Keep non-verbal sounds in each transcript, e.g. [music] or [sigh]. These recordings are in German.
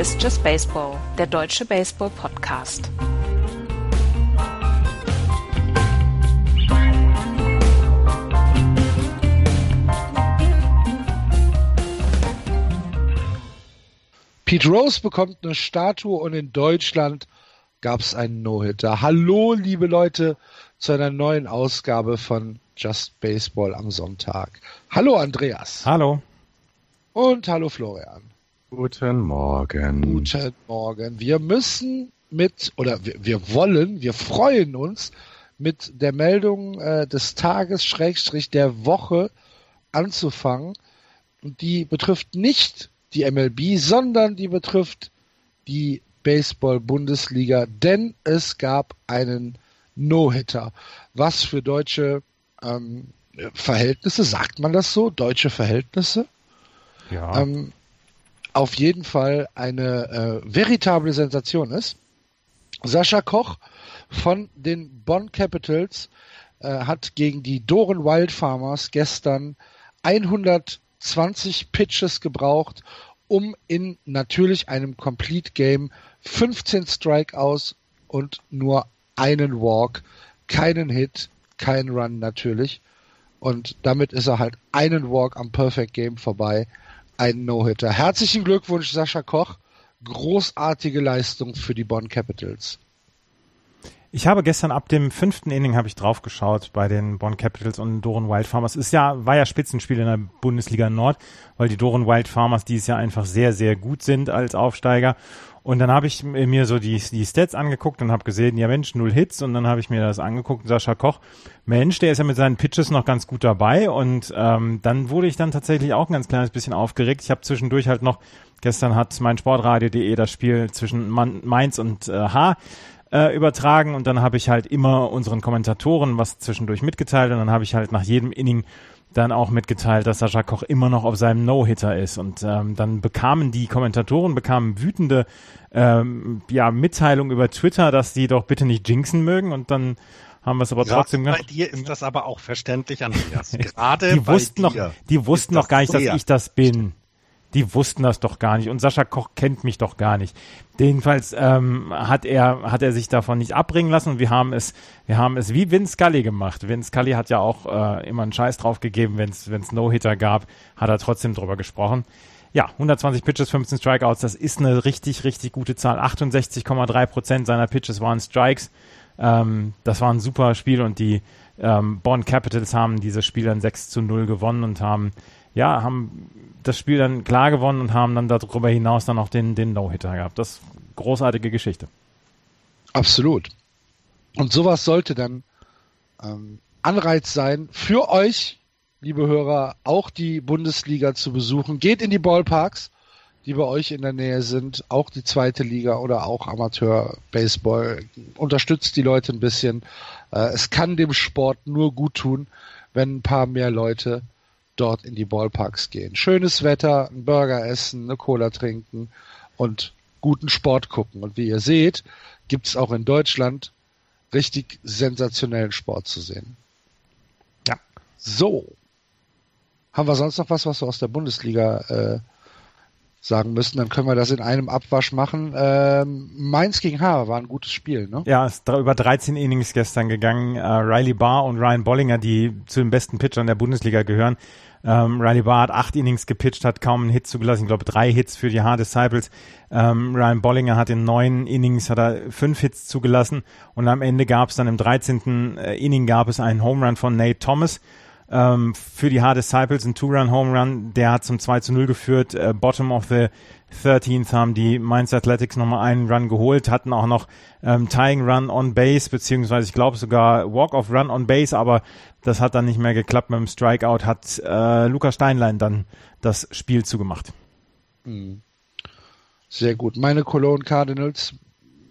Ist Just Baseball, der deutsche Baseball-Podcast. Pete Rose bekommt eine Statue und in Deutschland gab es einen No-Hitter. Hallo, liebe Leute, zu einer neuen Ausgabe von Just Baseball am Sonntag. Hallo, Andreas. Hallo. Und hallo, Florian. Guten Morgen. Guten Morgen. Wir müssen mit, oder wir, wir wollen, wir freuen uns mit der Meldung äh, des Tages, Schrägstrich der Woche anzufangen. Und die betrifft nicht die MLB, sondern die betrifft die Baseball-Bundesliga, denn es gab einen No-Hitter, was für deutsche ähm, Verhältnisse, sagt man das so, deutsche Verhältnisse? Ja. Ähm, auf jeden Fall eine äh, veritable Sensation ist. Sascha Koch von den Bonn Capitals äh, hat gegen die Doren Wild Farmers gestern 120 Pitches gebraucht, um in natürlich einem Complete Game 15 Strikeouts und nur einen Walk, keinen Hit, keinen Run natürlich. Und damit ist er halt einen Walk am Perfect Game vorbei. Ein No-Hitter. Herzlichen Glückwunsch, Sascha Koch. Großartige Leistung für die Bonn Capitals. Ich habe gestern ab dem fünften Inning habe ich draufgeschaut bei den Bonn Capitals und Doren Wild Farmers. Ist ja, war ja Spitzenspiel in der Bundesliga Nord, weil die Doren Wild Farmers dieses Jahr einfach sehr, sehr gut sind als Aufsteiger. Und dann habe ich mir so die, die Stats angeguckt und habe gesehen, ja Mensch, null Hits. Und dann habe ich mir das angeguckt, Sascha Koch, Mensch, der ist ja mit seinen Pitches noch ganz gut dabei. Und ähm, dann wurde ich dann tatsächlich auch ein ganz kleines bisschen aufgeregt. Ich habe zwischendurch halt noch, gestern hat mein Sportradio.de das Spiel zwischen Mainz und äh, H äh, übertragen und dann habe ich halt immer unseren Kommentatoren was zwischendurch mitgeteilt und dann habe ich halt nach jedem Inning dann auch mitgeteilt, dass Sascha Koch immer noch auf seinem No-Hitter ist. Und ähm, dann bekamen die Kommentatoren bekamen wütende ähm, ja, Mitteilungen über Twitter, dass die doch bitte nicht jinxen mögen. Und dann haben wir es aber trotzdem gemacht. Bei dir ist das aber auch verständlich, Andreas. [laughs] Gerade die wussten noch, die wussten noch gar nicht, dass ich das bin. Die wussten das doch gar nicht. Und Sascha Koch kennt mich doch gar nicht. Jedenfalls ähm, hat er hat er sich davon nicht abbringen lassen. Und wir haben es wir haben es wie Vince Scully gemacht. Vince Scully hat ja auch äh, immer einen Scheiß drauf gegeben, wenn es wenn es No-Hitter gab, hat er trotzdem drüber gesprochen. Ja, 120 Pitches, 15 Strikeouts, das ist eine richtig, richtig gute Zahl. 68,3 Prozent seiner Pitches waren Strikes. Ähm, das war ein super Spiel und die ähm, Bonn Capitals haben dieses Spiel dann 6 zu 0 gewonnen und haben ja, haben das Spiel dann klar gewonnen und haben dann darüber hinaus dann auch den, den No-Hitter gehabt. Das ist großartige Geschichte. Absolut. Und sowas sollte dann ähm, Anreiz sein für euch, liebe Hörer, auch die Bundesliga zu besuchen. Geht in die Ballparks, die bei euch in der Nähe sind, auch die zweite Liga oder auch Amateur-Baseball. Unterstützt die Leute ein bisschen. Äh, es kann dem Sport nur gut tun, wenn ein paar mehr Leute dort in die Ballparks gehen. Schönes Wetter, ein Burger essen, eine Cola trinken und guten Sport gucken. Und wie ihr seht, gibt es auch in Deutschland richtig sensationellen Sport zu sehen. Ja. So. Haben wir sonst noch was, was wir aus der Bundesliga äh, sagen müssen? Dann können wir das in einem Abwasch machen. Ähm, Mainz gegen Haar war ein gutes Spiel, ne? Ja, ist über 13 Innings gestern gegangen. Uh, Riley Barr und Ryan Bollinger, die zu den besten Pitchern der Bundesliga gehören, ähm, Riley Barr hat acht Innings gepitcht, hat kaum einen Hit zugelassen. Ich glaube, drei Hits für die Hard Disciples. Ähm, Ryan Bollinger hat in neun Innings hat er fünf Hits zugelassen. Und am Ende gab es dann im 13. Äh, Inning gab es einen Home Run von Nate Thomas. Ähm, für die Hard Disciples ein Two-Run-Home Run, der hat zum 2 zu 0 geführt. Äh, bottom of the 13th haben die Mainz Athletics nochmal einen Run geholt, hatten auch noch ähm, Tying Run on Base, beziehungsweise ich glaube sogar Walk-off Run on Base, aber das hat dann nicht mehr geklappt mit dem Strikeout, hat äh, Lukas Steinlein dann das Spiel zugemacht. Hm. Sehr gut. Meine Cologne Cardinals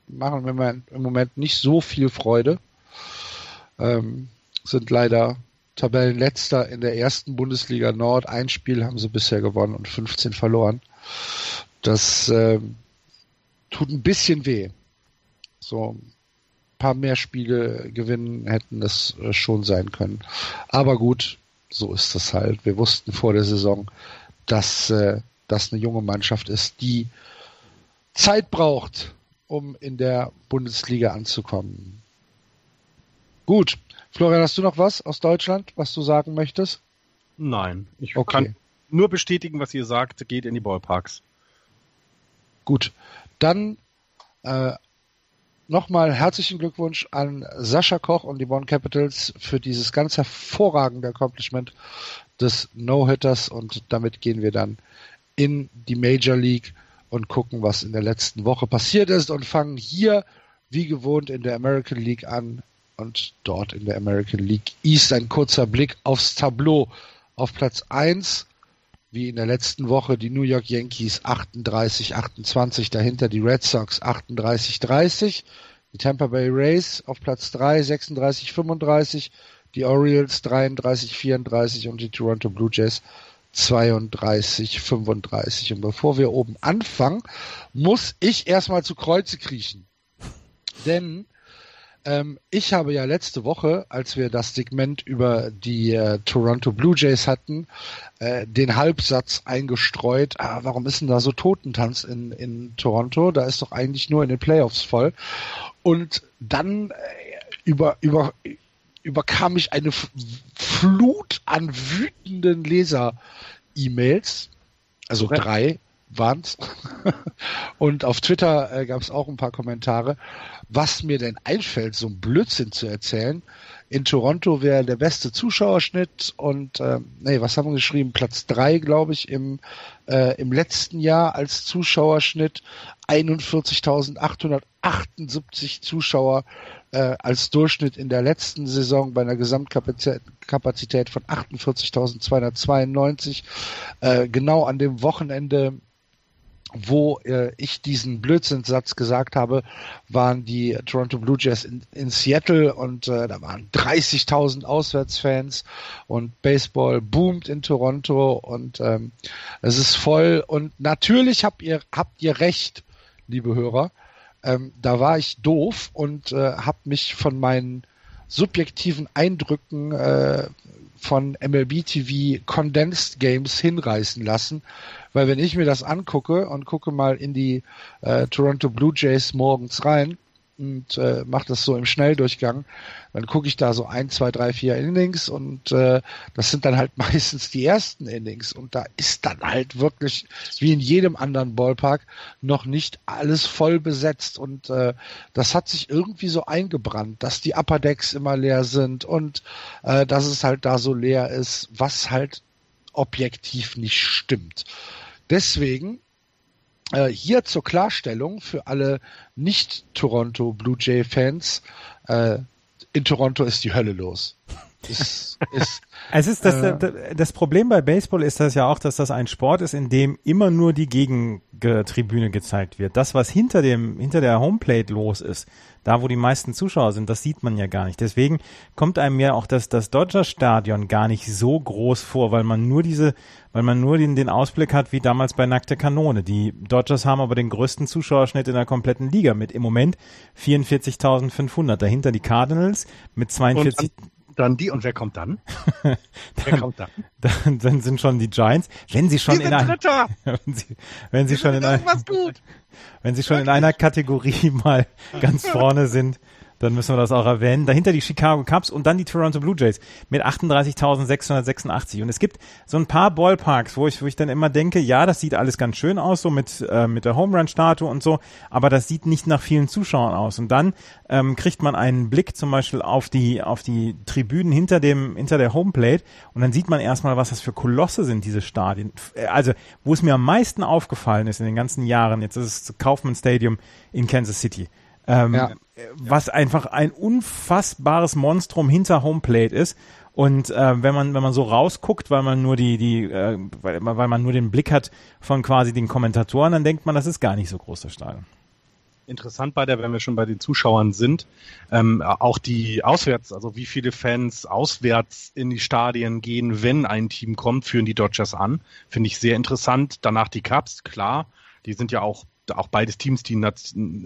machen mir im Moment nicht so viel Freude. Ähm, sind leider Tabellenletzter in der ersten Bundesliga Nord. Ein Spiel haben sie bisher gewonnen und 15 verloren. Das äh, tut ein bisschen weh. So ein paar mehr Spiele gewinnen hätten das äh, schon sein können. Aber gut, so ist das halt. Wir wussten vor der Saison, dass äh, das eine junge Mannschaft ist, die Zeit braucht, um in der Bundesliga anzukommen. Gut. Florian, hast du noch was aus Deutschland, was du sagen möchtest? Nein, ich Okay. kann nur bestätigen, was ihr sagt. Geht in die Ballparks. Gut. Dann äh, nochmal herzlichen Glückwunsch an Sascha Koch und die Bonn Capitals für dieses ganz hervorragende Accomplishment des No-Hitters und damit gehen wir dann in die Major League und gucken, was in der letzten Woche passiert ist und fangen hier wie gewohnt in der American League an und dort in der American League East ein kurzer Blick aufs Tableau. Auf Platz 1 wie in der letzten Woche die New York Yankees 38-28, dahinter die Red Sox 38-30, die Tampa Bay Rays auf Platz 3 36-35, die Orioles 33-34 und die Toronto Blue Jays 32-35. Und bevor wir oben anfangen, muss ich erstmal zu Kreuze kriechen. Denn ähm, ich habe ja letzte Woche, als wir das Segment über die äh, Toronto Blue Jays hatten, äh, den Halbsatz eingestreut, ah, warum ist denn da so Totentanz in, in Toronto? Da ist doch eigentlich nur in den Playoffs voll. Und dann äh, über, über, überkam ich eine F Flut an wütenden Leser-E-Mails, also drei waren's. Und auf Twitter äh, gab es auch ein paar Kommentare, was mir denn einfällt, so ein Blödsinn zu erzählen. In Toronto wäre der beste Zuschauerschnitt und äh, nee, was haben wir geschrieben? Platz drei, glaube ich, im, äh, im letzten Jahr als Zuschauerschnitt. 41.878 Zuschauer äh, als Durchschnitt in der letzten Saison bei einer Gesamtkapazität Kapazität von 48.292. Äh, genau an dem Wochenende wo äh, ich diesen Blödsinnssatz gesagt habe, waren die Toronto Blue Jays in, in Seattle und äh, da waren 30.000 Auswärtsfans und Baseball boomt in Toronto und ähm, es ist voll und natürlich habt ihr habt ihr recht, liebe Hörer. Ähm, da war ich doof und äh, habe mich von meinen subjektiven Eindrücken äh, von MLB TV Condensed Games hinreißen lassen, weil wenn ich mir das angucke und gucke mal in die äh, Toronto Blue Jays morgens rein und äh, mache das so im Schnelldurchgang, dann gucke ich da so ein, zwei, drei, vier Innings und äh, das sind dann halt [laughs] meistens die ersten Innings und da ist dann halt wirklich wie in jedem anderen Ballpark noch nicht alles voll besetzt und äh, das hat sich irgendwie so eingebrannt, dass die Upper Decks immer leer sind und äh, dass es halt da so leer ist, was halt objektiv nicht stimmt. Deswegen äh, hier zur Klarstellung für alle nicht-Toronto Blue Jay-Fans, äh, in Toronto ist die Hölle los. Ist, ist, [laughs] Es ist das, Äh. das Problem bei Baseball ist das ja auch, dass das ein Sport ist, in dem immer nur die Gegentribüne gezeigt wird. Das, was hinter dem, hinter der Homeplate los ist, da wo die meisten Zuschauer sind, das sieht man ja gar nicht. Deswegen kommt einem ja auch das, das Dodger Stadion gar nicht so groß vor, weil man nur diese, weil man nur den, den Ausblick hat wie damals bei Nackte Kanone. Die Dodgers haben aber den größten Zuschauerschnitt in der kompletten Liga mit im Moment 44.500. Dahinter die Cardinals mit 42. Und dann die und wer kommt dann? [laughs] wer kommt dann? dann, dann sind schon die Giants, wenn sie schon in [laughs] sie, sie schon [laughs] wenn sie schon in einer Kategorie mal ganz vorne sind, dann müssen wir das auch erwähnen. Dahinter die Chicago Cubs und dann die Toronto Blue Jays mit 38.686. Und es gibt so ein paar Ballparks, wo ich, wo ich dann immer denke, ja, das sieht alles ganz schön aus, so mit, äh, mit der Home Run Statue und so, aber das sieht nicht nach vielen Zuschauern aus. Und dann ähm, kriegt man einen Blick zum Beispiel auf die, auf die Tribünen hinter dem, hinter der Homeplate und dann sieht man erstmal, was das für Kolosse sind, diese Stadien. Also, wo es mir am meisten aufgefallen ist in den ganzen Jahren, jetzt ist es das Kaufman Stadium in Kansas City. Ähm, Ja. Was einfach ein unfassbares Monstrum hinter Homeplate ist. Und äh, wenn man wenn man so rausguckt, weil man nur die die äh, weil, weil man nur den Blick hat von quasi den Kommentatoren, dann denkt man, das ist gar nicht so groß das Stadion. Interessant bei der, wenn wir schon bei den Zuschauern sind, ähm, auch die auswärts, also wie viele Fans auswärts in die Stadien gehen, wenn ein Team kommt, führen die Dodgers an. Finde ich sehr interessant. Danach die Cubs, klar. Die sind ja auch auch beides Teams, die in,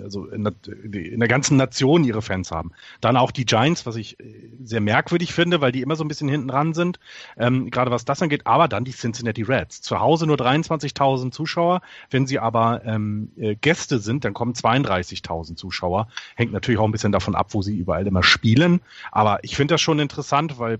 also in, der ganzen Nation ihre Fans haben. Dann auch die Giants, was ich äh, sehr merkwürdig finde, weil die immer so ein bisschen hinten dran sind, ähm, gerade was das angeht. Aber dann die Cincinnati Reds. Zu Hause nur 23.000 Zuschauer. Wenn sie aber ähm, äh, Gäste sind, dann kommen 32.000 Zuschauer. Hängt natürlich auch ein bisschen davon ab, wo sie überall immer spielen. Aber ich finde das schon interessant, weil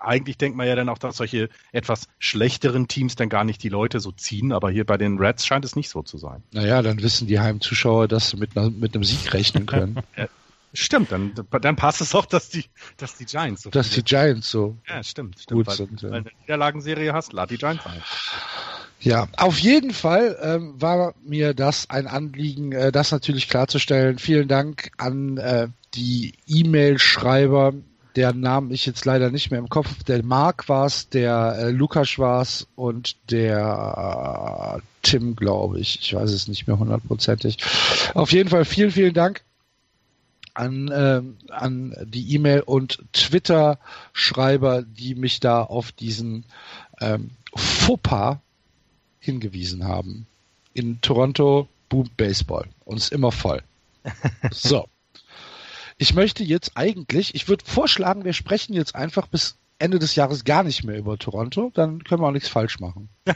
eigentlich denkt man ja dann auch, dass solche etwas schlechteren Teams dann gar nicht die Leute so ziehen, aber hier bei den Reds scheint es nicht so zu sein. Naja, dann wissen die Heimzuschauer, dass sie mit, mit einem Sieg rechnen können. [laughs] stimmt, dann, dann passt es auch, dass die, dass die Giants so. Dass die Giants so. Ja, stimmt, stimmt. Gut weil, sind, ja. weil eine Niederlagenserie hast, lad die Giants ein. Ja, auf jeden Fall ähm, war mir das ein Anliegen, äh, das natürlich klarzustellen. Vielen Dank an äh, die E-Mail-Schreiber, der Namen ich jetzt leider nicht mehr im Kopf. Der Mark war es, der äh, Lukas war es und der äh, Tim, glaube ich. Ich weiß es nicht mehr hundertprozentig. Auf jeden Fall vielen, vielen Dank an, äh, an die E-Mail und Twitter-Schreiber, die mich da auf diesen ähm, Fauxpas hingewiesen haben. In Toronto boomt Baseball und ist immer voll. [laughs] So. Ich möchte jetzt eigentlich, ich würde vorschlagen, wir sprechen jetzt einfach bis Ende des Jahres gar nicht mehr über Toronto, dann können wir auch nichts falsch machen. [laughs]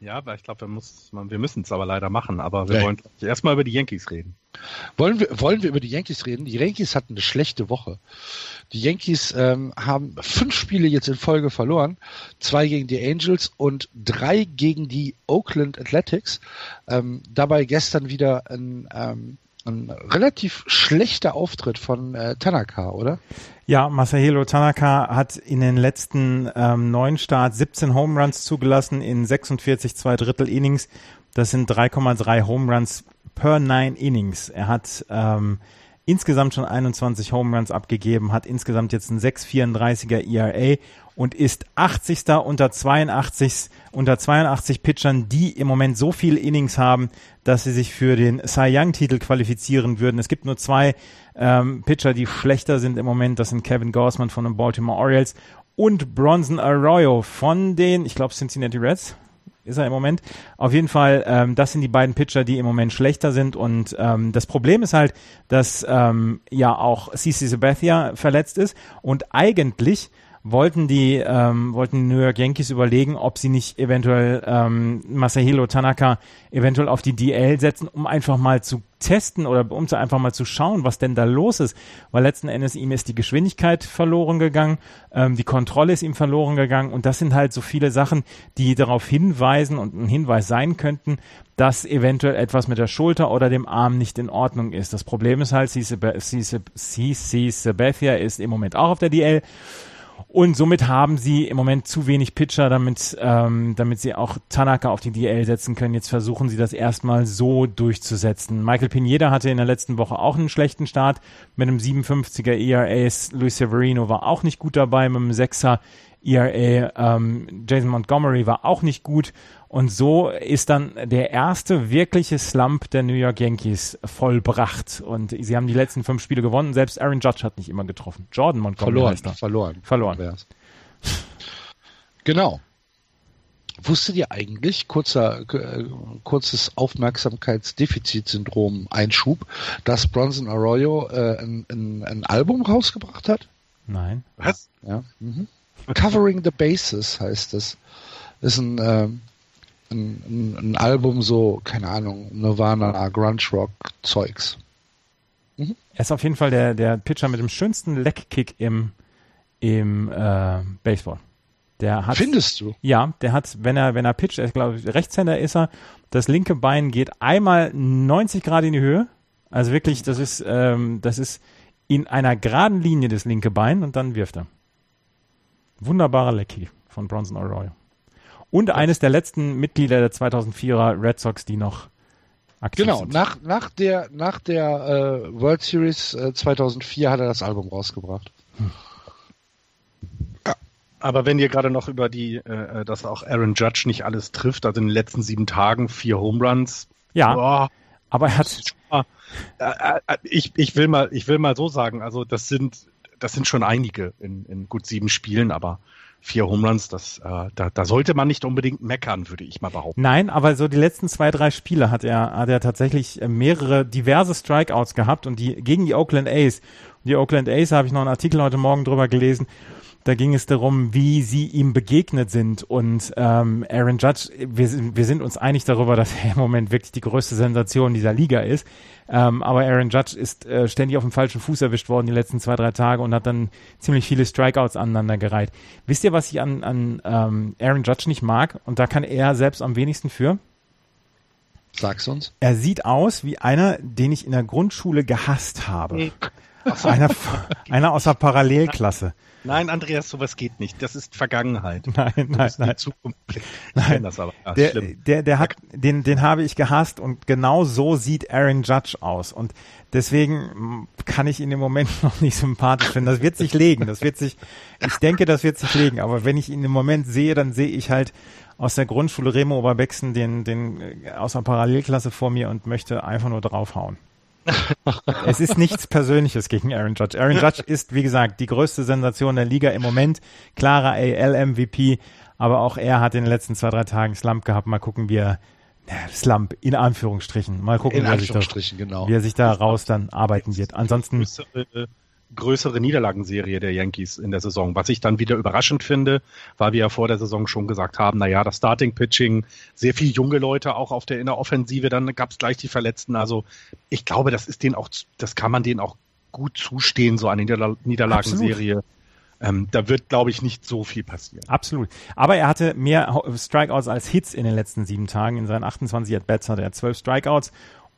ja, aber ich glaube, wir, wir müssen es aber leider machen. Aber wir nee. wollen erstmal über die Yankees reden. Wollen wir, wollen wir über die Yankees reden? Die Yankees hatten eine schlechte Woche. Die Yankees ähm, haben fünf Spiele jetzt in Folge verloren. Zwei gegen die Angels und drei gegen die Oakland Athletics. Ähm, dabei gestern wieder ein ähm, ein relativ schlechter Auftritt von äh, Tanaka, oder? Ja, Masahiro Tanaka hat in den letzten ähm, neun Starts 17 Home Runs zugelassen in 46 zwei Drittel Innings. Das sind 3,3 Home Runs per nine Innings. Er hat ähm, insgesamt schon 21 Home Runs abgegeben, hat insgesamt jetzt ein 6,34er ERA und ist 80. unter 82 unter 82 Pitchern, die im Moment so viele Innings haben, dass sie sich für den Cy Young Titel qualifizieren würden. Es gibt nur zwei ähm, Pitcher, die schlechter sind im Moment. Das sind Kevin Gossman von den Baltimore Orioles und Bronson Arroyo von den, ich glaube Cincinnati Reds ist er im Moment. Auf jeden Fall, ähm, das sind die beiden Pitcher, die im Moment schlechter sind. Und ähm, das Problem ist halt, dass ähm, ja auch CC Sabathia verletzt ist und eigentlich wollten die, ähm, wollten die New York Yankees überlegen, ob sie nicht eventuell ähm, Masahiro Tanaka eventuell auf die DL setzen, um einfach mal zu testen oder um zu einfach mal zu schauen, was denn da los ist. Weil letzten Endes ihm ist die Geschwindigkeit verloren gegangen, ähm, die Kontrolle ist ihm verloren gegangen und das sind halt so viele Sachen, die darauf hinweisen und ein Hinweis sein könnten, dass eventuell etwas mit der Schulter oder dem Arm nicht in Ordnung ist. Das Problem ist halt, CC Sabathia ist im Moment auch auf der DL und somit haben sie im Moment zu wenig Pitcher, damit, ähm, damit sie auch Tanaka auf die DL setzen können. Jetzt versuchen sie das erstmal so durchzusetzen. Michael Pineda hatte in der letzten Woche auch einen schlechten Start mit einem 57er ERA. Luis Severino war auch nicht gut dabei mit einem 6er ERA. Ähm, Jason Montgomery war auch nicht gut. Und so ist dann der erste wirkliche Slump der New York Yankees vollbracht. Und sie haben die letzten fünf Spiele gewonnen. Selbst Aaron Judge hat nicht immer getroffen. Jordan Montgomery verloren, heißt er. Verloren. Verloren. Genau. Wusstet ihr eigentlich, kurzer, äh, kurzes Aufmerksamkeitsdefizitsyndrom Einschub, dass Bronson Arroyo äh, ein, ein, ein, Album rausgebracht hat? Nein. Was? Ja. Mhm. Covering the Bases heißt es. Ist ein, äh, ein, ein, ein Album so, keine Ahnung, Nirvana, Grunge Rock Zeugs. Mhm. Er ist auf jeden Fall der, der Pitcher mit dem schönsten Leckkick im, im äh, Baseball. Der hat, Findest du? Ja, der hat, wenn er, wenn er pitcht, ich glaube, Rechtshänder ist er, das linke Bein geht einmal 90 Grad in die Höhe. Also wirklich, das ist, ähm, das ist in einer geraden Linie das linke Bein und dann wirft er. Wunderbarer Lecky von Bronson Arroyo. Und eines der letzten Mitglieder der 2004er Red Sox, die noch aktiv genau, sind. Genau, nach, nach der, nach der äh, World Series äh, 2004 hat er das Album rausgebracht. Hm. Aber wenn ihr gerade noch über die, äh, äh, dass auch Aaron Judge nicht alles trifft, also in den letzten sieben Tagen vier Home Runs. Ja. Boah, aber er hat. Äh, äh, ich, ich will mal, ich will mal so sagen, also das sind, das sind schon einige in, in gut sieben Spielen, aber vier Home Runs, das, äh, da, da sollte man nicht unbedingt meckern, würde ich mal behaupten. Nein, aber so die letzten zwei, drei Spiele hat er, hat er tatsächlich äh, mehrere, diverse Strikeouts gehabt und die gegen die Oakland A's. Die Oakland A's habe ich noch einen Artikel heute Morgen drüber gelesen. Da ging es darum, wie sie ihm begegnet sind. Und ähm, Aaron Judge, wir, wir sind uns einig darüber, dass er im Moment wirklich die größte Sensation dieser Liga ist. Ähm, aber Aaron Judge ist äh, ständig auf dem falschen Fuß erwischt worden die letzten zwei, drei Tage und hat dann ziemlich viele Strikeouts aneinandergereiht. Wisst ihr, was ich an, an ähm, Aaron Judge nicht mag? Und da kann er selbst am wenigsten für. Sag's uns. Er sieht aus wie einer, den ich in der Grundschule gehasst habe. Einer, einer aus der Parallelklasse. Nein, Andreas, sowas geht nicht. Das ist Vergangenheit. Nein, nein, nein. Zukunft. Nein, das aber. Ja, der, schlimm. der, der hat, den, den habe ich gehasst und genau so sieht Aaron Judge aus. Und deswegen mm, kann ich ihn im Moment [laughs] noch nicht sympathisch finden. Das wird sich legen. Das wird sich, ich denke, das wird sich legen. Aber wenn ich ihn im Moment sehe, dann sehe ich halt aus der Grundschule Remo Oberbexen den, den äh, aus der Parallelklasse vor mir und möchte einfach nur draufhauen. [laughs] es ist nichts Persönliches gegen Aaron Judge. Aaron Judge [laughs] ist, wie gesagt, die größte Sensation der Liga im Moment. Klarer AL-MVP, aber auch er hat in den letzten zwei, drei Tagen Slump gehabt. Mal gucken, wie er, Slump in Anführungsstrichen, mal gucken, wie, er sich da, genau. wie er sich da raus dann arbeiten wird. Ansonsten, größere, Niederlagenserie der Yankees in der Saison. Was ich dann wieder überraschend finde, weil wir ja vor der Saison schon gesagt haben, naja, das Starting-Pitching, sehr viele junge Leute auch auf der Inneroffensive, dann gab es gleich die Verletzten. Also ich glaube, das ist denen auch, das kann man denen auch gut zustehen, so eine Niederla Niederlagenserie. Ähm, da wird, glaube ich, nicht so viel passieren. absolut. Aber er hatte mehr Strikeouts als Hits in den letzten sieben Tagen. In seinen 28 At-Bats hatte er 12 Strikeouts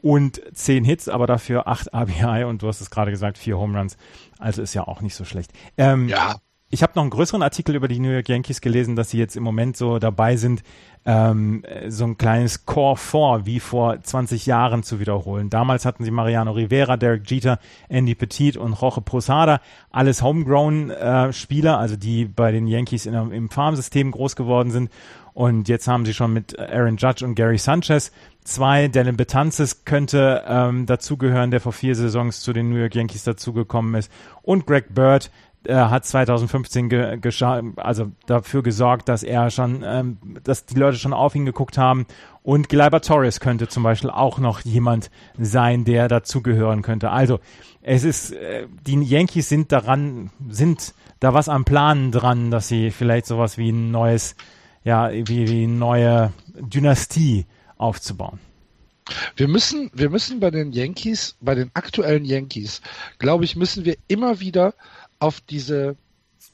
und 10 Hits, aber dafür 8 RBI und du hast es gerade gesagt, 4 Home Runs. Also ist ja auch nicht so schlecht. Ähm, Ja, Ich habe noch einen größeren Artikel über die New York Yankees gelesen, dass sie jetzt im Moment so dabei sind, ähm, so ein kleines Core 4 wie vor 20 Jahren zu wiederholen. Damals hatten sie Mariano Rivera, Derek Jeter, Andy Petit und Jorge Posada, alles Homegrown-Spieler, also die bei den Yankees in, im Farmsystem groß geworden sind. Und jetzt haben sie schon mit Aaron Judge und Gary Sanchez zwei. Dylan Betances könnte ähm, dazugehören, der vor vier Saisons zu den New York Yankees dazugekommen ist. Und Greg Bird, er hat 2015 ge also dafür gesorgt, dass er schon, ähm, dass die Leute schon auf ihn geguckt haben. Und Gleyber Torres könnte zum Beispiel auch noch jemand sein, der dazugehören könnte. Also es ist, äh, die Yankees sind daran, sind da was am Planen dran, dass sie vielleicht sowas wie ein neues, ja, wie, wie eine neue Dynastie aufzubauen. wir müssen, wir müssen bei den Yankees, bei den aktuellen Yankees, glaube ich, müssen wir immer wieder auf diese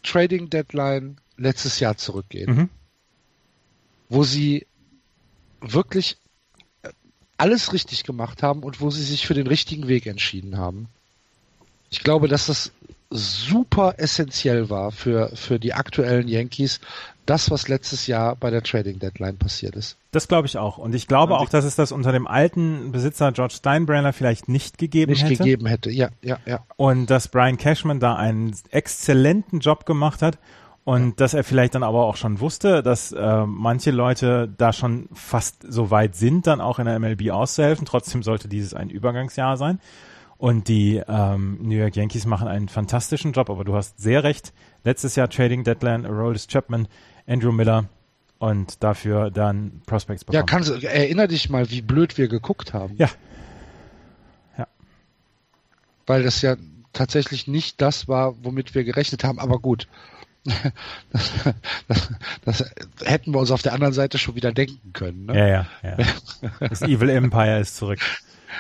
Trading Deadline letztes Jahr zurückgehen, Mhm. wo sie wirklich äh, alles richtig gemacht haben und wo sie sich für den richtigen Weg entschieden haben. Ich glaube, dass das super essentiell war für, für die aktuellen Yankees, das, was letztes Jahr bei der Trading Deadline passiert ist. Das glaube ich auch. Und ich glaube Und auch, dass es das unter dem alten Besitzer George Steinbrenner vielleicht nicht gegeben Nicht hätte. gegeben hätte. Ja, ja, ja. Und dass Brian Cashman da einen exzellenten Job gemacht hat. Und dass er vielleicht dann aber auch schon wusste, dass äh, manche Leute da schon fast so weit sind, dann auch in der MLB auszuhelfen. Trotzdem sollte dieses ein Übergangsjahr sein. Und die ähm, New York Yankees machen einen fantastischen Job, aber du hast sehr recht. Letztes Jahr Trading Deadline, Aroldis Chapman, Andrew Miller und dafür dann Prospects bekommen. Ja, kannst, du- erinner dich mal, wie blöd wir geguckt haben. Ja. Ja. Weil das ja tatsächlich nicht das war, womit wir gerechnet haben, aber gut. [laughs] Das, das, das hätten wir uns auf der anderen Seite schon wieder denken können. Ne? Ja, ja, ja. Das Evil Empire ist zurück.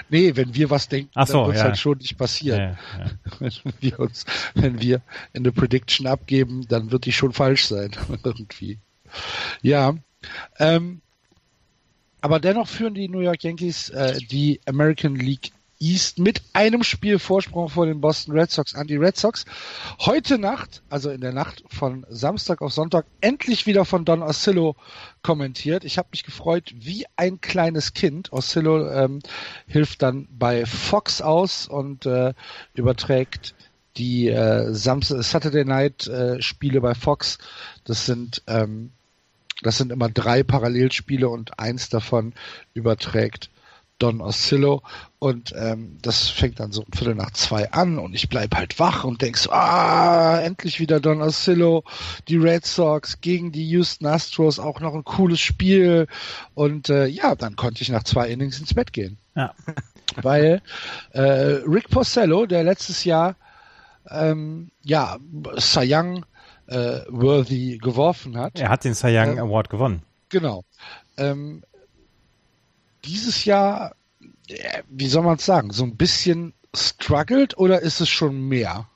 Nee, wenn wir was denken, Ach so, dann wird es ja. halt schon nicht passieren. Ja, ja. [laughs] Wenn wir uns, wenn wir eine Prediction abgeben, dann wird die schon falsch sein. [laughs] Irgendwie. Ja. Ähm, aber dennoch führen die New York Yankees äh, die American League East mit einem Spiel Vorsprung vor den Boston Red Sox an die Red Sox. Heute Nacht, also in der Nacht von Samstag auf Sonntag, endlich wieder von Don Oscillo kommentiert. Ich habe mich gefreut wie ein kleines Kind. Oscillo ähm, hilft dann bei Fox aus und äh, überträgt die äh, Samstag Saturday Night äh, Spiele bei Fox. Das sind ähm, das sind immer drei Parallelspiele und eins davon überträgt Don Oscillo. Und ähm, das fängt dann so um Viertel nach zwei an und ich bleib halt wach und denk so, ah, endlich wieder Don Oscillo, die Red Sox gegen die Houston Astros, auch noch ein cooles Spiel. Und äh, ja, dann konnte ich nach zwei Innings ins Bett gehen. Ja. [laughs] Weil äh, Rick Porcello, der letztes Jahr ähm, ja, Cy Young äh, worthy geworfen hat. Er hat den Cy Young ähm, Award gewonnen. Genau. Ähm, dieses Jahr, äh, wie soll man es sagen, so ein bisschen struggled oder ist es schon mehr?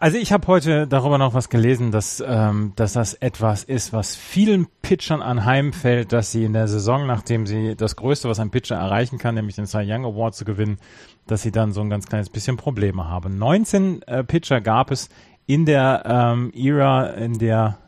Also ich habe heute darüber noch was gelesen, dass, ähm, dass das etwas ist, was vielen Pitchern anheimfällt, dass sie in der Saison, nachdem sie das Größte, was ein Pitcher erreichen kann, nämlich den Cy Young Award zu gewinnen, dass sie dann so ein ganz kleines bisschen Probleme haben. 19 äh, Pitcher gab es in der ähm, Ära, in der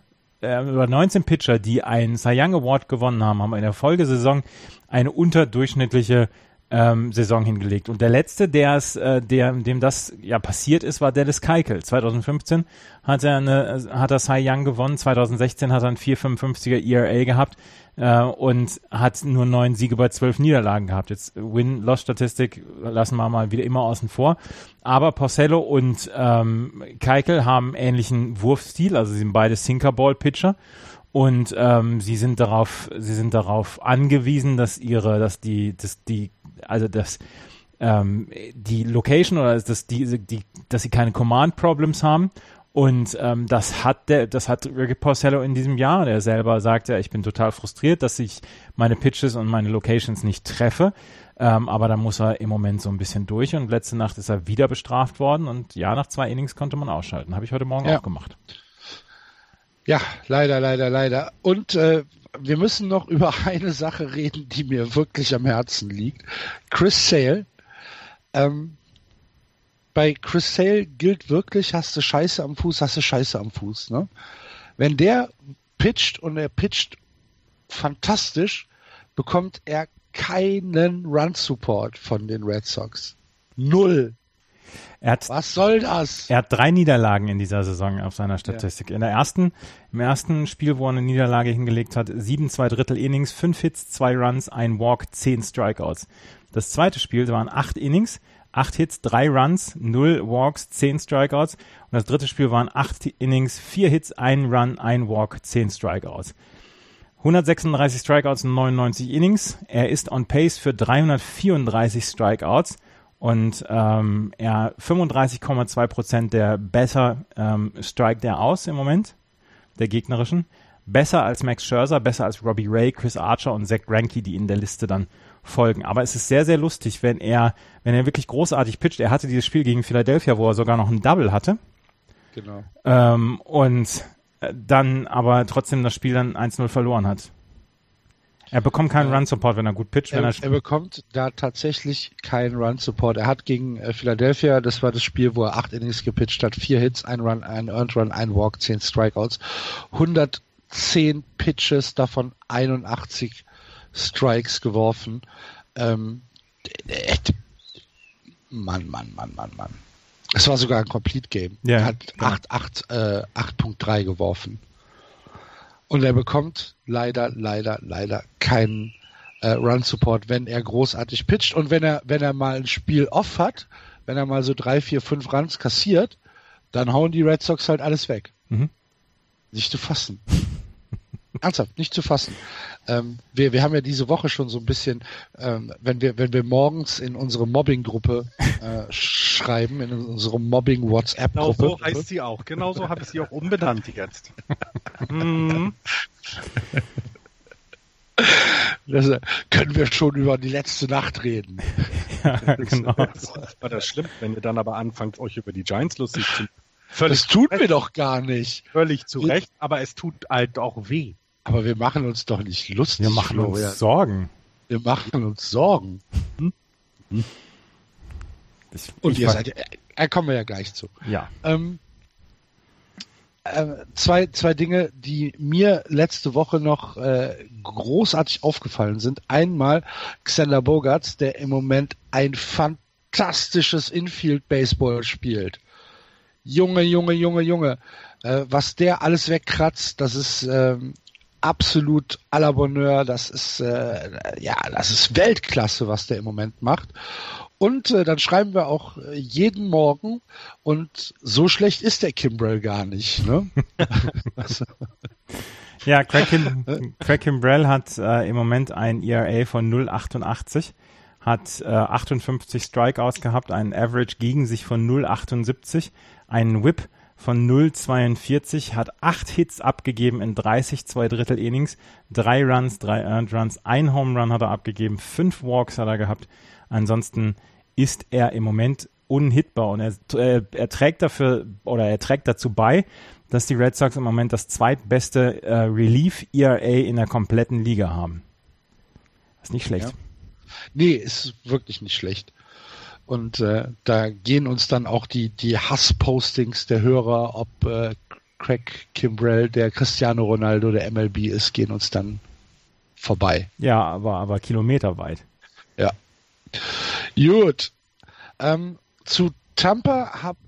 äh, über 19 Pitcher, die einen Cy Young Award gewonnen haben, haben in der Folgesaison eine unterdurchschnittliche ähm, Saison hingelegt. Und der letzte, der es, äh, der, dem das ja passiert ist, war Dallas Keuchel. 2015 hat er eine, hat er Cy Young gewonnen. 2016 hat er einen 4,55er ERA gehabt äh, und hat nur neun Siege bei zwölf Niederlagen gehabt. Jetzt Win-Loss-Statistik lassen wir mal wieder immer außen vor. Aber Porcello und ähm, Keikel haben ähnlichen Wurfstil, also sie sind beide Sinker-Ball-Pitcher und ähm, sie sind darauf, sie sind darauf angewiesen, dass ihre, dass die, dass die also dass ähm, die Location oder dass die, die, dass sie keine Command Problems haben. Und ähm, das hat der, das hat Ricky Porcello in diesem Jahr. Der selber sagt ja, ich bin total frustriert, dass ich meine Pitches und meine Locations nicht treffe. Ähm, aber da muss er im Moment so ein bisschen durch. Und letzte Nacht ist er wieder bestraft worden. Und ja, nach zwei Innings konnte man ausschalten. Habe ich heute Morgen ja. auch gemacht. Ja, leider, leider, leider. Und äh, wir müssen noch [laughs] über eine Sache reden, die mir wirklich am Herzen liegt. Chris Sale. Ähm, bei Chris Sale gilt wirklich, hast du Scheiße am Fuß, hast du Scheiße am Fuß. Ne? Wenn der pitcht und er pitcht fantastisch, bekommt er keinen Run-Support von den Red Sox. Null. Hat, Was soll das? Er hat drei Niederlagen in dieser Saison auf seiner Statistik. Ja. In der ersten, im ersten Spiel, wo er eine Niederlage hingelegt hat, sieben zwei Drittel Innings, fünf Hits, zwei Runs, ein Walk, zehn Strikeouts. Das zweite Spiel waren acht Innings, acht Hits, drei Runs, null Walks, zehn Strikeouts. Und das dritte Spiel waren acht Innings, vier Hits, ein Run, ein Walk, zehn Strikeouts. 136 Strikeouts in 99 Innings. Er ist on pace für 334 Strikeouts und ähm, er 35,2 Prozent der besser ähm, strikt er aus im Moment, der gegnerischen. Besser als Max Scherzer, besser als Robbie Ray, Chris Archer und Zach Greinke, die in der Liste dann folgen. Aber es ist sehr, sehr lustig, wenn er, wenn er wirklich großartig pitcht. Er hatte dieses Spiel gegen Philadelphia, wo er sogar noch ein Double hatte. Genau. Ähm, und äh, dann aber trotzdem das Spiel dann 1-0 verloren hat. Er bekommt keinen Run-Support, wenn er gut pitcht. Er, er, er, bekommt da tatsächlich keinen Run-Support. Er hat gegen äh, Philadelphia, das war das Spiel, wo er acht Innings gepitcht hat, vier Hits, ein Run, ein Earned Run, ein Walk, zehn Strikeouts, 110 Pitches, davon 81 Strikes geworfen. Ähm, äh, Mann, Mann, Mann, Mann, Mann. Es war sogar ein Complete Game. Ja, er hat 8.3 äh, geworfen. Und er bekommt leider, leider, leider keinen äh, Run Support, wenn er großartig pitcht und wenn er, wenn er mal ein Spiel off hat, wenn er mal so drei, vier, fünf Runs kassiert, dann hauen die Red Sox halt alles weg. Mhm. Nicht zu fassen. Ernsthaft, nicht zu fassen. Ähm, wir, wir haben ja diese Woche schon so ein bisschen, ähm, wenn wir, wenn wir morgens in unsere Mobbing-Gruppe äh, schreiben, in unsere Mobbing-WhatsApp-Gruppe. Genau so heißt sie auch. Genau so habe ich sie auch umbenannt jetzt. mhm. Das, äh, können wir schon über die letzte Nacht reden. [laughs] ja, genau. [laughs] Das war das schlimm, wenn ihr dann aber anfangt, euch über die Giants lustig zu Völlig das tun wir doch gar nicht. Völlig zu Recht, aber es tut halt auch weh. Aber wir machen uns doch nicht lustig. Wir machen Florian. uns Sorgen. Wir machen uns Sorgen. Hm? Hm? Ich, Und ich ihr seid, äh, kommen wir ja gleich zu. Ja. Ähm, äh, zwei, zwei Dinge, die mir letzte Woche noch äh, großartig aufgefallen sind. Einmal Xander Bogarts, der im Moment ein fantastisches Infield-Baseball spielt. Junge, Junge, Junge, Junge. Äh, was der alles wegkratzt, das ist ähm, absolut à la Bonheur. Das ist äh, ja, das ist Weltklasse, was der im Moment macht. Und äh, dann schreiben wir auch jeden Morgen und so schlecht ist der Kimbrell gar nicht. Ne? [laughs] ja, Craig, Kim, Craig Kimbrell hat äh, im Moment ein ERA von 0,88 hat äh, 58 Strikeouts gehabt, einen Average gegen sich von 0,78, einen Whip von 0,42, hat acht Hits abgegeben in 30 zwei Drittel Innings, drei Runs, drei Earned Runs, ein Home Run hat er abgegeben, fünf Walks hat er gehabt. Ansonsten ist er im Moment unhittbar und er, äh, er trägt dafür oder er trägt dazu bei, dass die Red Sox im Moment das zweitbeste äh, Relief ERA in der kompletten Liga haben. Das ist nicht schlecht. Ja. Nee, ist wirklich nicht schlecht. Und äh, da gehen uns dann auch die, die Hasspostings der Hörer, ob äh, Craig Kimbrell der Cristiano Ronaldo der MLB ist, gehen uns dann vorbei. Ja, aber, aber kilometerweit. Ja. Gut. Ähm, zu Tampa habe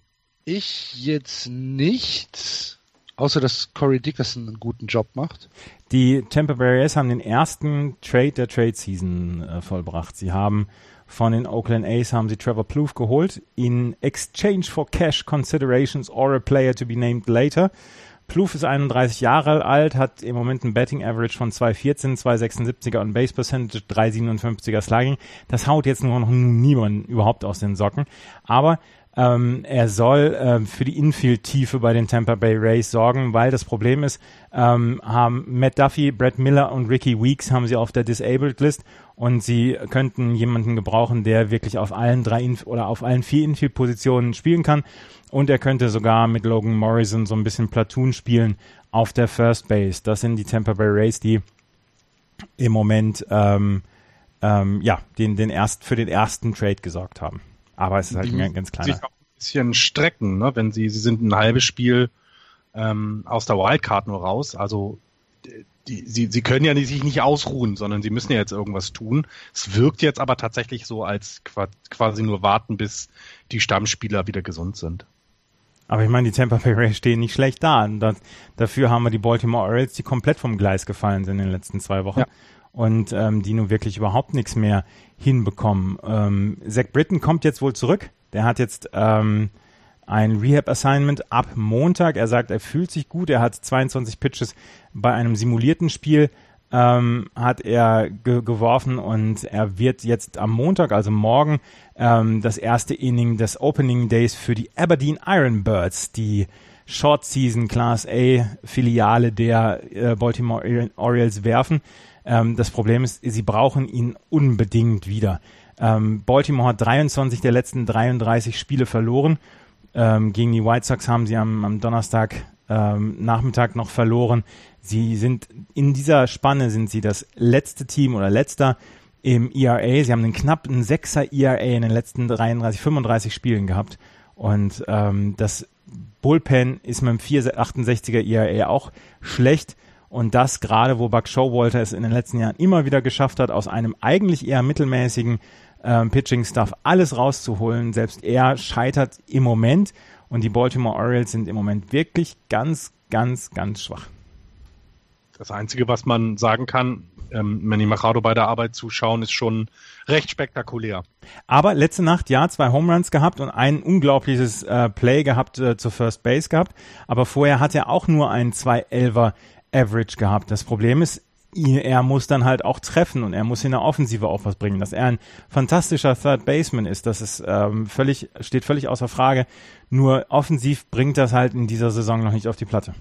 ich jetzt nichts, außer dass Corey Dickerson einen guten Job macht. Die Tampa Bay Rays haben den ersten Trade der Trade Season äh, vollbracht. Sie haben von den Oakland A's haben sie Trevor Plouffe geholt in exchange for cash considerations or a player to be named later. Plouffe ist 31 Jahre alt, hat im Moment ein Betting Average von 2,14, 2,76er und Base Percentage, 3,57er Slugging. Das haut jetzt nur noch niemand überhaupt aus den Socken. Aber ähm, er soll ähm, für die Infield-Tiefe bei den Tampa Bay Rays sorgen, weil das Problem ist, ähm, haben Matt Duffy, Brett Miller und Ricky Weeks haben sie auf der Disabled List und sie könnten jemanden gebrauchen, der wirklich auf allen drei Inf oder auf allen vier Infield-Positionen spielen kann und er könnte sogar mit Logan Morrison so ein bisschen Platoon spielen auf der First Base. Das sind die Tampa Bay Rays, die im Moment ähm, ähm, ja den, den erst für den ersten Trade gesorgt haben. Aber es ist halt ein ganz kleiner. Sich auch ein bisschen strecken, ne? wenn sie, sie sind ein halbes Spiel ähm, aus der Wildcard nur raus. Also die, sie, sie können ja sich nicht ausruhen, sondern sie müssen ja jetzt irgendwas tun. Es wirkt jetzt aber tatsächlich so, als quasi nur warten, bis die Stammspieler wieder gesund sind. Aber ich meine, die Tampa Bay Rays stehen nicht schlecht da. Und das, dafür haben wir die Baltimore Orioles, die komplett vom Gleis gefallen sind in den letzten zwei Wochen. Ja und ähm, die nun wirklich überhaupt nichts mehr hinbekommen. Ähm, Zach Britton kommt jetzt wohl zurück. Der hat jetzt ähm, ein Rehab-Assignment ab Montag. Er sagt, er fühlt sich gut. Er hat 22 Pitches bei einem simulierten Spiel ähm, hat er ge geworfen und er wird jetzt am Montag, also morgen, ähm, das erste Inning des Opening Days für die Aberdeen Ironbirds, die Short Season Class A Filiale der äh, Baltimore Orioles werfen. Ähm, das Problem ist, sie brauchen ihn unbedingt wieder. Ähm, Baltimore hat 23 der letzten 33 Spiele verloren. Ähm, gegen die White Sox haben sie am, am Donnerstag ähm, Nachmittag noch verloren. Sie sind in dieser Spanne sind sie das letzte Team oder letzter im ERA. Sie haben einen knappen Sechser ERA in den letzten 33, 35 Spielen gehabt. Und ähm, das Bullpen ist mit dem 468er ERA auch schlecht. Und das gerade, wo Buck Showalter es in den letzten Jahren immer wieder geschafft hat, aus einem eigentlich eher mittelmäßigen ähm, Pitching-Stuff alles rauszuholen. Selbst er scheitert im Moment und die Baltimore Orioles sind im Moment wirklich ganz, ganz, ganz schwach. Das Einzige, was man sagen kann, ähm, Manny Machado bei der Arbeit zuschauen, ist schon recht spektakulär. Aber letzte Nacht, ja, zwei Home Runs gehabt und ein unglaubliches äh, Play gehabt äh, zur First Base gehabt. Aber vorher hat er auch nur einen 2-11er Average gehabt. Das Problem ist, er muss dann halt auch treffen und er muss in der Offensive auch was bringen. Dass er ein fantastischer Third Baseman ist, das ist ähm, völlig, steht völlig außer Frage. Nur offensiv bringt das halt in dieser Saison noch nicht auf die Platte.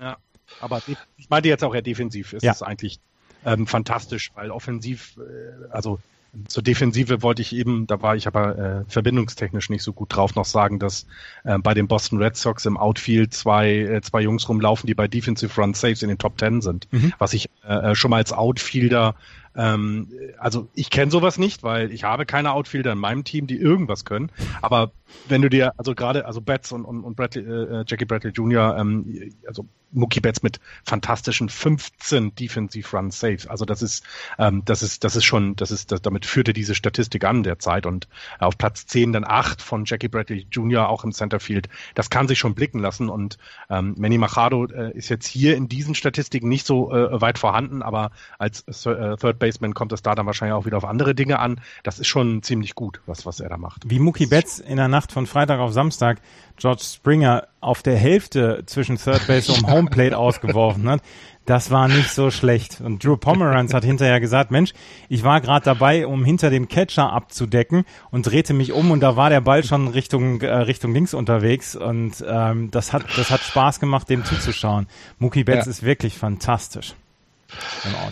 Ja, aber ich meinte jetzt auch eher defensiv ist ja. es eigentlich ähm, fantastisch, weil offensiv, äh, also zur Defensive wollte ich eben, da war ich aber äh, verbindungstechnisch nicht so gut drauf, noch sagen, dass äh, bei den Boston Red Sox im Outfield zwei, äh, zwei Jungs rumlaufen, die bei Defensive Run Saves in den Top Ten sind. Mhm. Was ich äh, äh, schon mal als Outfielder Ähm, also ich kenne sowas nicht, weil ich habe keine Outfielder in meinem Team, die irgendwas können. Aber wenn du dir, also gerade, also Betts und, und, und Bradley, äh, Jackie Bradley Jr., ähm, also Mookie Betts mit fantastischen 15 Defensive Run Saves. Also das ist, ähm, das ist, das ist schon, das ist, das, damit führte diese Statistik an derzeit und auf Platz 10 dann 8 von Jackie Bradley Jr. auch im Centerfield. Das kann sich schon blicken lassen und ähm, Manny Machado äh, ist jetzt hier in diesen Statistiken nicht so äh, weit vorhanden, aber als äh, Third Baseman kommt es da dann wahrscheinlich auch wieder auf andere Dinge an. Das ist schon ziemlich gut, was, was er da macht. Wie Mookie Betts in der Nacht von Freitag auf Samstag George Springer auf der Hälfte zwischen Third Base und Homeplate [laughs] ausgeworfen hat. Das war nicht so schlecht. Und Drew Pomeranz hat hinterher gesagt, Mensch, ich war gerade dabei, um hinter dem Catcher abzudecken und drehte mich um und da war der Ball schon Richtung, äh, Richtung links unterwegs und ähm, das, hat, das hat Spaß gemacht, dem zuzuschauen. Mookie Betts ja. ist wirklich fantastisch.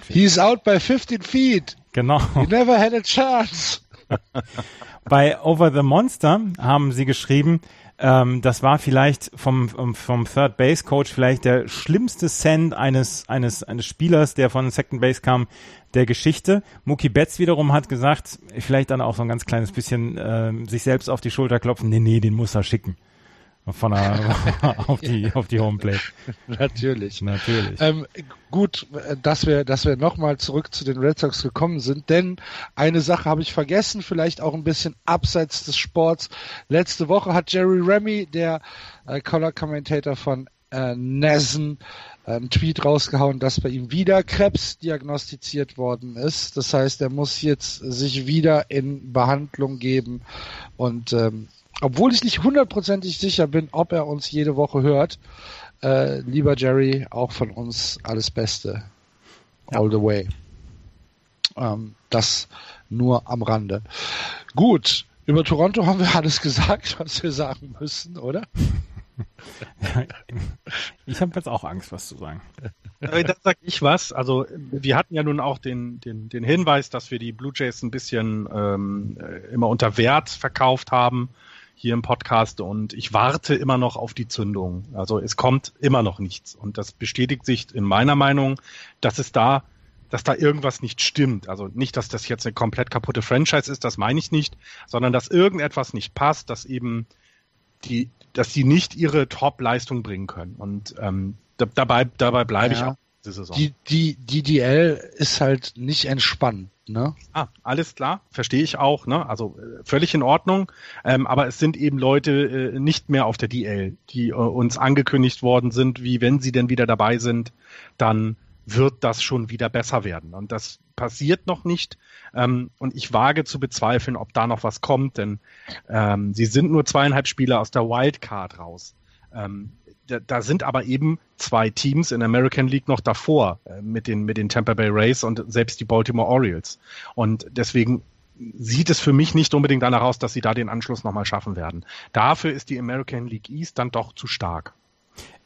He's out by 15 feet. Genau. He never had a chance. [laughs] Bei Over the Monster haben sie geschrieben, ähm, das war vielleicht vom, vom Third Base Coach vielleicht der schlimmste Send eines, eines, eines Spielers, der von Second Base kam, der Geschichte. Mookie Betts wiederum hat gesagt, vielleicht dann auch so ein ganz kleines bisschen äh, sich selbst auf die Schulter klopfen, nee, nee, den muss er schicken von der, [laughs] auf die, auf die Homeplate. Natürlich. Natürlich. Ähm, gut, dass wir, dass wir nochmal zurück zu den Red Sox gekommen sind, denn eine Sache habe ich vergessen, vielleicht auch ein bisschen abseits des Sports. Letzte Woche hat Jerry Remy, der äh, Color Commentator von äh, Nessen, einen Tweet rausgehauen, dass bei ihm wieder Krebs diagnostiziert worden ist. Das heißt, er muss jetzt sich wieder in Behandlung geben und ähm, obwohl ich nicht hundertprozentig sicher bin, ob er uns jede Woche hört. Äh, lieber Jerry, auch von uns alles Beste. All the way. Ähm, das nur am Rande. Gut, über Toronto haben wir alles gesagt, was wir sagen müssen, oder? [laughs] ich habe jetzt auch Angst, was zu sagen. Da sag ich was. Also wir hatten ja nun auch den, den, den Hinweis, dass wir die Blue Jays ein bisschen ähm, immer unter Wert verkauft haben hier im Podcast und ich warte immer noch auf die Zündung. Also es kommt immer noch nichts und das bestätigt sich in meiner Meinung, dass es da dass da irgendwas nicht stimmt. Also nicht, dass das jetzt eine komplett kaputte Franchise ist, das meine ich nicht, sondern dass irgendetwas nicht passt, dass eben die, dass sie nicht ihre Top-Leistung bringen können. Und ähm, dabei, dabei bleibe ja. ich auch diese Saison. Die, die, die DL ist halt nicht entspannt. Ne? Ah, alles klar, verstehe ich auch. Ne? Also äh, völlig in Ordnung. Ähm, aber es sind eben Leute äh, nicht mehr auf der DL, die äh, uns angekündigt worden sind, wie wenn sie denn wieder dabei sind, dann wird das schon wieder besser werden. Und das passiert noch nicht. Ähm, und ich wage zu bezweifeln, ob da noch was kommt, denn ähm, sie sind nur zweieinhalb Spieler aus der Wildcard raus. Ähm, da, da sind aber eben zwei Teams in der American League noch davor äh, mit den mit den Tampa Bay Rays und selbst die Baltimore Orioles. Und deswegen sieht es für mich nicht unbedingt danach aus, dass sie da den Anschluss nochmal schaffen werden. Dafür ist die American League East dann doch zu stark.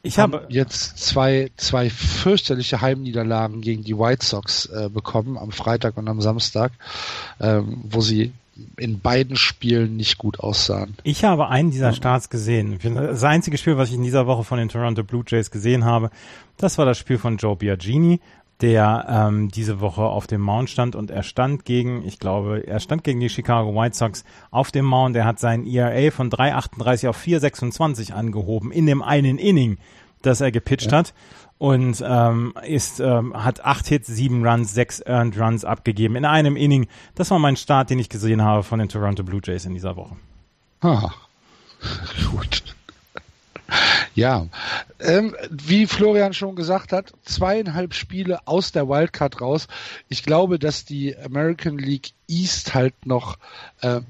Ich habe jetzt zwei, zwei fürchterliche Heimniederlagen gegen die White Sox äh, bekommen am Freitag und am Samstag, ähm, wo sie in beiden Spielen nicht gut aussahen. Ich habe einen dieser Starts gesehen. Das einzige Spiel, was ich in dieser Woche von den Toronto Blue Jays gesehen habe, das war das Spiel von Joe Biagini, der ähm, diese Woche auf dem Mount stand und er stand gegen, ich glaube, er stand gegen die Chicago White Sox auf dem Mount. Er hat sein ERA von 3,38 auf 4,26 angehoben in dem einen Inning, das er gepitcht ja. hat und ähm, ist ähm, hat acht Hits, sieben Runs, sechs Earned Runs abgegeben in einem Inning. Das war mein Start, den ich gesehen habe von den Toronto Blue Jays in dieser Woche. Ah, [laughs] gut. Ja, ähm, wie Florian schon gesagt hat, zweieinhalb Spiele aus der Wildcard raus. Ich glaube, dass die American League East halt noch äh,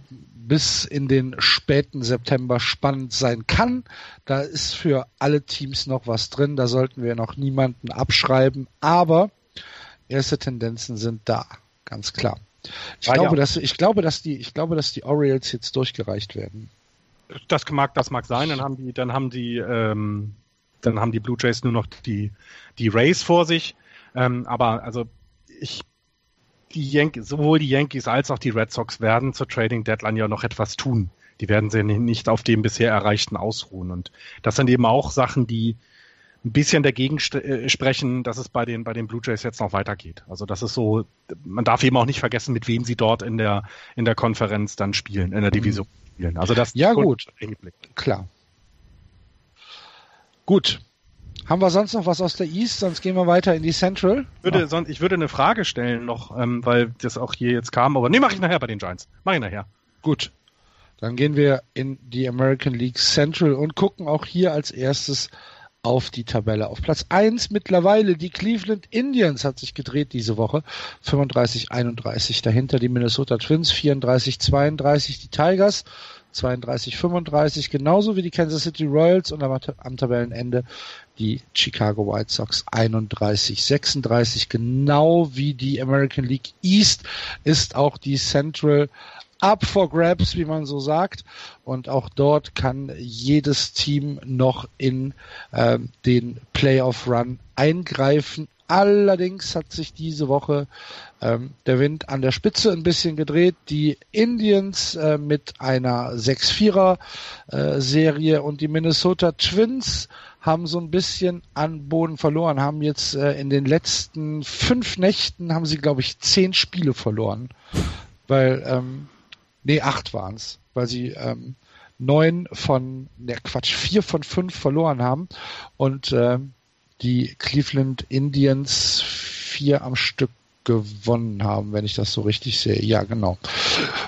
bis in den späten September spannend sein kann. Da ist für alle Teams noch was drin. Da sollten wir noch niemanden abschreiben. Aber erste Tendenzen sind da, ganz klar. Ich ah, glaube, ja. dass ich glaube, dass die ich glaube, dass die Orioles jetzt durchgereicht werden. Das mag das mag sein. Dann haben die dann haben die ähm, dann haben die Blue Jays nur noch die die Rays vor sich. Ähm, aber also ich die Yankees, sowohl die Yankees als auch die Red Sox werden zur Trading Deadline ja noch etwas tun. Die werden sich nicht auf dem bisher Erreichten ausruhen. Und das sind eben auch Sachen, die ein bisschen dagegen äh, sprechen, dass es bei den, bei den Blue Jays jetzt noch weitergeht. Also das ist so, man darf eben auch nicht vergessen, mit wem sie dort in der, in der Konferenz dann spielen, in der mhm. Division spielen. Also das ja gut, klar. Gut. Haben wir sonst noch was aus der East? Sonst gehen wir weiter in die Central. Ich würde, sonst, ich würde eine Frage stellen noch, ähm, weil das auch hier jetzt kam, aber nee, mache ich nachher bei den Giants. Mache ich nachher. Gut. Dann gehen wir in die American League Central und gucken auch hier als erstes auf die Tabelle. Auf Platz 1 mittlerweile die Cleveland Indians hat sich gedreht diese Woche. 35-31. Dahinter die Minnesota Twins 34-32. Die Tigers 32-35. Genauso wie die Kansas City Royals und am, Tabellenende die Chicago White Sox 31-36. Genau wie die American League East ist auch die Central up for grabs, wie man so sagt. Und auch dort kann jedes Team noch in äh, den Playoff Run eingreifen. Allerdings hat sich diese Woche ähm, der Wind an der Spitze ein bisschen gedreht. Die Indians äh, mit einer 6-4er äh, und die Minnesota Twins haben so ein bisschen an Boden verloren, haben jetzt äh, in den letzten fünf Nächten haben sie, glaube ich, zehn Spiele verloren. Weil ähm, nee, acht waren es, weil sie ähm, neun von, ne Quatsch, vier von fünf verloren haben und ähm, die Cleveland Indians vier am Stück gewonnen haben, wenn ich das so richtig sehe. Ja, genau.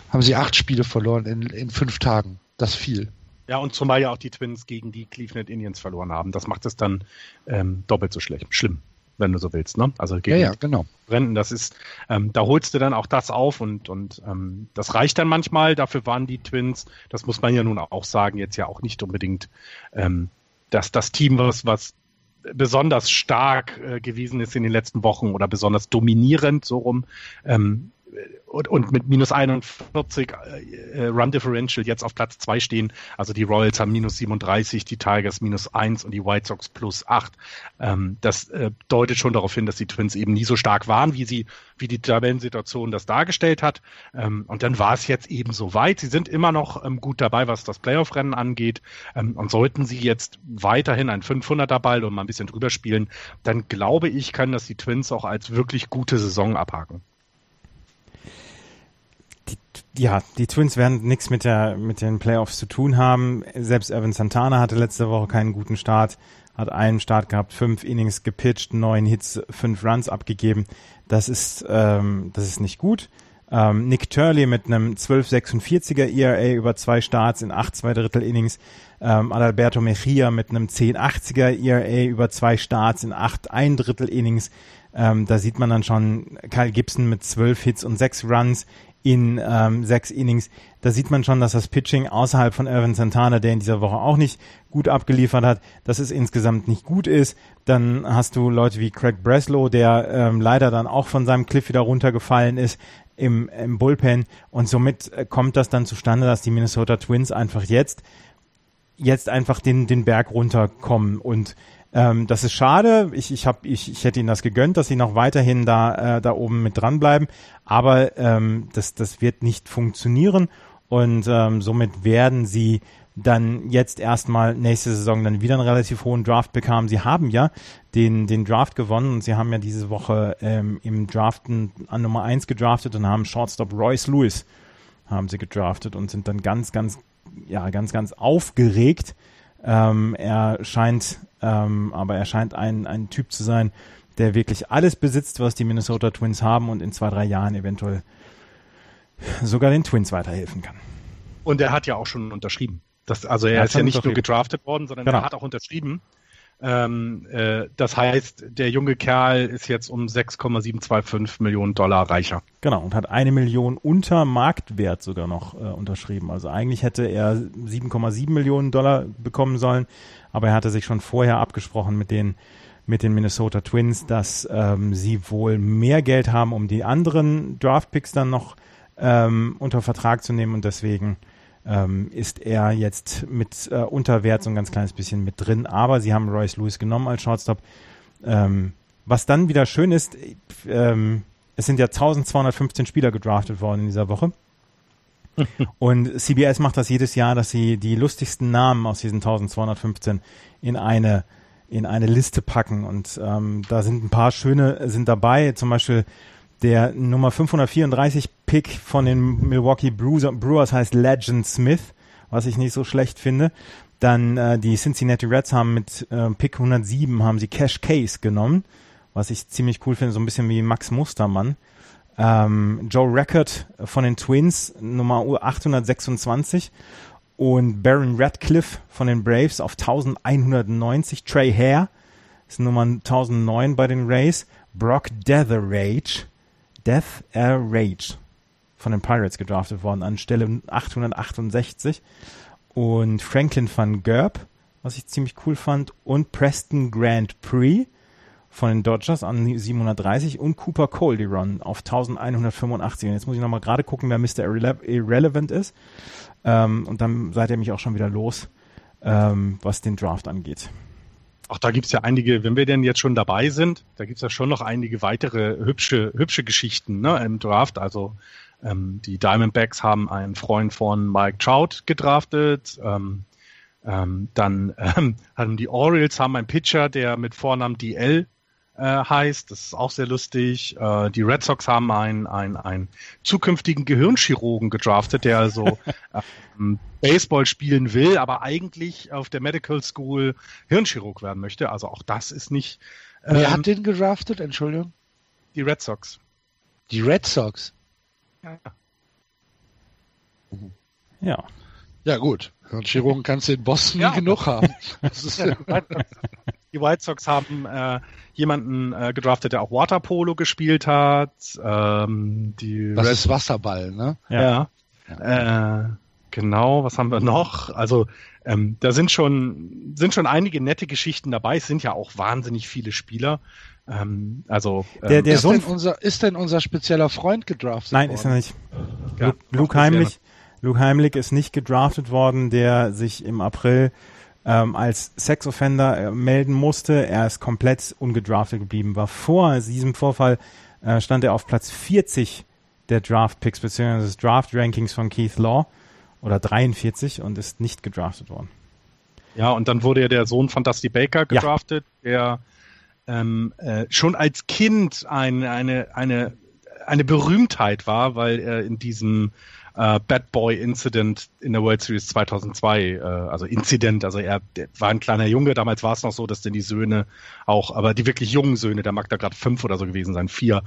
Haben sie acht Spiele verloren in, in fünf Tagen. Das viel. Ja, und zumal ja auch die Twins gegen die Cleveland Indians verloren haben. Das macht es dann ähm, doppelt so schlecht. Schlimm wenn du so willst. Ne? Also gegen ja, ja, genau. Rennen, das ist, ähm, da holst du dann auch das auf und, und ähm, das reicht dann manchmal. Dafür waren die Twins, das muss man ja nun auch sagen, jetzt ja auch nicht unbedingt ähm, dass das Team, was, was besonders stark äh, gewesen ist in den letzten Wochen oder besonders dominierend so rum. Ähm, und, und mit minus 41 äh, Run Differential jetzt auf Platz 2 stehen. Also die Royals haben minus 37, die Tigers minus 1 und die White Sox plus 8. Ähm, das äh, deutet schon darauf hin, dass die Twins eben nie so stark waren, wie sie, wie die Tabellensituation das dargestellt hat. Ähm, und dann war es jetzt eben so weit. Sie sind immer noch ähm, gut dabei, was das Playoff-Rennen angeht. Ähm, und sollten sie jetzt weiterhin ein 500er Ball und mal ein bisschen drüber spielen, dann glaube ich, können das die Twins auch als wirklich gute Saison abhaken ja, die Twins werden nichts mit der mit den Playoffs zu tun haben. Selbst Evan Santana hatte letzte Woche keinen guten Start, hat einen Start gehabt, fünf Innings gepitcht, neun Hits, fünf Runs abgegeben. Das ist ähm, das ist nicht gut. Ähm, Nick Turley mit einem 12,46er ERA über zwei Starts in acht zwei Drittel Innings. Ähm, Adalberto Mejia mit einem 10,80er ERA über zwei Starts in acht ein Drittel Innings. Ähm, da sieht man dann schon Kyle Gibson mit zwölf Hits und sechs Runs in ähm, sechs Innings. Da sieht man schon, dass das Pitching außerhalb von Irvin Santana, der in dieser Woche auch nicht gut abgeliefert hat, dass es insgesamt nicht gut ist. Dann hast du Leute wie Craig Breslow, der ähm, leider dann auch von seinem Cliff wieder runtergefallen ist im, im Bullpen. Und somit äh, kommt das dann zustande, dass die Minnesota Twins einfach jetzt jetzt einfach den, den Berg runterkommen und ähm, das ist schade. Ich, ich, hab, ich, ich hätte ihnen das gegönnt, dass sie noch weiterhin da, äh, da oben mit dranbleiben. Aber ähm, das, das wird nicht funktionieren. Und ähm, somit werden sie dann jetzt erstmal nächste Saison dann wieder einen relativ hohen Draft bekamen. Sie haben ja den, den Draft gewonnen und sie haben ja diese Woche ähm, im Draften an Nummer eins gedraftet und haben Shortstop Royce Lewis haben sie gedraftet und sind dann ganz, ganz, ja, ganz, ganz aufgeregt. Ähm, er scheint ähm, aber er scheint ein, ein Typ zu sein, der wirklich alles besitzt, was die Minnesota Twins haben und in zwei, drei Jahren eventuell sogar den Twins weiterhelfen kann. Und er hat ja auch schon unterschrieben. Das, also er, er ist ja nicht nur gedraftet worden, sondern genau. er hat auch unterschrieben. Ähm, äh, das heißt, der junge Kerl ist jetzt um 6,725 Millionen Dollar reicher. Genau, und hat eine Million unter Marktwert sogar noch äh, unterschrieben. Also eigentlich hätte er 7,7 Millionen Dollar bekommen sollen, aber er hatte sich schon vorher abgesprochen mit den mit den Minnesota Twins, dass ähm, sie wohl mehr Geld haben, um die anderen Draftpicks dann noch ähm, unter Vertrag zu nehmen und deswegen ähm, ist er jetzt mit äh, Unterwert so ein ganz kleines bisschen mit drin. Aber sie haben Royce Lewis genommen als Shortstop. Ähm, was dann wieder schön ist, ähm, es sind ja 1215 Spieler gedraftet worden in dieser Woche. [laughs] Und CBS macht das jedes Jahr, dass sie die lustigsten Namen aus diesen 1215 in eine in eine Liste packen. Und ähm, da sind ein paar schöne sind dabei, zum Beispiel der Nummer 534 Pick von den Milwaukee Brewers heißt Legend Smith, was ich nicht so schlecht finde. Dann äh, die Cincinnati Reds haben mit äh, Pick 107 haben sie Cash Case genommen, was ich ziemlich cool finde, so ein bisschen wie Max Mustermann. Ähm, Joe Record von den Twins Nummer 826 und Baron Radcliffe von den Braves auf 1190. Trey Hare ist Nummer 1009 bei den Rays. Brock Deatherage, Death Air Rage von den Pirates gedraftet worden an Stelle 868 und Franklin van Gerb, was ich ziemlich cool fand und Preston Grand Prix von den Dodgers an 730 und Cooper Colderon auf 1185. Und jetzt muss ich nochmal gerade gucken, wer Mr. Irrele Irrelevant ist. Ähm, und dann seid ihr mich auch schon wieder los, ähm, was den Draft angeht. Auch da gibt's ja einige, wenn wir denn jetzt schon dabei sind, da gibt's ja schon noch einige weitere hübsche, hübsche Geschichten ne, im Draft. Also ähm, die Diamondbacks haben einen Freund von Mike Trout gedraftet. Ähm, ähm, dann ähm, [laughs] haben die Orioles haben einen Pitcher, der mit Vornamen DL heißt. Das ist auch sehr lustig. Äh, die Red Sox haben einen, einen, einen zukünftigen Gehirnchirurgen gedraftet, der also [laughs] ähm, Baseball spielen will, aber eigentlich auf der Medical School Hirnchirurg werden möchte. Also auch das ist nicht. Ähm, Wer hat den gedraftet? Entschuldigung. Die Red Sox. Die Red Sox. Ja. Ja. Ja, gut. Hirnchirurgen kannst du in Boston ja. genug haben. [laughs] [laughs] die White Sox haben äh, jemanden äh, gedraftet, der auch Waterpolo gespielt hat. Ähm, die das Red ist Wasserball, ne? Ja. ja. Äh, genau, was haben wir noch? Also ähm, da sind schon, sind schon einige nette Geschichten dabei. Es sind ja auch wahnsinnig viele Spieler. Ähm, also ähm, der, der ist, denn unser, ist denn unser spezieller Freund gedraftet Nein, worden? ist er nicht. Ja, Luke, Luke Heimlich, Luke Heimlich ist nicht gedraftet worden, der sich im April ähm, als Sexoffender äh, melden musste. Er ist komplett ungedraftet geblieben. War vor diesem Vorfall äh, stand er auf Platz 40 der Draft Picks bzw. des Draft Rankings von Keith Law oder 43 und ist nicht gedraftet worden. Ja, und dann wurde ja der Sohn von Dusty Baker gedraftet, ja. der ähm, äh, schon als Kind ein, eine, eine, eine Berühmtheit war, weil er in diesem äh, Bad Boy Incident in der World Series 2002, äh, also Incident, also er war ein kleiner Junge, damals war es noch so, dass denn die Söhne auch, aber die wirklich jungen Söhne, der mag da gerade fünf oder so gewesen sein, vier,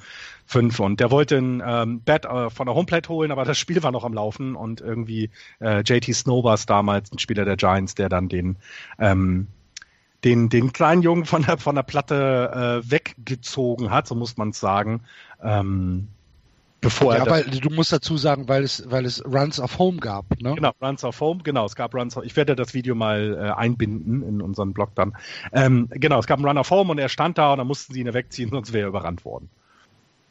fünf und der wollte ein ähm, Bat äh, von der Homeplate holen, aber das Spiel war noch am Laufen und irgendwie äh, JT Snow damals, ein Spieler der Giants, der dann den ähm, den, den kleinen Jungen von der, von der Platte äh, weggezogen hat, so muss man es sagen. Ähm, bevor ja, er weil du musst dazu sagen, weil es, weil es Runs of Home gab, ne? Genau, Runs of Home, genau, es gab Runs of, ich werde das Video mal äh, einbinden in unseren Blog dann. Ähm, genau, es gab einen Run of Home und er stand da und dann mussten sie ihn wegziehen, [laughs] sonst wäre er überrannt worden.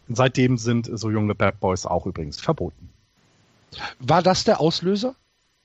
Und seitdem sind so junge Bad Boys auch übrigens verboten. War das der Auslöser?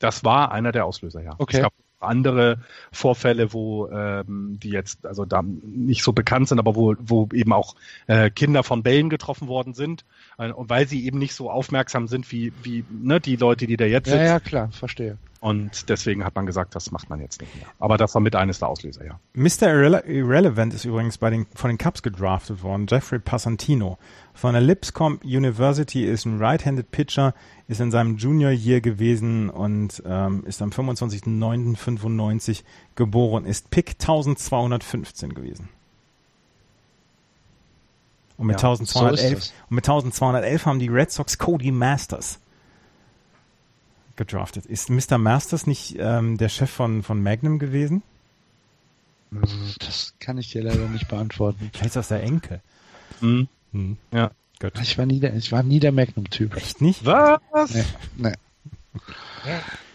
Das war einer der Auslöser, ja. Okay. Es gab andere Vorfälle, wo ähm, die jetzt also da nicht so bekannt sind, aber wo, wo eben auch äh, Kinder von Bällen getroffen worden sind äh, und weil sie eben nicht so aufmerksam sind wie wie ne, die Leute, die da jetzt sitzen. Ja, ja, klar, verstehe. Und deswegen hat man gesagt, das macht man jetzt nicht mehr. Aber das war mit eines der Auslöser, ja. Mr. Irrele Irrelevant ist übrigens bei den, von den Cubs gedraftet worden. Jeffrey Passantino. Von der Lipscomb University ist ein Right-Handed Pitcher, ist in seinem Junior Year gewesen und ähm, ist am 25.09.95 geboren, ist Pick 1215 gewesen. Und mit, ja, 1211, so und mit 1211 haben die Red Sox Cody Masters gedraftet. Ist Mr. Masters nicht ähm, der Chef von, von Magnum gewesen? Das kann ich dir leider nicht beantworten. [laughs] Vielleicht ist das der Enkel. Hm. Hm. Ja. Gut. Ich war nie der, ich war nie der Magnum-Typ. Echt nicht? Was? Nee. Nee.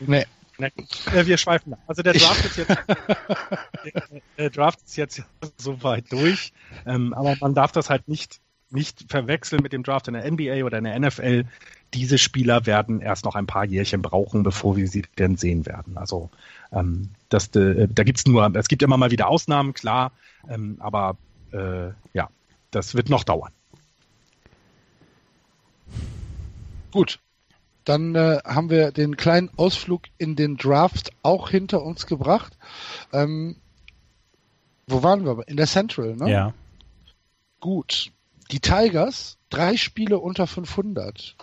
nee. nee. Äh, wir schweifen ab. Also der Draft ist jetzt, [laughs] der Draft ist jetzt so weit durch, ähm, aber man darf das halt nicht nicht verwechseln mit dem Draft in der NBA oder in der NFL diese Spieler werden erst noch ein paar Jährchen brauchen, bevor wir sie denn sehen werden. Also ähm, das, äh, da gibt's nur, es gibt immer mal wieder Ausnahmen, klar, ähm, aber äh, ja, das wird noch dauern. Gut, dann äh, haben wir den kleinen Ausflug in den Draft auch hinter uns gebracht. Ähm, Wo waren wir? In der Central, ne? Ja. Gut. Die Tigers, drei Spiele unter 500.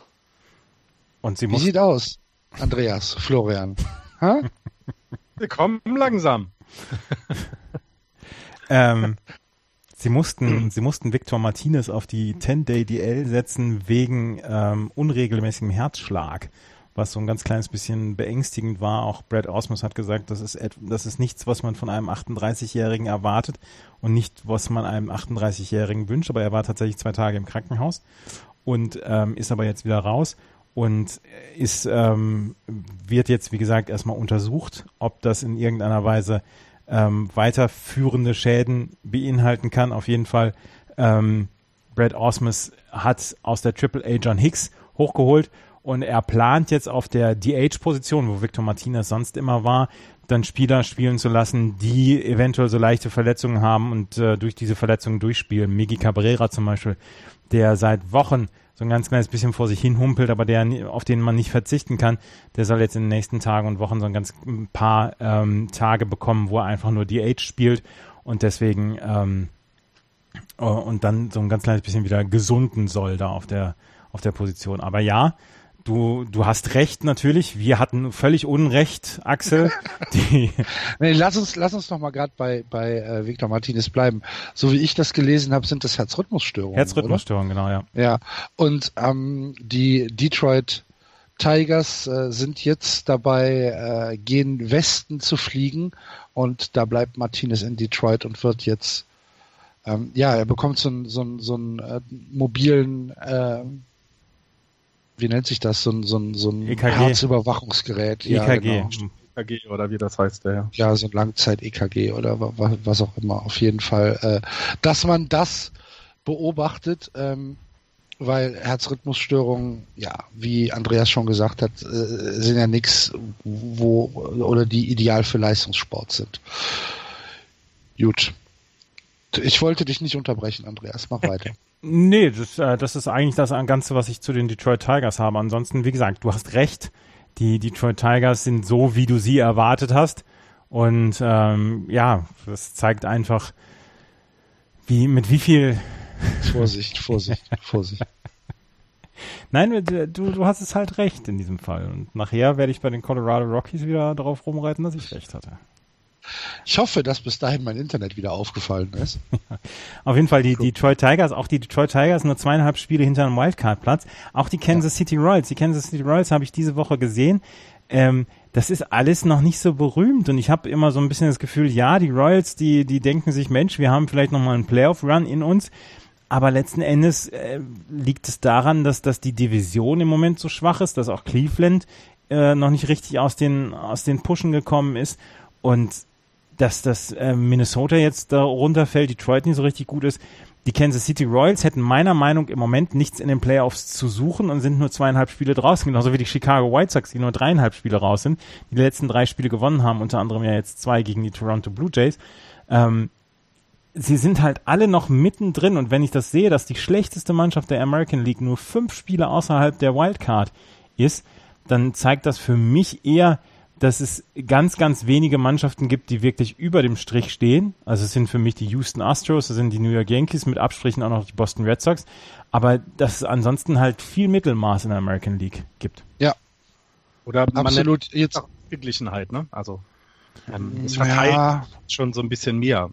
Und sie Wie muss, sieht aus, Andreas, Florian? Ha? [laughs] Wir kommen langsam. [laughs] ähm, sie mussten, sie mussten Victor Martinez auf die 10-Day-DL setzen wegen ähm, unregelmäßigem Herzschlag, was so ein ganz kleines bisschen beängstigend war. Auch Brad Osmus hat gesagt, das ist, das ist nichts, was man von einem 38-Jährigen erwartet und nicht, was man einem 38-Jährigen wünscht. Aber er war tatsächlich zwei Tage im Krankenhaus und ähm, ist aber jetzt wieder raus und ist ähm, wird jetzt wie gesagt erstmal untersucht, ob das in irgendeiner Weise ähm, weiterführende Schäden beinhalten kann. Auf jeden Fall ähm, Brad Osmus hat aus der Triple A John Hicks hochgeholt und er plant jetzt auf der DH-Position, wo Victor Martinez sonst immer war, dann Spieler spielen zu lassen, die eventuell so leichte Verletzungen haben und äh, durch diese Verletzungen durchspielen. Migi Cabrera zum Beispiel, der seit Wochen so ein ganz kleines bisschen vor sich hin humpelt, aber der auf den man nicht verzichten kann, der soll jetzt in den nächsten Tagen und Wochen so ein ganz paar ähm, Tage bekommen, wo er einfach nur DH spielt und deswegen ähm, äh, und dann so ein ganz kleines bisschen wieder gesunden soll da auf der auf der Position. Aber ja, du du hast recht natürlich. Wir hatten völlig Unrecht, Axel. [laughs] Die Nee, lass uns, lass uns noch mal gerade bei, bei äh, Victor Martinez bleiben. So wie ich das gelesen habe, sind das Herzrhythmusstörungen. Herzrhythmusstörung, genau, ja. Ja. Und ähm, die Detroit Tigers äh, sind jetzt dabei, äh, gen Westen zu fliegen und da bleibt Martinez in Detroit und wird jetzt ähm, ja, er bekommt so einen so einen so einen äh, mobilen äh, wie nennt sich das? So ein, so ein, so ein EKG. Herzüberwachungsgerät. Ja, EKG. genau. EKG oder wie das heißt, der. ja, so ein Langzeit-EKG oder wa- wa- was auch immer. Auf jeden Fall, äh, dass man das beobachtet, ähm, weil Herzrhythmusstörungen, ja, wie Andreas schon gesagt hat, äh, sind ja nichts, wo oder die ideal für Leistungssport sind. Gut. Ich wollte dich nicht unterbrechen, Andreas. Mach [laughs] weiter. Nee, das, äh, das ist eigentlich das Ganze, was ich zu den Detroit Tigers habe. Ansonsten, wie gesagt, du hast recht. Die Detroit Tigers sind so, wie du sie erwartet hast. Und ähm, ja, das zeigt einfach, wie mit wie viel. [laughs] Vorsicht, Vorsicht, Vorsicht. [laughs] Nein, du, du hast es halt recht in diesem Fall. Und nachher werde ich bei den Colorado Rockies wieder darauf rumreiten, dass ich recht hatte. Ich hoffe, dass bis dahin mein Internet wieder aufgefallen ist. [laughs] Auf jeden Fall die Detroit Tigers, auch die Detroit Tigers nur zweieinhalb Spiele hinter einem Wildcard-Platz. Auch die Kansas City Royals. Die Kansas City Royals habe ich diese Woche gesehen. Ähm, das ist alles noch nicht so berühmt und ich habe immer so ein bisschen das Gefühl, ja, die Royals, die, die denken sich, Mensch, wir haben vielleicht nochmal einen Playoff-Run in uns. Aber letzten Endes äh, liegt es daran, dass, dass die Division im Moment so schwach ist, dass auch Cleveland äh, noch nicht richtig aus den, aus den Pushen gekommen ist und dass das äh, Minnesota jetzt da runterfällt, Detroit nicht so richtig gut ist. Die Kansas City Royals hätten meiner Meinung im Moment nichts in den Playoffs zu suchen und sind nur zweieinhalb Spiele draußen, genauso wie die Chicago White Sox, die nur dreieinhalb Spiele raus sind, die, die letzten drei Spiele gewonnen haben, unter anderem ja jetzt zwei gegen die Toronto Blue Jays. Ähm, sie sind halt alle noch mittendrin und wenn ich das sehe, dass die schlechteste Mannschaft der American League nur fünf Spiele außerhalb der Wildcard ist, dann zeigt das für mich eher, dass es ganz, ganz wenige Mannschaften gibt, die wirklich über dem Strich stehen. Also es sind für mich die Houston Astros, es sind die New York Yankees, mit Abstrichen auch noch die Boston Red Sox. Aber dass es ansonsten halt viel Mittelmaß in der American League gibt. Ja, Oder man absolut. Jetzt, Ausgeglichenheit, ne? Also ähm, es verteilt ja, schon so ein bisschen mehr.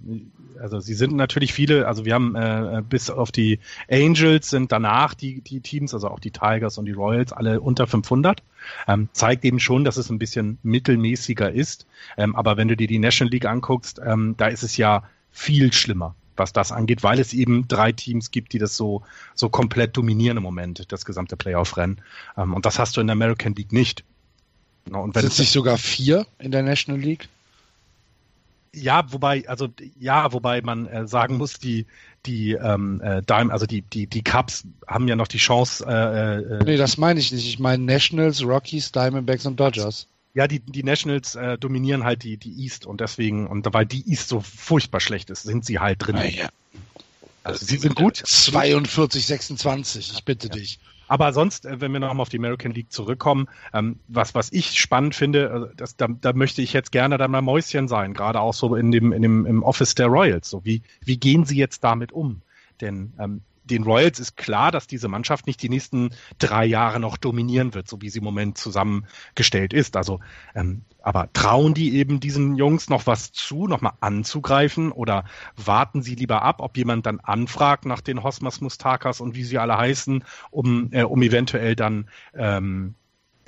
Also sie sind natürlich viele, also wir haben äh, bis auf die Angels sind danach die, die Teams, also auch die Tigers und die Royals, alle unter 500. Ähm, zeigt eben schon, dass es ein bisschen mittelmäßiger ist. Ähm, aber wenn du dir die National League anguckst, ähm, da ist es ja viel schlimmer, was das angeht, weil es eben drei Teams gibt, die das so, so komplett dominieren im Moment, das gesamte Playoff-Rennen. Ähm, und das hast du in der American League nicht. Na, Und wenn sind es nicht sogar vier in der National League? Ja, wobei, also ja, wobei man äh, sagen muss, die die ähm, äh, Dime, also die die die Cubs haben ja noch die Chance. Äh, äh, Nee, das meine ich nicht. Ich meine Nationals, Rockies, Diamondbacks und Dodgers. ja, die die Nationals äh, dominieren halt die die East und deswegen und weil die East so furchtbar schlecht ist, sind sie halt drin. Naja. Also sie sind gut, 42, 26, ich bitte dich. Aber sonst, äh, wenn wir nochmal auf die American League zurückkommen, ähm, was, was ich spannend finde, äh, das, da, da möchte ich jetzt gerne dann mal Mäuschen sein, gerade auch so in dem, in dem im Office der Royals. So wie, wie gehen sie jetzt damit um? Denn ähm, den Royals ist klar, dass diese Mannschaft nicht die nächsten drei Jahre noch dominieren wird, so wie sie im Moment zusammengestellt ist. Also, ähm, aber trauen die eben diesen Jungs noch was zu, nochmal anzugreifen oder warten sie lieber ab, ob jemand dann anfragt nach den Hosmas Mustakas und wie sie alle heißen, um, äh, um eventuell dann ähm,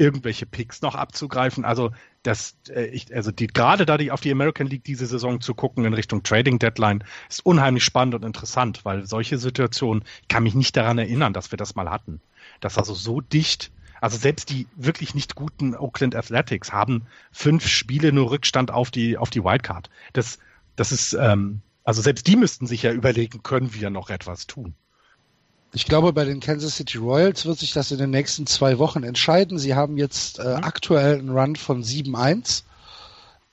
irgendwelche Picks noch abzugreifen. Also das, äh, ich, also die, gerade da die auf die American League diese Saison zu gucken in Richtung Trading Deadline ist unheimlich spannend und interessant, weil solche Situationen kann mich nicht daran erinnern, dass wir das mal hatten. Das also so dicht, also selbst die wirklich nicht guten Oakland Athletics haben fünf Spiele nur Rückstand auf die auf die Wildcard. Das, das ist ähm, also selbst die müssten sich ja überlegen, können wir noch etwas tun. Ich glaube, bei den Kansas City Royals wird sich das in den nächsten zwei Wochen entscheiden. Sie haben jetzt äh, mhm. aktuell einen Run von 7-1.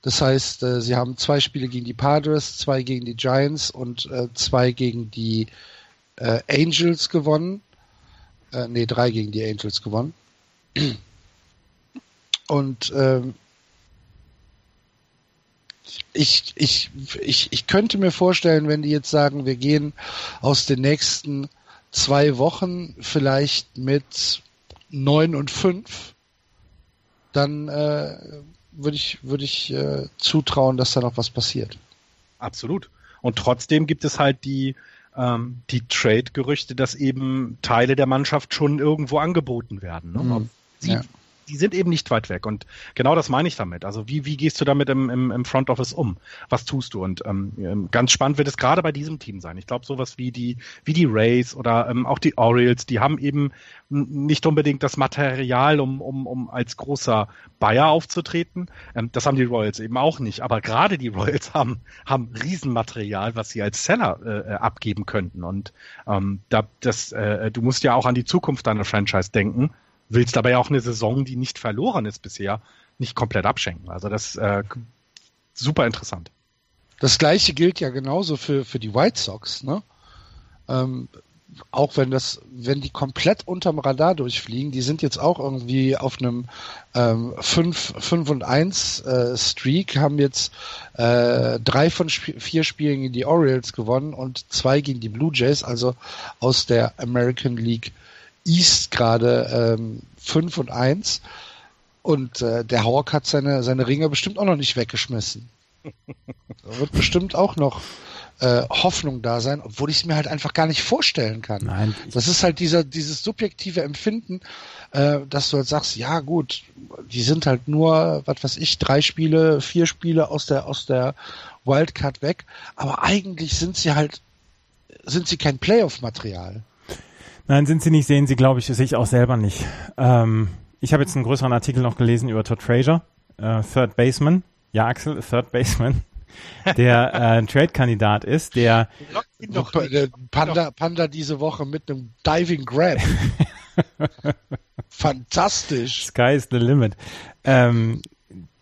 Das heißt, äh, sie haben zwei Spiele gegen die Padres, zwei gegen die Giants und äh, zwei gegen die äh, Angels gewonnen. Äh, nee, drei gegen die Angels gewonnen. Und ähm, ich, ich, ich, ich könnte mir vorstellen, wenn die jetzt sagen, wir gehen aus den nächsten zwei Wochen vielleicht mit neun und fünf, dann äh, würde ich, würde ich äh, zutrauen, dass da noch was passiert. Absolut. Und trotzdem gibt es halt die, ähm, die Trade-Gerüchte, dass eben Teile der Mannschaft schon irgendwo angeboten werden. Ne? Mhm. Sie, ja die sind eben nicht weit weg. Und genau das meine ich damit. Also wie, wie gehst du damit im, im, im Front Office um? Was tust du? Und ähm, ähm ganz spannend wird es gerade bei diesem Team sein. Ich glaube, sowas wie die, wie die Rays oder ähm, auch die Orioles, die haben eben nicht unbedingt das Material, um, um, um als großer Bayer aufzutreten. Ähm, das haben die Royals eben auch nicht. Aber gerade die Royals [laughs] haben, haben Riesenmaterial, was sie als Seller äh, abgeben könnten. Und ähm, da, das, äh, du musst ja auch an die Zukunft deiner Franchise denken willst ja auch eine Saison, die nicht verloren ist bisher, nicht komplett abschenken. Also das äh, super interessant. Das gleiche gilt ja genauso für, für die White Sox, ne? Ähm, auch wenn das, wenn die komplett unterm Radar durchfliegen, die sind jetzt auch irgendwie auf einem ähm, 5, 5 und 1 äh, Streak, haben jetzt äh, drei von Sp vier Spielen gegen die Orioles gewonnen und zwei gegen die Blue Jays, also aus der American League East gerade ähm, 5 und 1 und äh, der Hawk hat seine, seine Ringe bestimmt auch noch nicht weggeschmissen. da wird bestimmt auch noch äh, Hoffnung da sein, obwohl ich es mir halt einfach gar nicht vorstellen kann. Nein, das ist halt dieser, dieses subjektive Empfinden, äh, dass du halt sagst, ja gut, die sind halt nur, was weiß ich, drei Spiele, vier Spiele aus der, aus der Wildcard weg, aber eigentlich sind sie halt, sind sie kein Playoff-Material. Nein, sind sie nicht, sehen sie, glaube ich, sehe ich auch selber nicht. Ähm, ich habe jetzt einen größeren Artikel noch gelesen über Todd Frazier, äh, Third Baseman. Ja, Axel, Third Baseman. [laughs] Der äh, Trade-Kandidat ist, der, der Panda, Panda diese Woche mit einem Diving Grab. [laughs] Fantastisch. Sky is the limit. Ähm,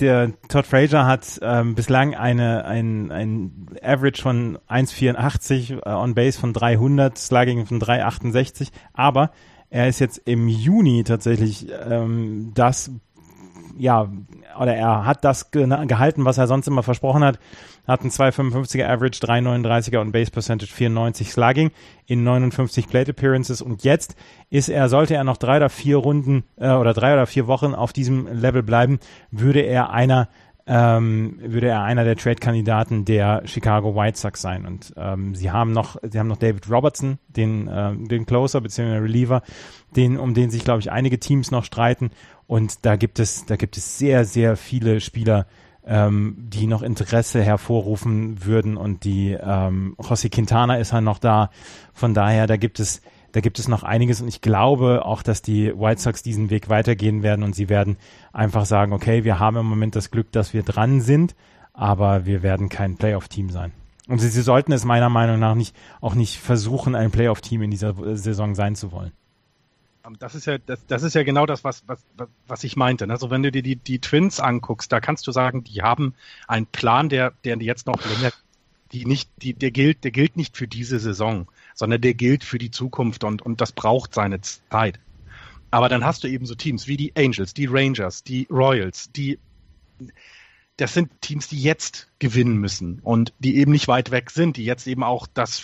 der Todd Frazier hat ähm, bislang eine, ein, ein Average von 1,84 äh, on Base von 300, Slugging von 3,68, aber er ist jetzt im Juni tatsächlich ähm, das, ja, oder er hat das gehalten, was er sonst immer versprochen hat, hat ein 2,55er Average, 3,39er und Base Percentage 94 Slugging in 59 Plate Appearances. Und jetzt ist er, sollte er noch drei oder vier Runden äh, oder drei oder vier Wochen auf diesem Level bleiben, würde er einer ähm, würde er einer der Trade-Kandidaten der Chicago White Sox sein. Und ähm, sie haben noch, sie haben noch David Robertson, den, äh, den Closer bzw. Reliever, den, um den sich, glaube ich, einige Teams noch streiten. Und da gibt es, da gibt es sehr, sehr viele Spieler, ähm, die noch Interesse hervorrufen würden und die ähm, José Quintana ist halt noch da. Von daher, da gibt es da gibt es noch einiges und ich glaube auch, dass die White Sox diesen Weg weitergehen werden und sie werden einfach sagen, okay, wir haben im Moment das Glück, dass wir dran sind, aber wir werden kein Playoff-Team sein. Und sie, sie sollten es meiner Meinung nach nicht, auch nicht versuchen, ein Playoff-Team in dieser Saison sein zu wollen. Das ist ja, das, das ist ja genau das, was, was, was ich meinte. Also wenn du dir die, die Twins anguckst, da kannst du sagen, die haben einen Plan, der, der jetzt noch länger, die nicht, die, der gilt, der gilt nicht für diese Saison, sondern der gilt für die Zukunft und, und das braucht seine Zeit. Aber dann hast du eben so Teams wie die Angels, die Rangers, die Royals, die das sind Teams, die jetzt gewinnen müssen und die eben nicht weit weg sind, die jetzt eben auch das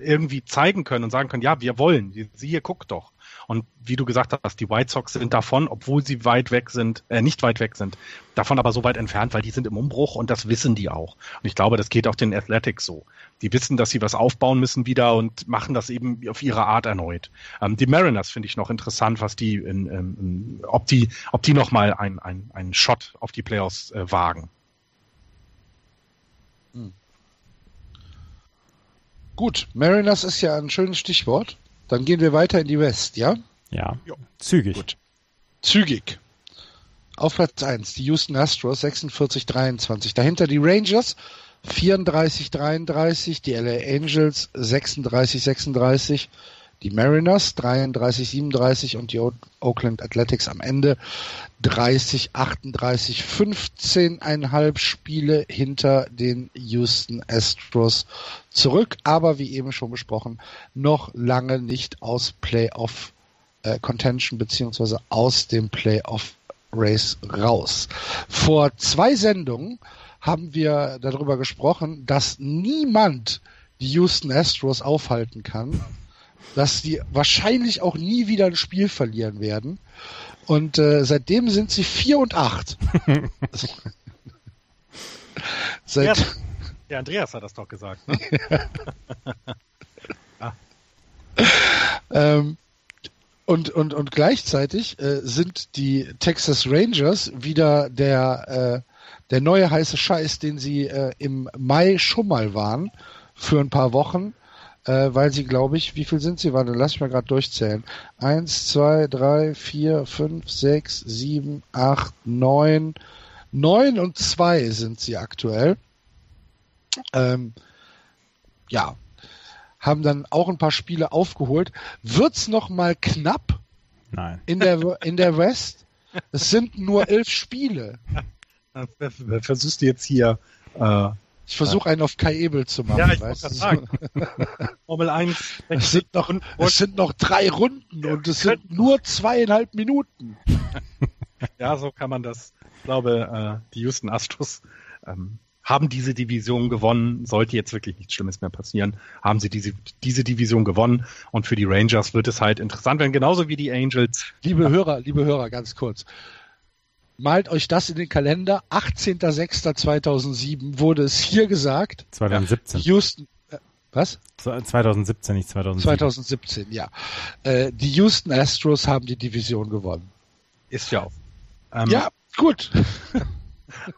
irgendwie zeigen können und sagen können, ja, wir wollen, sie hier guckt doch. Und wie du gesagt hast, die White Sox sind davon, obwohl sie weit weg sind, äh, nicht weit weg sind, davon aber so weit entfernt, weil die sind im Umbruch und das wissen die auch. Und ich glaube, das geht auch den Athletics so. Die wissen, dass sie was aufbauen müssen wieder und machen das eben auf ihre Art erneut. Ähm, die Mariners finde ich noch interessant, was die, in, in, ob die, ob die noch mal einen ein Shot auf die Playoffs äh, wagen. Hm. Gut, Mariners ist ja ein schönes Stichwort. Dann gehen wir weiter in die West, ja? Ja. Jo. Zügig. Gut. Zügig. Auf Platz 1 die Houston Astros 46-23. Dahinter die Rangers 34-33, die LA Angels 36-36, die Mariners 33-37 und die Oakland Athletics am Ende 30-38, 15,5 Spiele hinter den Houston Astros zurück, aber wie eben schon besprochen, noch lange nicht aus Playoff äh, Contention beziehungsweise aus dem Playoff Race raus. Vor zwei Sendungen haben wir darüber gesprochen, dass niemand die Houston Astros aufhalten kann dass die wahrscheinlich auch nie wieder ein Spiel verlieren werden. Und äh, seitdem sind sie 4 und 8. [laughs] Seit... Der, der Andreas hat das doch gesagt. Ne? [laughs] ah. ähm, und, und, und gleichzeitig äh, sind die Texas Rangers wieder der, äh, der neue heiße Scheiß, den sie äh, im Mai schon mal waren, für ein paar Wochen äh, weil sie, glaube ich, wie viel sind sie? Warte, lass ich mal gerade durchzählen. Eins, zwei, drei, vier, fünf, sechs, sieben, acht, neun, neun und zwei sind sie aktuell. Ähm, ja, haben dann auch ein paar Spiele aufgeholt. Wird's noch mal knapp? Nein. In der [laughs] in der West? Es sind nur elf Spiele. [laughs] Versuchst du jetzt hier äh, ich versuche einen auf Kai Ebel zu machen. Ja, ich wollte sagen. [laughs] Formel 1. Es sind, noch, es sind noch drei Runden ja, und es sind nur zweieinhalb Minuten. [laughs] ja, so kann man das. Ich glaube, äh, die Houston Astros ähm, haben diese Division gewonnen. Sollte jetzt wirklich nichts Schlimmes mehr passieren, haben sie diese, diese Division gewonnen. Und für die Rangers wird es halt interessant werden, genauso wie die Angels. Liebe Hörer, liebe Hörer, ganz kurz malt euch das in den Kalender. 18.06.2007 wurde es hier gesagt. 2017. Houston, äh, was? 2017, nicht 2007. 2017, ja. Äh, die Houston Astros haben die Division gewonnen. Ist ja auch. Ähm, ja, gut. [laughs]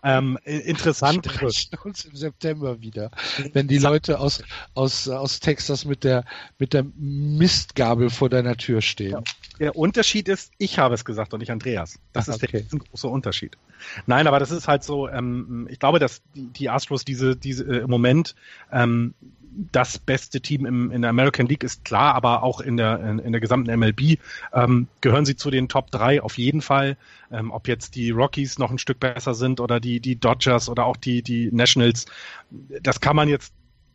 Ähm, interessant. Wir uns im September wieder, wenn die Leute aus, aus, aus Texas mit der, mit der Mistgabel vor deiner Tür stehen. Ja. Der Unterschied ist, ich habe es gesagt und nicht Andreas. Das Ach, ist okay. der große Unterschied. Nein, aber das ist halt so, ähm, ich glaube, dass die, die Astros diese, diese äh, im Moment ähm, das beste Team im, in der American League ist klar, aber auch in der, in, in der gesamten MLB ähm, gehören sie zu den Top 3 auf jeden Fall. Ähm, ob jetzt die Rockies noch ein Stück besser sind oder die, die Dodgers oder auch die, die Nationals, das kann man jetzt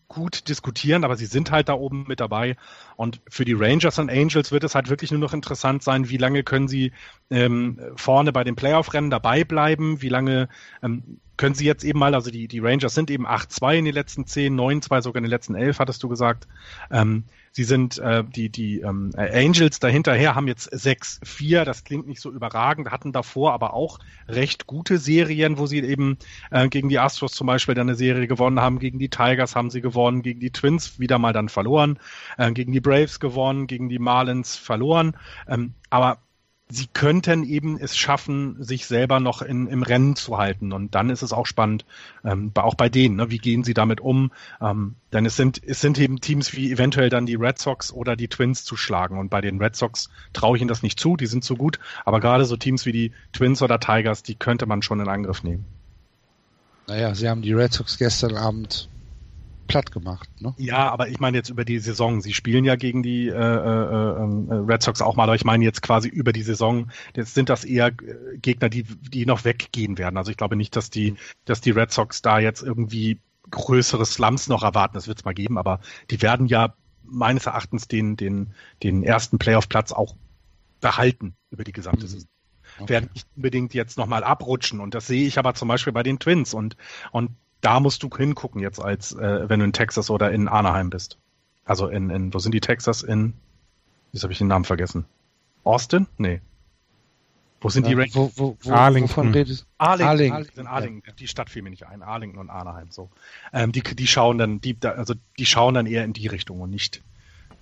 gut diskutieren, aber sie sind halt da oben mit dabei. Und für die Rangers und Angels wird es halt wirklich nur noch interessant sein, wie lange können sie ähm, vorne bei den Playoff-Rennen dabei bleiben, wie lange ähm, können sie jetzt eben mal, also die, die Rangers sind eben 8-2 in den letzten 10, 9-2 sogar in den letzten 11, hattest du gesagt. Ähm, sie sind äh, die, die ähm, Angels dahinterher haben jetzt 6-4, das klingt nicht so überragend, hatten davor aber auch recht gute Serien, wo sie eben äh, gegen die Astros zum Beispiel dann eine Serie gewonnen haben, gegen die Tigers haben sie gewonnen, gegen die Twins wieder mal dann verloren, äh, gegen die Braves gewonnen, gegen die Marlins verloren. Ähm, aber sie könnten eben es schaffen, sich selber noch in, im Rennen zu halten. Und dann ist es auch spannend, ähm, auch bei denen, ne, wie gehen sie damit um? Ähm, denn es sind, es sind eben Teams wie eventuell dann die Red Sox oder die Twins zu schlagen. Und bei den Red Sox traue ich ihnen das nicht zu, die sind zu gut. Aber gerade so Teams wie die Twins oder Tigers, die könnte man schon in Angriff nehmen. Naja, sie haben die Red Sox gestern Abend platt gemacht. Ne? Ja, aber ich meine jetzt über die Saison. Sie spielen ja gegen die äh, äh, ähm, äh, Red Sox auch mal, aber ich meine jetzt quasi über die Saison. Jetzt sind das eher äh, Gegner, die, die noch weggehen werden. Also ich glaube nicht, dass die, dass die Red Sox da jetzt irgendwie größere Slums noch erwarten. Das wird es mal geben, aber die werden ja meines Erachtens den, den, den ersten Playoff-Platz auch behalten über die gesamte Saison. Okay. Werden nicht unbedingt jetzt nochmal abrutschen. Und das sehe ich aber zum Beispiel bei den Twins. Und, und da musst du hingucken jetzt, als äh, wenn du in Texas oder in Anaheim bist. Also in, in wo sind die Texas? In, jetzt habe ich den Namen vergessen. Austin? Nee. Wo sind ja, die Rangers? Wo, wo, wo, Arlington. Wovon redest Arlington. Arlington. Arlington. Ja. Die Stadt fiel mir nicht ein. Arlington und Anaheim. So. Ähm, die, die schauen dann, die, also die schauen dann eher in die Richtung und nicht,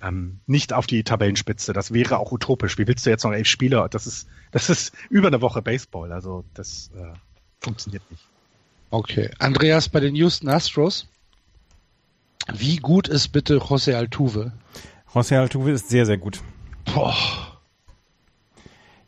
ähm, nicht auf die Tabellenspitze. Das wäre auch utopisch. Wie willst du jetzt noch elf Spieler? Das ist, das ist [laughs] über eine Woche Baseball. Also das äh, funktioniert nicht. Okay. Andreas, bei den Houston Astros, wie gut ist bitte José Altuve? José Altuve ist sehr, sehr gut. Boah.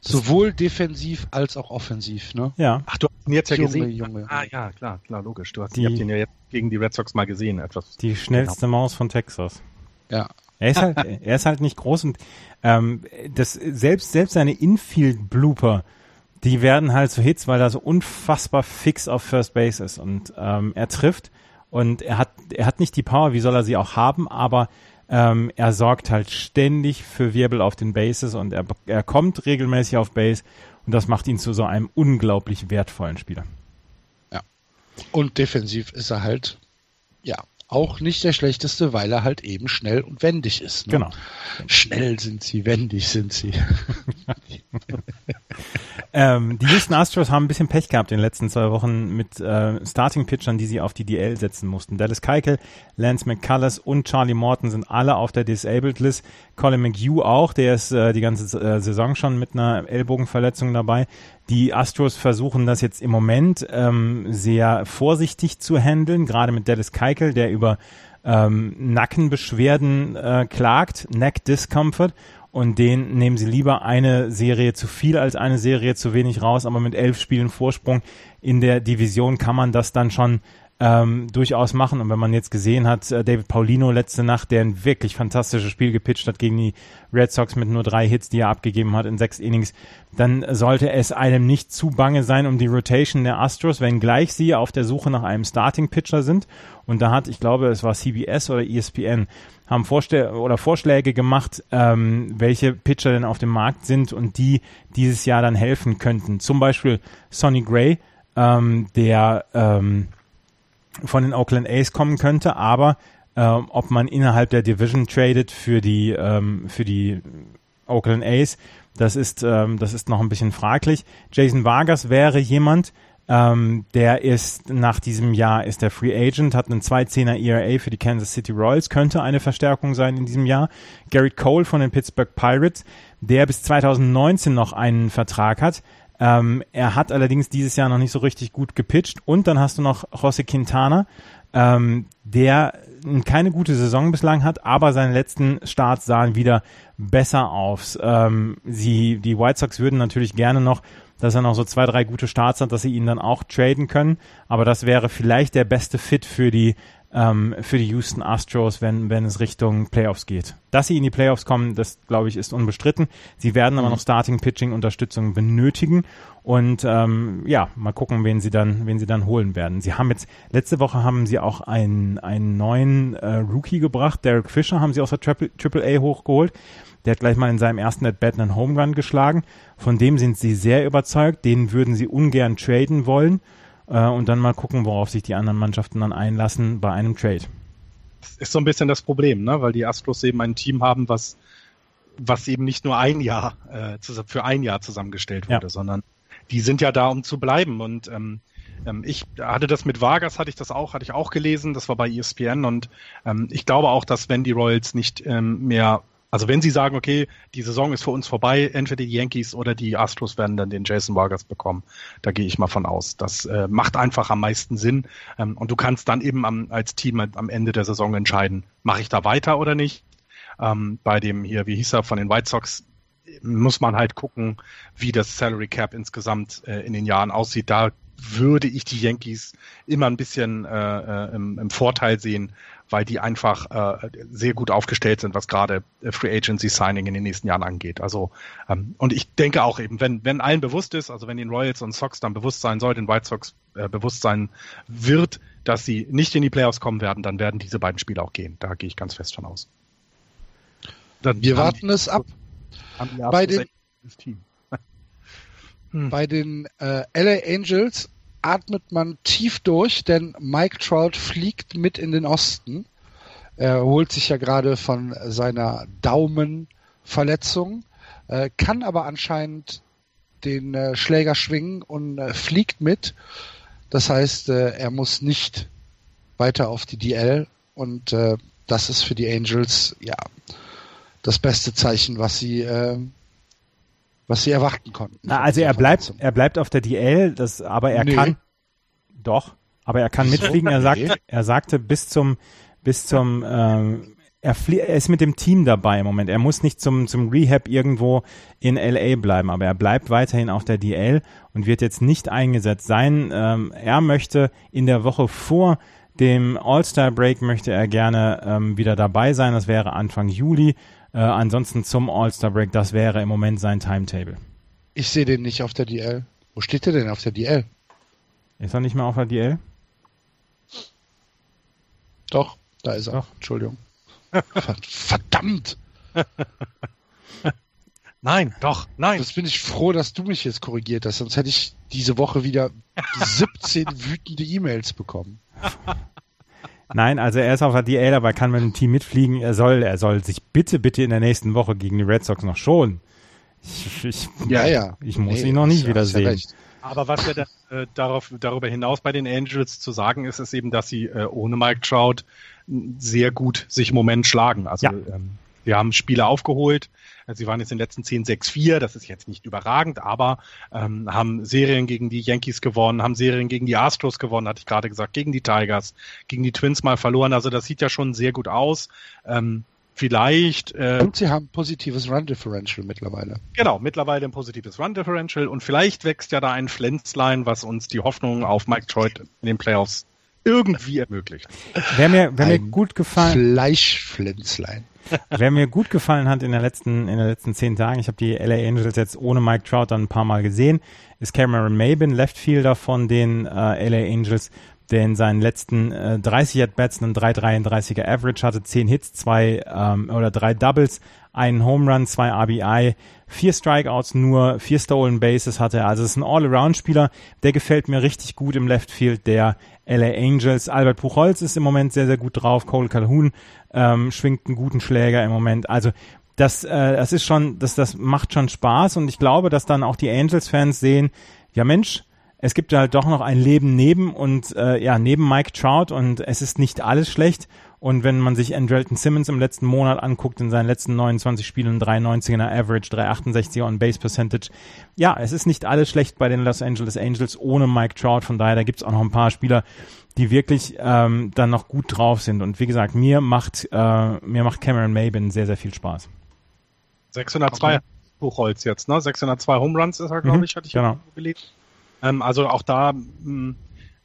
Sowohl defensiv als auch offensiv, ne? Ja. Ach, du hast ihn jetzt ja Junge, gesehen. Junge. Ah, ja, klar, klar, logisch. Du hast Die- ihn ja jetzt gegen die Red Sox mal gesehen, etwas. Die schnellste Maus von Texas. Ja. Er ist halt, [laughs] er ist halt nicht groß und ähm, das selbst selbst seine Infield Blooper, die werden halt so Hits, weil er so unfassbar fix auf First Base ist und ähm, er trifft und er hat er hat nicht die Power, wie soll er sie auch haben, aber ähm, er sorgt halt ständig für Wirbel auf den Bases und er er kommt regelmäßig auf Base und das macht ihn zu so einem unglaublich wertvollen Spieler. Und defensiv ist er halt, ja, auch nicht der schlechteste, weil er halt eben schnell und wendig ist. Ne? Genau. Schnell sind sie, wendig sind sie. [laughs] Ähm, die Houston Astros haben ein bisschen Pech gehabt in den letzten zwei Wochen mit äh, Starting-Pitchern, die sie auf die DL setzen mussten. Dallas Keuchel, Lance McCullers und Charlie Morton sind alle auf der Disabled List. Colin McHugh auch, der ist äh, die ganze äh, Saison schon mit einer Ellbogenverletzung dabei. Die Astros versuchen das jetzt im Moment ähm, sehr vorsichtig zu handeln, gerade mit Dallas Keuchel, der über ähm, Nackenbeschwerden äh, klagt, Neck Discomfort. Und den nehmen sie lieber eine Serie zu viel als eine Serie zu wenig raus. Aber mit elf Spielen Vorsprung in der Division kann man das dann schon ähm, durchaus machen. Und wenn man jetzt gesehen hat, äh, David Paulino letzte Nacht, der ein wirklich fantastisches Spiel gepitcht hat gegen die Red Sox mit nur drei Hits, die er abgegeben hat in sechs Innings, dann sollte es einem nicht zu bange sein um die Rotation der Astros, wenngleich sie auf der Suche nach einem Starting Pitcher sind. Und da hat, ich glaube, es war CBS oder ESPN, haben Vorstell oder Vorschläge gemacht, ähm, welche Pitcher denn auf dem Markt sind und die dieses Jahr dann helfen könnten. Zum Beispiel Sonny Gray, ähm, der ähm, von den Oakland A's kommen könnte, aber ähm, ob man innerhalb der Division tradet für die ähm, für die Oakland A's, das ist ähm, das ist noch ein bisschen fraglich. Jason Vargas wäre jemand, ähm, der ist nach diesem Jahr ist der Free Agent, hat einen 2-10er ERA für die Kansas City Royals, könnte eine Verstärkung sein in diesem Jahr. Garrett Cole von den Pittsburgh Pirates, der bis 2019 noch einen Vertrag hat. Ähm, er hat allerdings dieses Jahr noch nicht so richtig gut gepitcht. Und dann hast du noch José Quintana, ähm, der keine gute Saison bislang hat, aber seine letzten Starts sahen wieder besser aus. Ähm, sie, die White Sox würden natürlich gerne noch, dass er noch so zwei, drei gute Starts hat, dass sie ihn dann auch traden können. Aber das wäre vielleicht der beste Fit für die ähm, für die Houston Astros, wenn, wenn es Richtung Playoffs geht. Dass sie in die Playoffs kommen, das glaube ich ist unbestritten. Sie werden aber noch Starting Pitching Unterstützung benötigen und ähm, ja, mal gucken, wen sie dann, wen sie dann holen werden. Sie haben jetzt letzte Woche haben sie auch einen einen neuen äh, Rookie gebracht, Derek Fisher haben sie aus der Triple, Triple A hochgeholt. Der hat gleich mal in seinem ersten At-Bat einen Home Run geschlagen. Von dem sind sie sehr überzeugt. Den würden sie ungern traden wollen äh, und dann mal gucken, worauf sich die anderen Mannschaften dann einlassen bei einem Trade. Das ist so ein bisschen das Problem, ne? weil die Astros eben ein Team haben, was, was eben nicht nur ein Jahr äh, für ein Jahr zusammengestellt wurde, Ja. sondern die sind ja da, um zu bleiben. Und ähm, ähm, ich hatte das mit Vargas, hatte ich das auch, hatte ich auch gelesen, das war bei ESPN und ähm, ich glaube auch, dass wenn die Royals nicht ähm, mehr also wenn sie sagen, okay, die Saison ist für uns vorbei, entweder die Yankees oder die Astros werden dann den Jason Vargas bekommen. Da gehe ich mal von aus. Das äh, macht einfach am meisten Sinn. Ähm, und du kannst dann eben am, als Team am- Ende der Saison entscheiden, mache ich da weiter oder nicht. Ähm, bei dem hier, wie hieß er, von den White Sox, muss man halt gucken, wie das Salary Cap insgesamt äh, in den Jahren aussieht. Da würde ich die Yankees immer ein bisschen äh, äh, im, im Vorteil sehen, weil die einfach äh, sehr gut aufgestellt sind, was gerade äh, Free Agency Signing in den nächsten Jahren angeht. Also ähm, und ich denke auch eben, wenn wenn allen bewusst ist, also wenn den Royals und Sox dann bewusst sein soll, den White Sox äh, bewusst sein wird, dass sie nicht in die Playoffs kommen werden, dann werden diese beiden Spiele auch gehen. Da gehe ich ganz fest von aus. Dann Wir warten die- es ab. Bei den, Team. Hm. Bei den äh, LA Angels atmet man tief durch, denn Mike Trout fliegt mit in den Osten. Er holt sich ja gerade von seiner Daumenverletzung, äh, kann aber anscheinend den äh, Schläger schwingen und äh, fliegt mit. Das heißt, äh, er muss nicht weiter auf die DL und äh, das ist für die Angels ja das beste Zeichen, was sie äh, was sie erwarten konnten. Na, also er bleibt, er bleibt auf der DL, das, aber er nee. kann, doch, aber er kann mitfliegen. Er sagt, er sagte bis zum, bis zum, ähm, er, er ist mit dem Team dabei im Moment. Er muss nicht zum, zum Rehab irgendwo in LA bleiben, aber er bleibt weiterhin auf der DL und wird jetzt nicht eingesetzt sein. Ähm, er möchte in der Woche vor dem All-Star Break möchte er gerne ähm, wieder dabei sein. Das wäre Anfang Juli. Äh, ansonsten zum All-Star Break, das wäre im Moment sein Timetable. Ich sehe den nicht auf der DL. Wo steht der denn auf der DL? Ist er nicht mehr auf der DL? Doch, da ist er. Doch. Entschuldigung. Verdammt! [laughs] Nein, doch, nein. Das bin ich froh, dass du mich jetzt korrigiert hast, sonst hätte ich diese Woche wieder [laughs] 17 wütende E-Mails bekommen. [laughs] Nein, also er ist auf der DL, aber er kann mit dem Team mitfliegen. Er soll, er soll sich bitte, bitte in der nächsten Woche gegen die Red Sox noch schonen. Ich, ich, ja, ja. Ich muss nee, ihn noch nicht wiedersehen. Aber was ja da, äh, darauf, darüber hinaus bei den Angels zu sagen ist, ist eben, dass sie äh, ohne Mike Trout sehr gut sich im Moment schlagen. Also ja. ähm, wir haben Spiele aufgeholt. Sie waren jetzt in den letzten 10 6-4. Das ist jetzt nicht überragend, aber ähm, haben Serien gegen die Yankees gewonnen, haben Serien gegen die Astros gewonnen, hatte ich gerade gesagt, gegen die Tigers, gegen die Twins mal verloren. Also das sieht ja schon sehr gut aus. Ähm, vielleicht. Äh, und sie haben positives Run Differential mittlerweile. Genau, mittlerweile ein positives Run Differential und vielleicht wächst ja da ein Pflänzlein, was uns die Hoffnung auf Mike Trout in den Playoffs irgendwie ermöglicht. Wäre mir, wär mir gut gefallen. Fleischpflänzlein. [laughs] Wer mir gut gefallen hat in der letzten, in den letzten zehn Tagen, ich habe die LA Angels jetzt ohne Mike Trout dann ein paar Mal gesehen, ist Cameron Mabin, Leftfielder von den äh, LA Angels, der in seinen letzten äh, 30 At-Bats einen 3,33er Average hatte, 10 Hits, zwei ähm, oder drei Doubles, einen Home Run, zwei RBI, vier Strikeouts, nur vier Stolen Bases hatte er. Also es ist ein All-Around-Spieler, der gefällt mir richtig gut im Left Field der LA Angels. Albert Puchholz ist im Moment sehr, sehr gut drauf. Cole Calhoun ähm, schwingt einen guten Schläger im Moment. Also das, äh, das ist schon, das, das macht schon Spaß und ich glaube, dass dann auch die Angels-Fans sehen, ja Mensch, es gibt halt doch noch ein Leben neben und äh, ja, neben Mike Trout und es ist nicht alles schlecht. Und wenn man sich Andrelton Simmons im letzten Monat anguckt, in seinen letzten 29 Spielen 3,90er Average, 3,68er on Base Percentage, ja, es ist nicht alles schlecht bei den Los Angeles Angels ohne Mike Trout. Von daher, da gibt's auch noch ein paar Spieler, die wirklich ähm, dann noch gut drauf sind. Und wie gesagt, mir macht, äh, mir macht Cameron Maben sehr, sehr viel Spaß. 602 okay. Buchholz jetzt, ne? 602 Home Runs ist er, glaube mhm, ich, hatte ich genau. gelegt. Ähm, also auch da, mh, hm,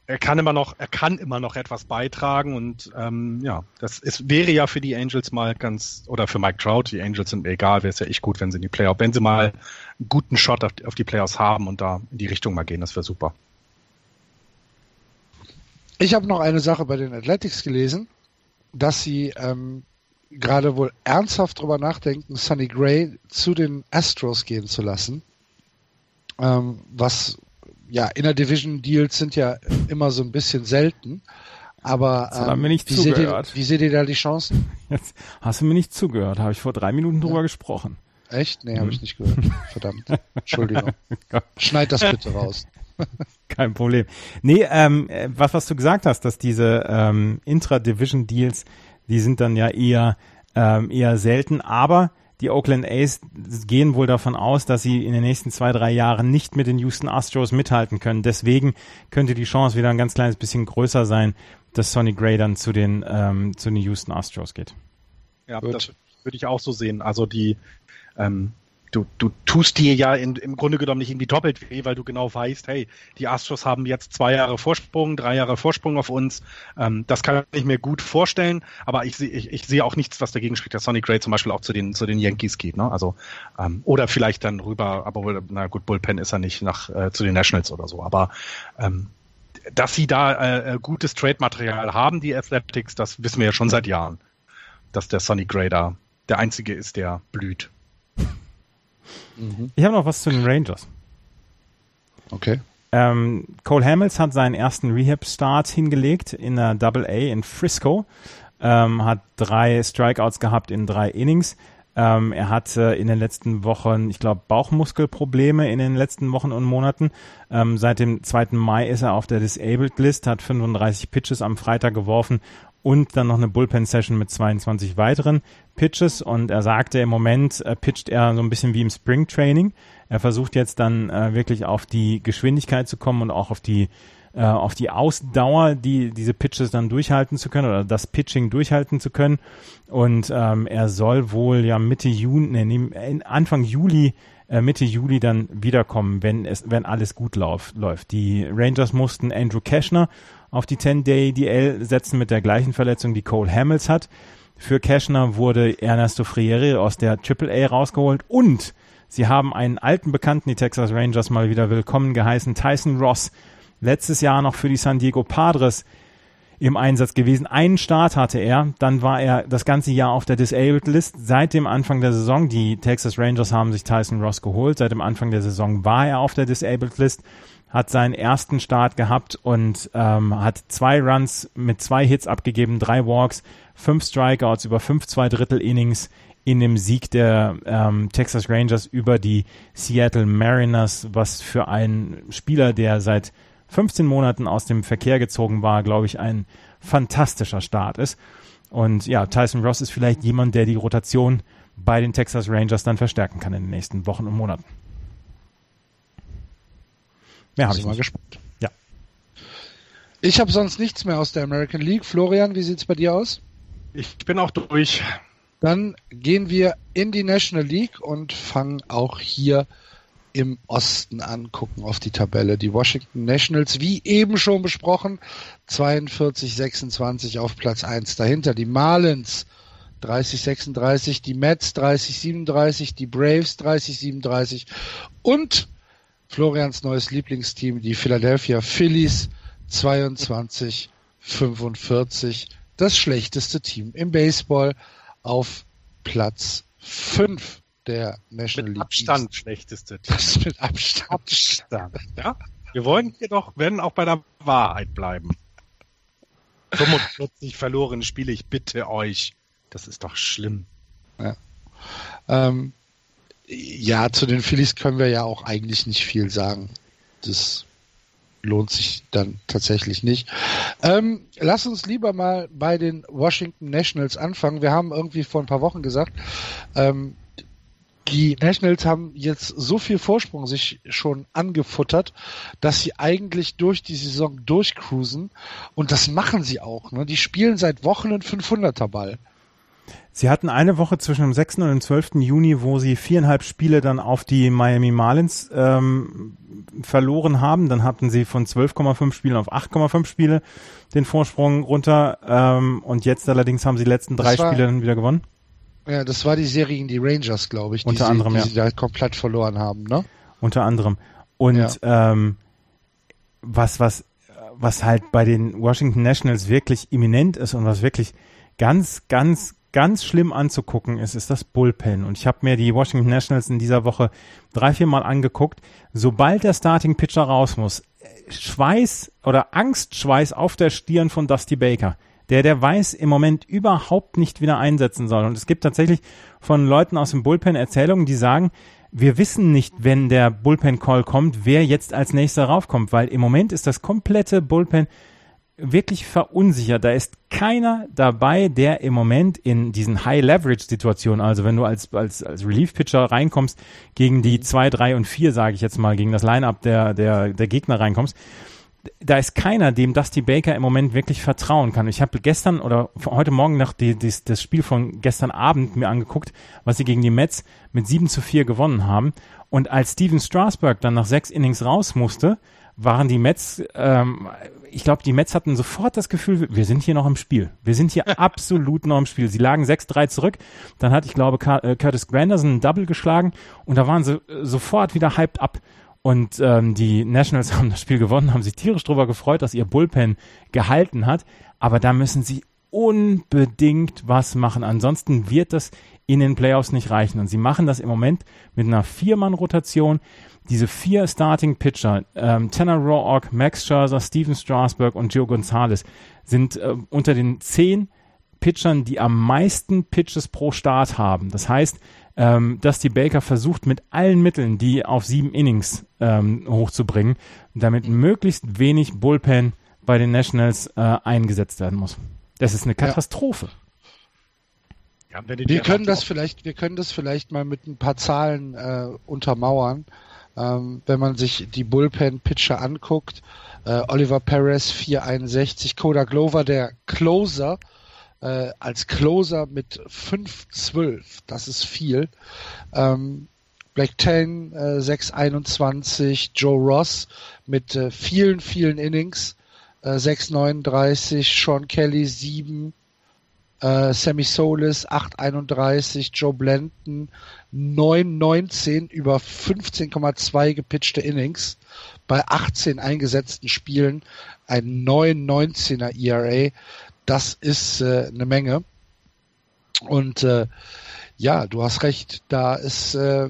er kann immer noch, er kann immer noch etwas beitragen und ähm, ja, das ist, wäre ja für die Angels mal ganz, oder für Mike Trout, die Angels sind mir egal, wäre es ja echt gut, wenn sie in die Playoffs, wenn sie mal einen guten Shot auf die, auf die Playoffs haben und da in die Richtung mal gehen, das wäre super. Ich habe noch eine Sache bei den Athletics gelesen, dass sie ähm, gerade wohl ernsthaft drüber nachdenken, Sonny Gray zu den Astros gehen zu lassen. Ähm, was ja, Inner Division Deals sind ja immer so ein bisschen selten. Aber ähm, mir nicht wie, seht ihr, wie seht ihr da die Chancen? [laughs] Jetzt hast du mir nicht zugehört, habe ich vor drei Minuten drüber ja. gesprochen. Echt? Nee, habe hm. ich nicht gehört. Verdammt. Entschuldigung. [laughs] Schneid das bitte raus. [laughs] Kein Problem. Nee, ähm, was, was du gesagt hast, dass diese ähm, Intra-Division-Deals, die sind dann ja eher, ähm, eher selten, aber die Oakland A's gehen wohl davon aus, dass sie in den nächsten zwei, drei Jahren nicht mit den Houston Astros mithalten können. Deswegen könnte die Chance wieder ein ganz kleines bisschen größer sein, dass Sonny Gray dann zu den, ähm, zu den Houston Astros geht. Ja, Gut. das würde ich auch so sehen. Also die, ähm, du, du tust dir ja in, im Grunde genommen nicht irgendwie doppelt weh, weil du genau weißt, hey, die Astros haben jetzt zwei Jahre Vorsprung, drei Jahre Vorsprung auf uns. Ähm, das kann ich mir gut vorstellen, aber ich sehe ich, ich sehe auch nichts, was dagegen spricht, dass Sonny Gray zum Beispiel auch zu den zu den Yankees geht. Ne? Also ähm, oder vielleicht dann rüber, aber na gut, Bullpen ist er nicht nach äh, zu den Nationals oder so. Aber ähm, dass sie da äh, äh gutes Trade-Material haben, die Athletics, das wissen wir ja schon seit Jahren, dass der Sonny Gray da der einzige ist, der blüht. Mhm. Ich habe noch was zu den Rangers. Okay. Ähm, Cole Hamels hat seinen ersten Rehab-Start hingelegt in der Double A in Frisco. Ähm, hat drei Strikeouts gehabt in drei Innings. Ähm, er hatte in den letzten Wochen, ich glaube, Bauchmuskelprobleme in den letzten Wochen und Monaten. Ähm, seit dem 2. Mai ist er auf der Disabled List, hat 35 Pitches am Freitag geworfen und dann noch eine Bullpen-Session mit 22 weiteren Pitches. Und er sagte, im Moment äh, pitcht er so ein bisschen wie im Spring Training. Er versucht jetzt dann äh, wirklich auf die Geschwindigkeit zu kommen und auch auf die äh, auf die Ausdauer, die diese Pitches dann durchhalten zu können oder das Pitching durchhalten zu können. Und ähm, er soll wohl ja Mitte Juni, nee, Anfang Juli, äh, Mitte Juli dann wiederkommen, wenn es, wenn alles gut lauf, läuft. Die Rangers mussten Andrew Cashner auf die 10-Day-DL setzen mit der gleichen Verletzung, die Cole Hamels hat. Für Cashner wurde Ernesto Friere aus der AAA rausgeholt und Sie haben einen alten Bekannten, die Texas Rangers, mal wieder willkommen geheißen, Tyson Ross. Letztes Jahr noch für die San Diego Padres im Einsatz gewesen. Einen Start hatte er, dann war er das ganze Jahr auf der Disabled List. Seit dem Anfang der Saison, die Texas Rangers haben sich Tyson Ross geholt, seit dem Anfang der Saison war er auf der Disabled List, hat seinen ersten Start gehabt und ähm, hat zwei Runs mit zwei Hits abgegeben, drei Walks, fünf Strikeouts über fünf zwei Drittel Innings in dem Sieg der ähm, Texas Rangers über die Seattle Mariners, was für einen Spieler, der seit 15 Monaten aus dem Verkehr gezogen war, glaube ich, ein fantastischer Start ist. Und ja, Tyson Ross ist vielleicht jemand, der die Rotation bei den Texas Rangers dann verstärken kann in den nächsten Wochen und Monaten. Mehr habe ich mal gespannt. Ja. Ich habe sonst nichts mehr aus der American League. Florian, wie sieht's bei dir aus? Ich bin auch durch. Dann gehen wir in die National League und fangen auch hier im Osten an, gucken auf die Tabelle. Die Washington Nationals, wie eben schon besprochen, 42-26 auf Platz 1. Dahinter die Marlins 30-36, die Mets 30-37, die Braves 30-37 und Florians neues Lieblingsteam, die Philadelphia Phillies 22-45. Das schlechteste Team im Baseball auf Platz 5 der National mit League. Abstand East. schlechteste Team. Das mit Abstand. Abstand. Ja? Wir wollen jedoch, werden auch bei der Wahrheit bleiben. 45 verlorene Spiele, ich bitte euch. Das ist doch schlimm. Ja. Ähm, ja, zu den Phillies können wir ja auch eigentlich nicht viel sagen. Das lohnt sich dann tatsächlich nicht. Ähm, lass uns lieber mal bei den Washington Nationals anfangen. Wir haben irgendwie vor ein paar Wochen gesagt, ähm, die Nationals haben jetzt so viel Vorsprung sich schon angefuttert, dass sie eigentlich durch die Saison durchcruisen und das machen sie auch. Ne? Die spielen seit Wochen einen 500er Ball. Sie hatten eine Woche zwischen dem 6. und dem 12. Juni, wo sie viereinhalb Spiele dann auf die Miami Marlins ähm, verloren haben. Dann hatten sie von 12,5 Spielen auf 8,5 Spiele den Vorsprung runter. Ähm, und jetzt allerdings haben sie die letzten drei Spiele dann wieder gewonnen. Ja, das war die Serie gegen die Rangers, glaube ich, die, Unter anderem, sie, die ja. sie da komplett verloren haben, ne? Unter anderem. Und ja. ähm, was, was, was halt bei den Washington Nationals wirklich imminent ist und was wirklich ganz, ganz, ganz schlimm anzugucken ist, ist das Bullpen. Und ich habe mir die Washington Nationals in dieser Woche drei, vier Mal angeguckt. Sobald der Starting Pitcher raus muss, Schweiß oder Angstschweiß auf der Stirn von Dusty Baker. Der, der weiß im Moment überhaupt nicht wieder einsetzen soll. Und es gibt tatsächlich von Leuten aus dem Bullpen Erzählungen, die sagen, wir wissen nicht, wenn der Bullpen Call kommt, wer jetzt als nächster raufkommt, weil im Moment ist das komplette Bullpen wirklich verunsichert. Da ist keiner dabei, der im Moment in diesen High-Leverage-Situationen, also wenn du als, als, als Relief-Pitcher reinkommst, gegen die 2, 3 und 4, sage ich jetzt mal, gegen das Line-Up der, der, der Gegner reinkommst, da ist keiner, dem Dusty Baker im Moment wirklich vertrauen kann. Ich habe gestern oder heute Morgen noch die, die, das Spiel von gestern Abend mir angeguckt, was sie gegen die Mets mit 7 zu 4 gewonnen haben. Und als Steven Strasberg dann nach sechs Innings raus musste, waren die Mets, ähm, ich glaube, die Mets hatten sofort das Gefühl, wir sind hier noch im Spiel. Wir sind hier [laughs] absolut noch im Spiel. Sie lagen 6-3 zurück. Dann hat, ich glaube, äh, Curtis Granderson ein Double geschlagen und da waren sie äh, sofort wieder hyped up. Und ähm, die Nationals [laughs] haben das Spiel gewonnen, haben sich tierisch drüber gefreut, dass ihr Bullpen gehalten hat. Aber da müssen sie unbedingt was machen. Ansonsten wird das in den Playoffs nicht reichen. Und sie machen das im Moment mit einer Viermann-Rotation. Diese vier Starting Pitcher, ähm, Tanner Roark, Max Scherzer, Steven Strasberg und Joe Gonzalez, sind äh, unter den zehn Pitchern, die am meisten Pitches pro Start haben. Das heißt, ähm, dass die Baker versucht, mit allen Mitteln die auf sieben Innings ähm, hochzubringen, damit möglichst wenig Bullpen bei den Nationals äh, eingesetzt werden muss. Das ist eine Katastrophe. Ja. Ja, wir können das vielleicht, wir können das vielleicht mal mit ein paar Zahlen äh, untermauern. Ähm, wenn man sich die Bullpen-Pitcher anguckt, äh, Oliver Perez 461, Koda Glover, der Closer, äh, als Closer mit 5-12, das ist viel. Ähm, Black Ten äh, 621, Joe Ross mit äh, vielen, vielen Innings, äh, 639, Sean Kelly 7, äh, Sammy Solis 8,31, Joe Blanton 9,19 über 15,2 gepitchte Innings bei 18 eingesetzten Spielen, ein 9,19er ERA. Das ist äh, eine Menge. Und äh, ja, du hast recht, da ist äh,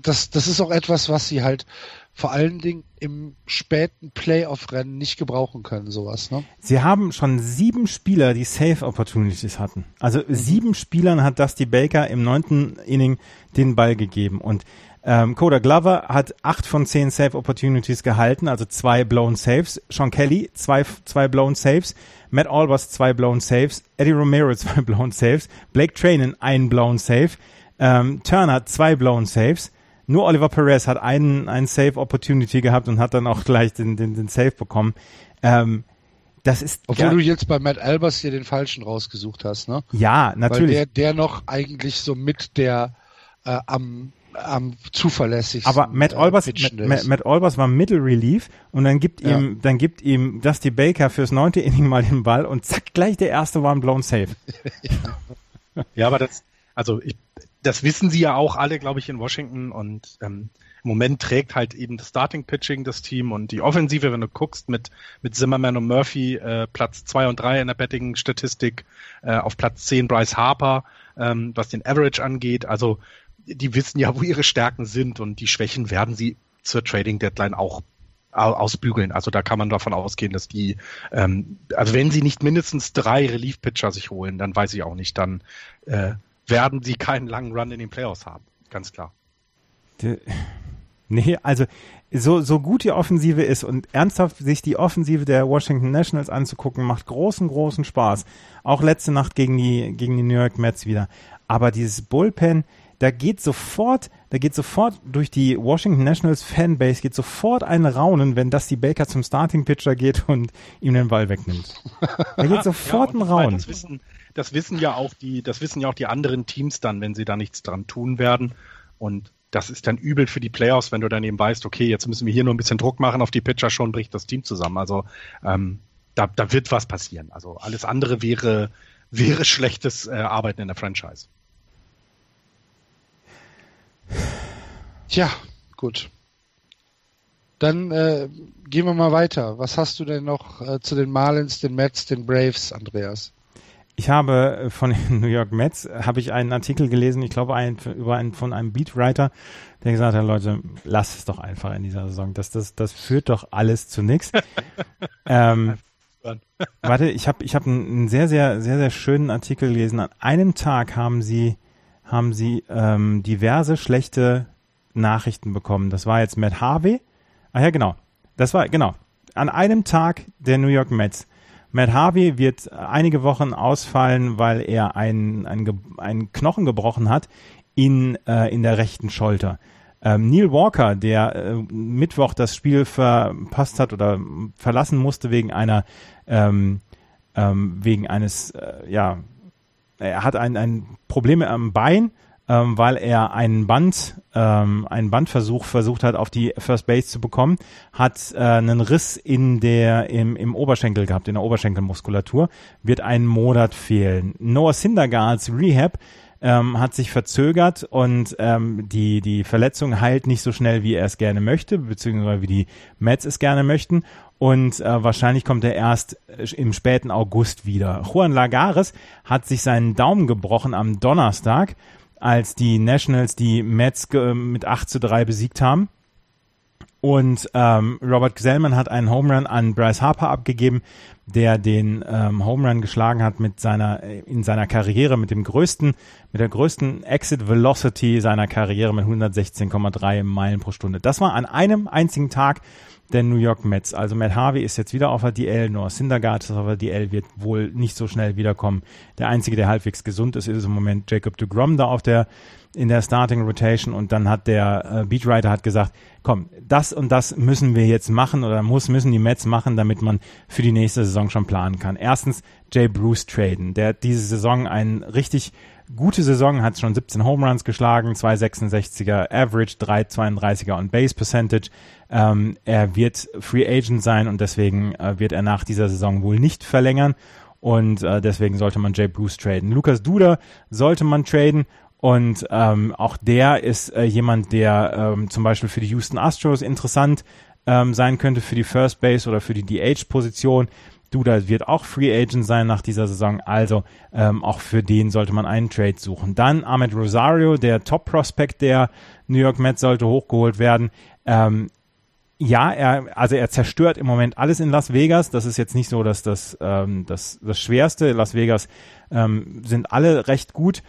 das, das ist auch etwas, was sie halt vor allen Dingen im späten Playoff-Rennen nicht gebrauchen können, sowas. Ne? Sie haben schon sieben Spieler, die Safe-Opportunities hatten. Also mhm. sieben Spielern hat Dusty Baker im neunten Inning den Ball gegeben und ähm, Coda Glover hat acht von zehn Safe Opportunities gehalten, also zwei blown Saves. Sean Kelly zwei, zwei blown Saves. Matt Albers zwei blown Saves. Eddie Romero [laughs] zwei blown Saves. Blake Trainen ein blown Save. Ähm, Turner zwei blown Saves. Nur Oliver Perez hat einen, einen Save Opportunity gehabt und hat dann auch gleich den, den, den Save bekommen. Ähm, das ist Obwohl du jetzt bei Matt Albers hier den falschen rausgesucht hast, ne? Ja, natürlich. Weil der, der noch eigentlich so mit der äh, am am zuverlässigsten. Aber Matt äh, Albers, Matt, Matt, Albers war Middle Relief und dann gibt ja. ihm, dann gibt ihm Dusty Baker fürs neunte Inning mal den Ball und zack, gleich der erste war ein blown Save. [laughs] ja, aber das, also ich, das wissen sie ja auch alle, glaube ich, in Washington und ähm, im Moment trägt halt eben das Starting Pitching das Team und die Offensive, wenn du guckst, mit, mit Zimmerman und Murphy äh, Platz zwei und drei in der Betting-Statistik, äh, auf Platz zehn Bryce Harper, ähm, was den Average angeht. Also die wissen ja, wo ihre Stärken sind und die Schwächen werden sie zur Trading Deadline auch ausbügeln. Also da kann man davon ausgehen, dass die, ähm, also wenn sie nicht mindestens drei Relief-Pitcher sich holen, dann weiß ich auch nicht, dann äh, werden sie keinen langen Run in den Playoffs haben. Ganz klar. Die, [laughs] nee, also so, so gut die Offensive ist und ernsthaft sich die Offensive der Washington Nationals anzugucken, macht großen, großen Spaß. Auch letzte Nacht gegen die, gegen die New York Mets wieder. Aber dieses Bullpen, da geht sofort, da geht sofort durch die Washington Nationals Fanbase geht sofort ein Raunen, wenn das die Baker zum Starting Pitcher geht und ihm den Ball wegnimmt. Da geht [laughs] sofort ja, ein Raunen. Das wissen, das wissen ja auch die, das wissen ja auch die anderen Teams dann, wenn sie da nichts dran tun werden. Und das ist dann übel für die Playoffs, wenn du dann eben weißt, okay, jetzt müssen wir hier nur ein bisschen Druck machen auf die Pitcher, schon bricht das Team zusammen. Also ähm, da, da wird was passieren. Also alles andere wäre, wäre schlechtes äh, Arbeiten in der Franchise. Tja, gut. Dann äh, gehen wir mal weiter. Was hast du denn noch äh, zu den Marlins, den Mets, den Braves, Andreas? Ich habe äh, von den [laughs] New York Mets habe ich einen Artikel gelesen, ich glaube ein, über einen von einem Beatwriter, der gesagt hat, Leute, lass es doch einfach in dieser Saison. Das, das, das führt doch alles zu nichts. [laughs] ähm, warte, ich habe ich hab einen, einen sehr, sehr, sehr, sehr schönen Artikel gelesen. An einem Tag haben sie, haben sie ähm, diverse schlechte Nachrichten bekommen. Das war jetzt Matt Harvey. Ah ja, genau. Das war, genau. An einem Tag der New York Mets Matt Harvey wird einige Wochen ausfallen, weil er einen, einen, einen Knochen gebrochen hat in, äh, in der rechten Schulter. Ähm, Neil Walker, der äh, Mittwoch das Spiel verpasst hat oder verlassen musste wegen einer ähm, ähm, wegen eines äh, ja er hat ein, ein Probleme am Bein ähm, weil er einen Band, ähm, einen Bandversuch versucht hat, auf die First Base zu bekommen, hat äh, einen Riss in der im, im Oberschenkel gehabt, in der Oberschenkelmuskulatur, wird einen Monat fehlen. Noah Syndergaards Rehab ähm, hat sich verzögert und ähm, die, die Verletzung heilt nicht so schnell, wie er es gerne möchte, beziehungsweise wie die Mets es gerne möchten. Und äh, wahrscheinlich kommt er erst äh, im späten August wieder. Juan Lagares hat sich seinen Daumen gebrochen am Donnerstag, als die Nationals die Mets mit 8 zu 3 besiegt haben. Und ähm, Robert Gesellman hat einen Home Run an Bryce Harper abgegeben, der den ähm, Home Run geschlagen hat mit seiner in seiner Karriere mit dem größten mit der größten Exit Velocity seiner Karriere mit 116,3 Meilen pro Stunde. Das war an einem einzigen Tag der New York Mets. Also Matt Harvey ist jetzt wieder auf der DL, Noah Syndergaard ist auf der DL, wird wohl nicht so schnell wiederkommen. Der einzige, der halbwegs gesund ist, ist im Moment Jacob de Grom da auf der in der Starting Rotation und dann hat der äh, Beatwriter hat gesagt, komm, das und das müssen wir jetzt machen oder muss müssen die Mets machen, damit man für die nächste Saison schon planen kann. Erstens Jay Bruce traden, der diese Saison ein richtig gute Saison, hat schon 17 Home Runs geschlagen, 2,66er Average, 3,32er on Base Percentage. Ähm, er wird Free Agent sein und deswegen äh, wird er nach dieser Saison wohl nicht verlängern und äh, deswegen sollte man Jay Bruce traden. Lukas Duda sollte man traden und ähm, auch der ist äh, jemand, der ähm, zum Beispiel für die Houston Astros interessant ähm, sein könnte, für die First Base oder für die DH-Position. Duda wird auch Free Agent sein nach dieser Saison, also ähm, auch für den sollte man einen Trade suchen. Dann Ahmed Rosario, der Top-Prospect der New York Mets, sollte hochgeholt werden. Ähm, ja, er, also er zerstört im Moment alles in Las Vegas. Das ist jetzt nicht so, dass das ähm, das, das Schwerste. Las Vegas ähm, sind alle recht gut.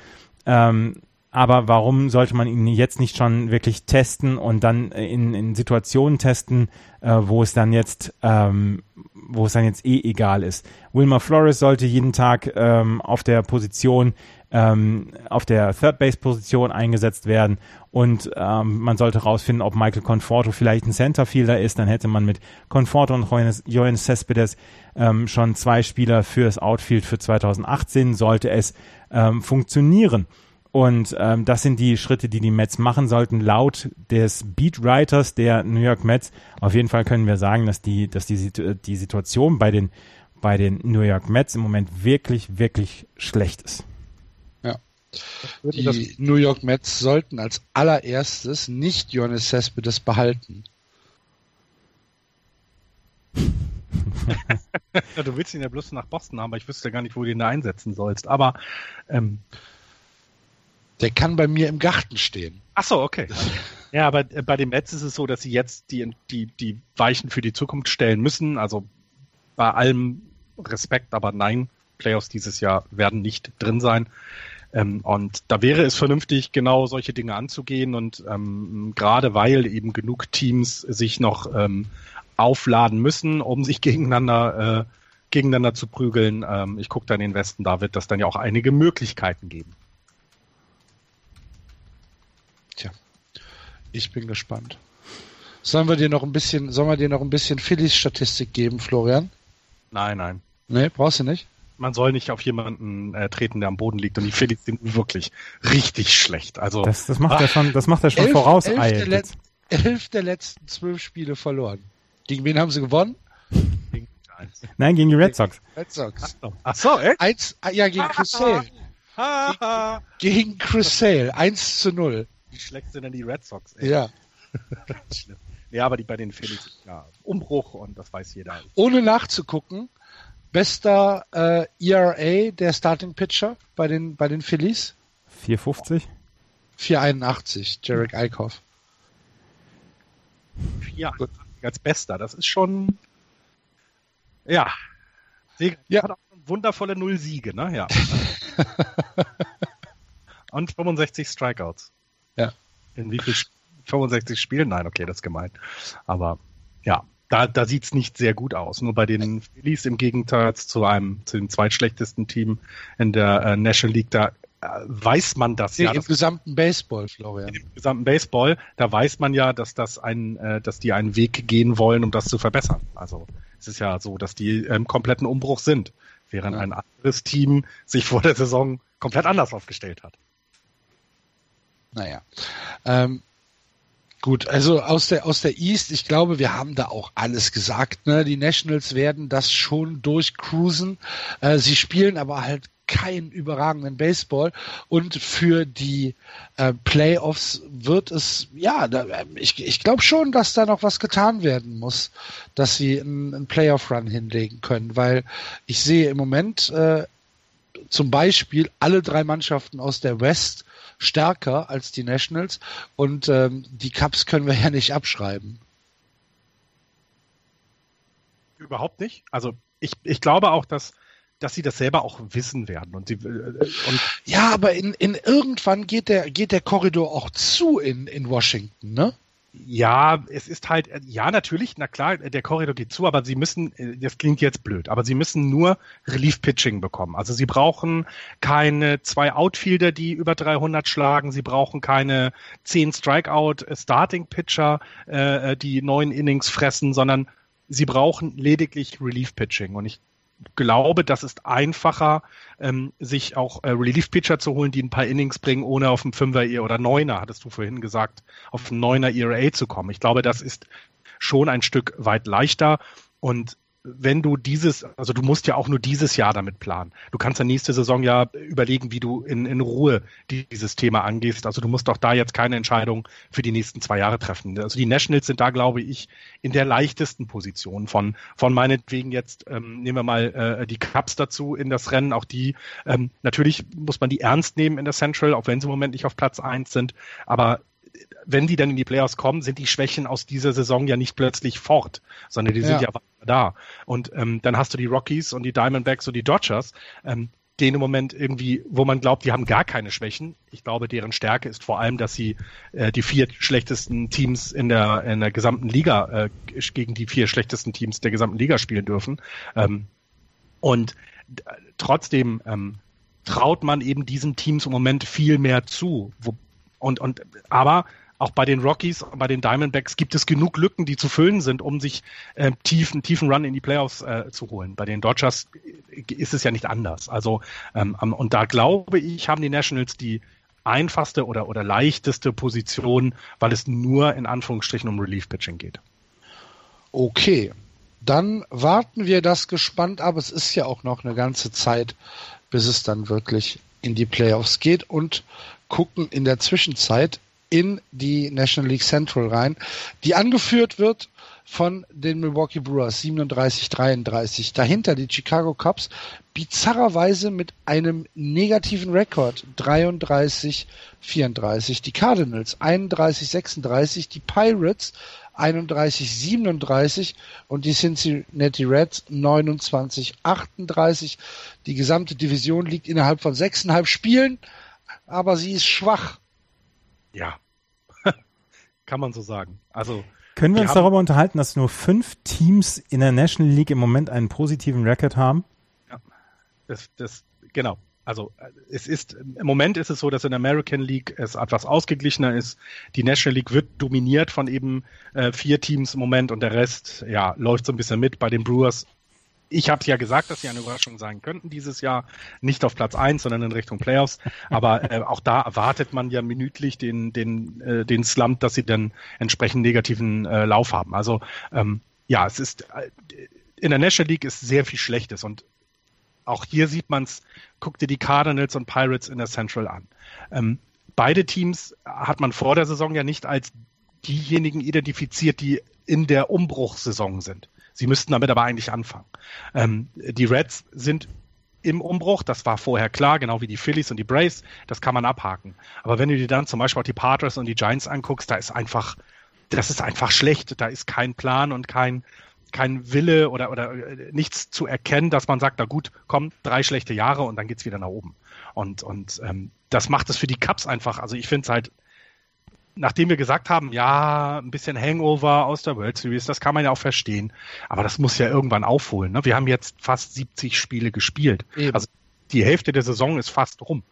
Ähm, aber warum sollte man ihn jetzt nicht schon wirklich testen und dann in, in Situationen testen, äh, wo es dann jetzt, ähm, wo es dann jetzt eh egal ist? Wilmer Flores sollte jeden Tag ähm, auf der Position, ähm, auf der Third Base Position eingesetzt werden und ähm, man sollte herausfinden, ob Michael Conforto vielleicht ein Centerfielder ist. Dann hätte man mit Conforto und Johannes Cespedes ähm, schon zwei Spieler fürs Outfield für 2018. Sollte es ähm, funktionieren. Und ähm, das sind die Schritte, die die Mets machen sollten, laut des Beatwriters der New York Mets. Auf jeden Fall können wir sagen, dass die, dass die, die Situation bei den, bei den New York Mets im Moment wirklich, wirklich schlecht ist. Die New York Mets sollten als allererstes nicht Johannes Cespedes behalten. ja, du willst ihn ja bloß nach Boston haben, aber ich wüsste gar nicht, wo du ihn da einsetzen sollst. Aber ähm, der kann bei mir im Garten stehen. Ach so, okay. Ja, aber äh, bei den Mets ist es so, dass sie jetzt die, die, die Weichen für die Zukunft stellen müssen. Also bei allem Respekt, aber nein, Playoffs dieses Jahr werden nicht drin sein. Ähm, und da wäre es vernünftig, genau solche Dinge anzugehen. Und ähm, gerade weil eben genug Teams sich noch ähm, aufladen müssen, um sich [laughs] gegeneinander, äh, gegeneinander zu prügeln. Ähm, ich gucke dann in den Westen, da wird das dann ja auch einige Möglichkeiten geben. Ich bin gespannt. Sollen wir dir noch ein bisschen, sollen wir dir noch ein bisschen Phillies Statistik geben, Florian? Nein, nein. Nee, brauchst du nicht? Man soll nicht auf jemanden äh, treten, der am Boden liegt. Und die Phillies sind wirklich richtig schlecht. Also das, das macht er schon, das macht er schon elf, voraus. Elf der, Let elf der letzten zwölf Spiele verloren. Gegen wen haben sie gewonnen? Nein, gegen die Red Sox. Red Sox. Ach so, echt? Eins, ah, ja, gegen Chris Sale. gegen Chris Sale. 1 zu 0 wie schlecht sind denn die Red Sox? Ey? Ja. [laughs] ja, aber die bei den Phillies, ja, Umbruch und das weiß jeder. Ohne nachzugucken, bester äh, ERA der Starting Pitcher bei den, bei den Phillies? 450? 481, Jarek Eichhoff. 481 als bester, das ist schon, ja. Sie ja. hat auch wundervolle Null Siege, ne? Ja. [laughs] und 65 Strikeouts. Ja. In wie viel 65 Spielen? Nein, okay, das ist gemeint. Aber ja, da, da sieht es nicht sehr gut aus. Nur bei den Phillies im Gegenteil zu einem, zu dem zweitschlechtesten Team in der äh, National League, da äh, weiß man das nee, ja. Im das gesamten Baseball, Florian. Im gesamten Baseball, da weiß man ja, dass das ein, äh, dass die einen Weg gehen wollen, um das zu verbessern. Also es ist ja so, dass die im ähm, kompletten Umbruch sind, während ja. ein anderes Team sich vor der Saison komplett anders aufgestellt hat. Naja. Ähm, gut, also aus der, aus der East, ich glaube, wir haben da auch alles gesagt. Ne? Die Nationals werden das schon durchcruisen. Äh, sie spielen aber halt keinen überragenden Baseball und für die äh, Playoffs wird es, ja, da, ich, ich glaube schon, dass da noch was getan werden muss, dass sie einen, einen Playoff-Run hinlegen können, weil ich sehe im Moment äh, zum Beispiel alle drei Mannschaften aus der West stärker als die Nationals und ähm, die Cups können wir ja nicht abschreiben. Überhaupt nicht. Also ich, ich glaube auch, dass dass sie das selber auch wissen werden. Und, sie, äh, und ja, aber in, in irgendwann geht der, geht der Korridor auch zu in, in Washington, ne? Ja, es ist halt, ja, natürlich, na klar, der Korridor geht zu, aber sie müssen, das klingt jetzt blöd, aber sie müssen nur Relief-Pitching bekommen. Also sie brauchen keine zwei Outfielder, die über 300 schlagen, sie brauchen keine zehn Strikeout-Starting-Pitcher, äh, die neun Innings fressen, sondern sie brauchen lediglich Relief-Pitching. Und ich glaube, das ist einfacher, ähm, sich auch äh, Relief-Pitcher zu holen, die ein paar Innings bringen, ohne auf dem Fünfer oder Neuner, hattest du vorhin gesagt, auf dem Neuner ERA zu kommen. Ich glaube, das ist schon ein Stück weit leichter und wenn du dieses, also du musst ja auch nur dieses Jahr damit planen. Du kannst ja nächste Saison ja überlegen, wie du in, in Ruhe dieses Thema angehst. Also du musst auch da jetzt keine Entscheidung für die nächsten zwei Jahre treffen. Also die Nationals sind da, glaube ich, in der leichtesten Position von, von meinetwegen jetzt, ähm, nehmen wir mal äh, die Cups dazu in das Rennen. Auch die, ähm, natürlich muss man die ernst nehmen in der Central, auch wenn sie im Moment nicht auf Platz eins sind. Aber wenn die dann in die Playoffs kommen, sind die Schwächen aus dieser Saison ja nicht plötzlich fort, sondern die sind ja, ja da. Und ähm, dann hast du die Rockies und die Diamondbacks und die Dodgers, ähm, denen im Moment irgendwie, wo man glaubt, die haben gar keine Schwächen. Ich glaube, deren Stärke ist vor allem, dass sie äh, die vier schlechtesten Teams in der, in der gesamten Liga äh, gegen die vier schlechtesten Teams der gesamten Liga spielen dürfen. Ähm, und trotzdem ähm, traut man eben diesen Teams im Moment viel mehr zu. Wo, und, und, aber auch bei den Rockies bei den Diamondbacks gibt es genug Lücken, die zu füllen sind, um sich äh, tiefen, tiefen Run in die Playoffs äh, zu holen. Bei den Dodgers ist es ja nicht anders. Also ähm, und da glaube ich, haben die Nationals die einfachste oder, oder leichteste Position, weil es nur in Anführungsstrichen um Relief Pitching geht. Okay, dann warten wir das gespannt ab. Es ist ja auch noch eine ganze Zeit, bis es dann wirklich in die Playoffs geht und gucken in der Zwischenzeit in die National League Central rein, die angeführt wird von den Milwaukee Brewers 37-33. Dahinter die Chicago Cubs bizarrerweise mit einem negativen Rekord 33-34. Die Cardinals 31-36. Die Pirates 31-37 und die Cincinnati Reds 29-38. Die gesamte Division liegt innerhalb von sechseinhalb Spielen, aber sie ist schwach. Ja, [laughs] kann man so sagen. Also können wir uns darüber unterhalten, dass nur fünf Teams in der National League im Moment einen positiven Record haben? Ja, das, das genau. Also es ist im Moment ist es so, dass in der American League es etwas ausgeglichener ist. Die National League wird dominiert von eben äh, vier Teams im Moment und der Rest ja läuft so ein bisschen mit. Bei den Brewers ich habe ja gesagt, dass sie eine Überraschung sein könnten dieses Jahr. Nicht auf Platz eins, sondern in Richtung Playoffs. Aber äh, auch da erwartet man ja minütlich den, den, äh, den Slump, dass sie dann entsprechend negativen äh, Lauf haben. Also ähm, ja, es ist äh, in der National League ist sehr viel Schlechtes und auch hier sieht man es, guck dir die Cardinals und Pirates in der Central an. Ähm, beide Teams hat man vor der Saison ja nicht als diejenigen identifiziert, die in der Umbruchssaison sind. Sie müssten damit aber eigentlich anfangen. Ähm, die Reds sind im Umbruch, das war vorher klar, genau wie die Phillies und die Braves, das kann man abhaken. Aber wenn du dir dann zum Beispiel auch die Padres und die Giants anguckst, da ist einfach, das ist einfach schlecht. Da ist kein Plan und kein, kein Wille oder, oder äh, nichts zu erkennen, dass man sagt, na gut, komm, drei schlechte Jahre und dann geht's wieder nach oben. Und, und ähm, das macht es für die Cups einfach, also ich finde es halt nachdem wir gesagt haben, ja, ein bisschen Hangover aus der World Series, das kann man ja auch verstehen. Aber das muss ja irgendwann aufholen. Ne? Wir haben jetzt fast 70 Spiele gespielt. Eben. Also die Hälfte der Saison ist fast rum.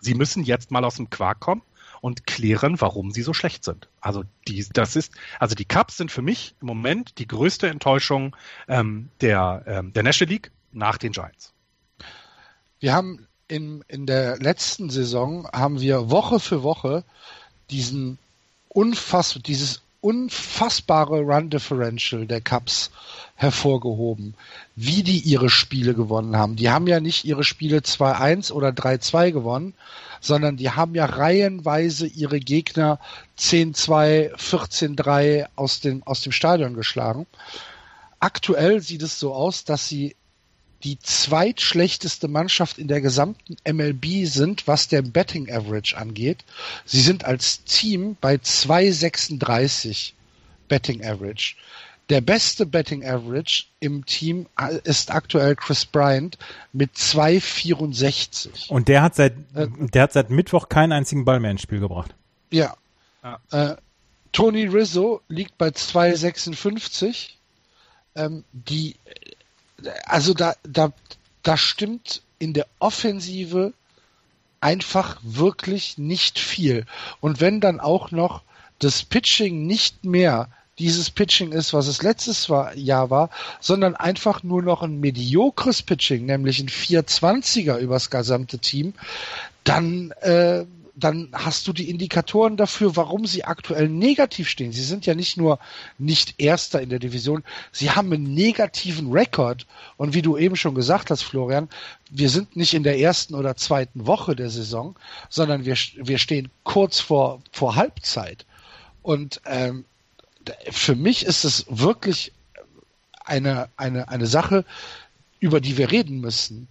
Sie müssen jetzt mal aus dem Quark kommen und klären, warum sie so schlecht sind. Also die, das ist, also die Cups sind für mich im Moment die größte Enttäuschung ähm, der, ähm, der National League nach den Giants. Wir haben in, in der letzten Saison haben wir Woche für Woche diesen unfassbar, dieses unfassbare Run Differential der Cubs hervorgehoben, wie die ihre Spiele gewonnen haben. Die haben ja nicht ihre Spiele 2-1 oder 3-2 gewonnen, sondern die haben ja reihenweise ihre Gegner 10-2, 14-3 aus aus dem Stadion geschlagen. Aktuell sieht es so aus, dass sie die zweitschlechteste Mannschaft in der gesamten MLB sind, was der Betting Average angeht. Sie sind als Team bei 2,36 Betting Average. Der beste Betting Average im Team ist aktuell Chris Bryant mit 2,64. Und der hat seit, äh, der hat seit Mittwoch keinen einzigen Ball mehr ins Spiel gebracht. Ja. ja. Äh, Tony Rizzo liegt bei 2,56. Ähm, die, also da, da, da stimmt in der Offensive einfach wirklich nicht viel. Und wenn dann auch noch das Pitching nicht mehr dieses Pitching ist, was es letztes Jahr war, sondern einfach nur noch ein mediokres Pitching, nämlich ein 420er übers gesamte Team, dann, äh, dann hast du die Indikatoren dafür, warum sie aktuell negativ stehen. Sie sind ja nicht nur nicht Erster in der Division, sie haben einen negativen Rekord. Und wie du eben schon gesagt hast, Florian, wir sind nicht in der ersten oder zweiten Woche der Saison, sondern wir, wir stehen kurz vor, vor Halbzeit. Und ähm, für mich ist es wirklich eine, eine, eine Sache, über die wir reden müssen.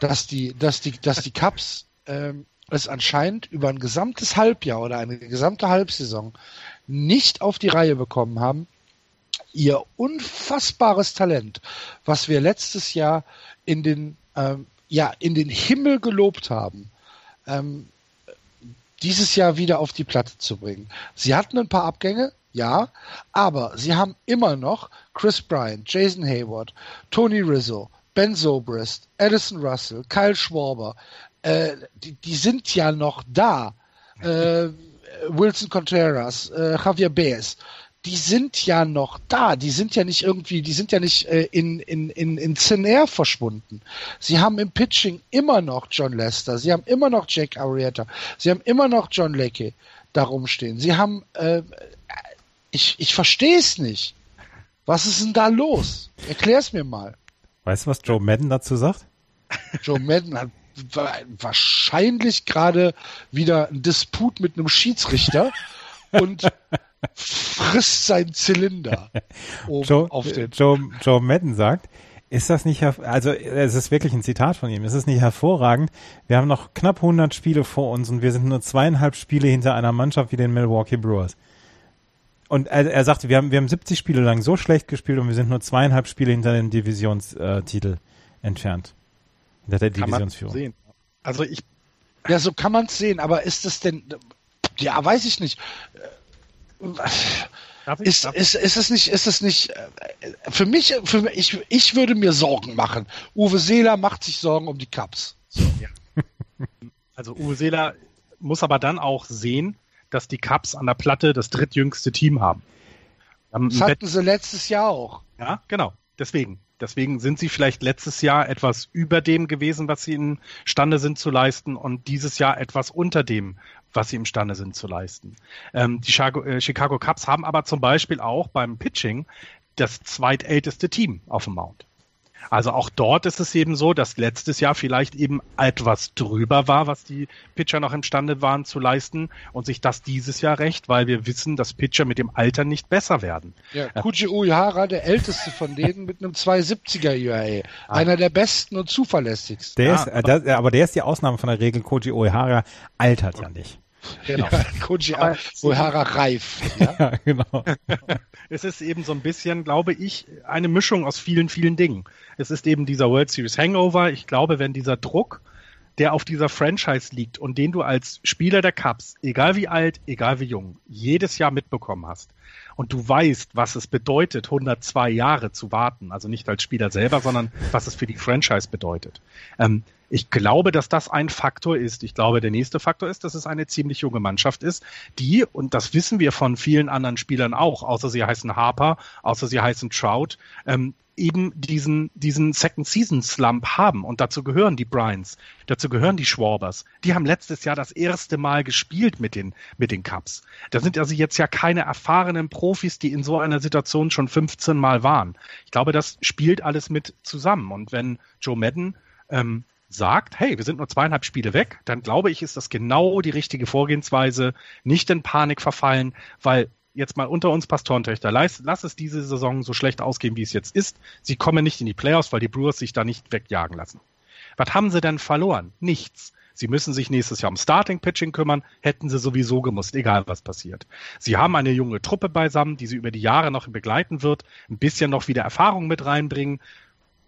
Dass die, dass die, dass die Cups ähm, es anscheinend über ein gesamtes Halbjahr oder eine gesamte Halbsaison nicht auf die Reihe bekommen haben, ihr unfassbares Talent, was wir letztes Jahr in den, ähm, ja, in den Himmel gelobt haben, ähm, dieses Jahr wieder auf die Platte zu bringen. Sie hatten ein paar Abgänge, ja, aber sie haben immer noch Chris Bryant, Jason Hayward, Tony Rizzo, Ben Zobrist, Addison Russell, Kyle Schwarber. Äh, die, die, sind ja noch da. Äh, Wilson Contreras, äh, Javier Baez. Die sind ja noch da. Die sind ja nicht irgendwie, die sind ja nicht äh, in, in, in, in Thin Air verschwunden. Sie haben im Pitching immer noch John Lester. Sie haben immer noch Jack Arrieta. Sie haben immer noch John Leckie da rumstehen. Sie haben äh, ich, ich verstehe es nicht. Was ist denn da los? Erklär's mir mal. Weißt du, was Joe Madden dazu sagt? Joe Madden hat wahrscheinlich gerade wieder einen Disput mit einem Schiedsrichter und [laughs] frisst seinen Zylinder. Joe, Joe, Joe Madden sagt, ist das nicht, also es ist wirklich ein Zitat von ihm, ist es nicht hervorragend? Wir haben noch knapp 100 Spiele vor uns und wir sind nur zweieinhalb Spiele hinter einer Mannschaft wie den Milwaukee Brewers. Und er, er sagte, wir haben, wir haben 70 Spiele lang so schlecht gespielt und wir sind nur zweieinhalb Spiele hinter dem Divisionstitel entfernt. Der kann Divisionsführung. Sehen. Also ich. Ja, so kann man es sehen, aber ist es denn. Ja, weiß ich nicht. Ich, ist, ist, ist es nicht, ist es nicht, für mich, für mich ich, ich würde mir Sorgen machen. Uwe Seeler macht sich Sorgen um die Cups. So. Ja. [laughs] Also Uwe Seeler muss aber dann auch sehen, dass die Cubs an der Platte das drittjüngste Team haben. Das hatten sie letztes Jahr auch. Ja, genau. Deswegen. Deswegen sind sie vielleicht letztes Jahr etwas über dem gewesen, was sie imstande sind zu leisten und dieses Jahr etwas unter dem, was sie imstande sind zu leisten. Ähm, die Chicago, äh, Chicago Cubs haben aber zum Beispiel auch beim Pitching das zweitälteste Team auf dem Mount. Also auch dort ist es eben so, dass letztes Jahr vielleicht eben etwas drüber war, was die Pitcher noch imstande waren zu leisten und sich das dieses Jahr recht, weil wir wissen, dass Pitcher mit dem Alter nicht besser werden. Ja, Kuji Uehara, der älteste von denen mit einem 270er ERA, ah. einer der besten und zuverlässigsten. Der ist, äh, das, aber der ist die Ausnahme von der Regel. Koji Uehara altert ja nicht. Genau. Ja, Koji Uehara reif. [laughs] Ja, ja genau. [laughs] es ist eben so ein bisschen, glaube ich, eine Mischung aus vielen, vielen Dingen. Es ist eben dieser World Series Hangover. Ich glaube, wenn dieser Druck, der auf dieser Franchise liegt und den du als Spieler der Cups, egal wie alt, egal wie jung, jedes Jahr mitbekommen hast, und du weißt, was es bedeutet, 102 Jahre zu warten, also nicht als Spieler selber, sondern was es für die Franchise bedeutet. Ähm, ich glaube, dass das ein Faktor ist. Ich glaube, der nächste Faktor ist, dass es eine ziemlich junge Mannschaft ist, die, und das wissen wir von vielen anderen Spielern auch, außer sie heißen Harper, außer sie heißen Trout, ähm, eben diesen, diesen Second Season Slump haben. Und dazu gehören die Bryans, dazu gehören die Schwarbers. Die haben letztes Jahr das erste Mal gespielt mit den, mit den Cups. Da sind also jetzt ja keine erfahrenen erfahrenen Profis, die in so einer Situation schon 15 Mal waren. Ich glaube, das spielt alles mit zusammen. Und wenn Joe Madden ähm, sagt, hey, wir sind nur zweieinhalb Spiele weg, dann glaube ich, ist das genau die richtige Vorgehensweise, nicht in Panik verfallen, weil jetzt mal unter uns Pastorentöchter, lass, lass es diese Saison so schlecht ausgehen, wie es jetzt ist. Sie kommen nicht in die Playoffs, weil die Brewers sich da nicht wegjagen lassen. Was haben sie denn verloren? Nichts. Sie müssen sich nächstes Jahr um Starting Pitching kümmern, hätten sie sowieso gemusst, egal was passiert. Sie haben eine junge Truppe beisammen, die sie über die Jahre noch begleiten wird, ein bisschen noch wieder Erfahrung mit reinbringen.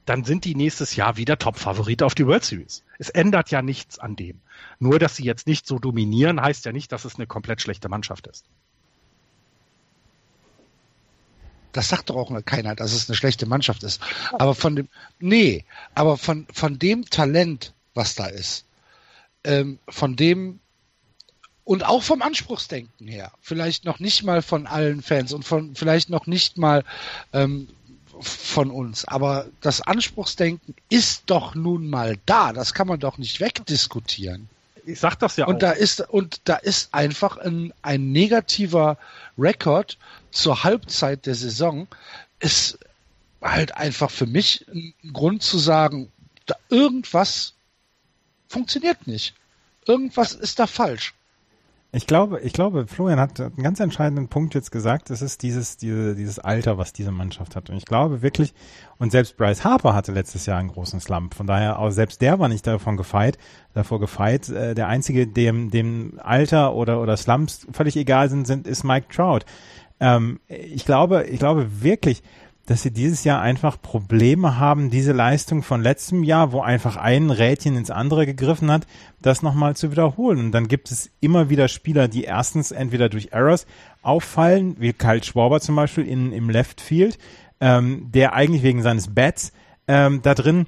Dann sind die nächstes Jahr wieder Top-Favorit auf die World Series. Es ändert ja nichts an dem. Nur, dass sie jetzt nicht so dominieren, heißt ja nicht, dass es eine komplett schlechte Mannschaft ist. Das sagt doch auch keiner, dass es eine schlechte Mannschaft ist. Aber von dem, nee, aber von, von dem Talent, was da ist, ähm, von dem und auch vom Anspruchsdenken her, vielleicht noch nicht mal von allen Fans und von vielleicht noch nicht mal ähm, von uns, aber das Anspruchsdenken ist doch nun mal da. Das kann man doch nicht wegdiskutieren. Ich sag das ja und auch. Da ist, und da ist einfach ein, ein negativer Rekord zur Halbzeit der Saison, ist halt einfach für mich ein Grund zu sagen, da irgendwas funktioniert nicht. Irgendwas ist da falsch. Ich glaube, ich glaube, Florian hat einen ganz entscheidenden Punkt jetzt gesagt. Es ist dieses, diese, dieses Alter, was diese Mannschaft hat. Und ich glaube wirklich, und selbst Bryce Harper hatte letztes Jahr einen großen Slump. Von daher, auch selbst der war nicht davon gefeit, davor gefeit. Äh, der einzige, dem, dem Alter oder, oder Slumps völlig egal sind, sind, ist Mike Trout. Ähm, ich glaube, ich glaube wirklich, dass sie dieses Jahr einfach Probleme haben, diese Leistung von letztem Jahr, wo einfach ein Rädchen ins andere gegriffen hat, das nochmal zu wiederholen. Und dann gibt es immer wieder Spieler, die erstens entweder durch Errors auffallen, wie Kyle Schwarber zum Beispiel in, im Left Field, ähm, der eigentlich wegen seines Bats ähm, da drin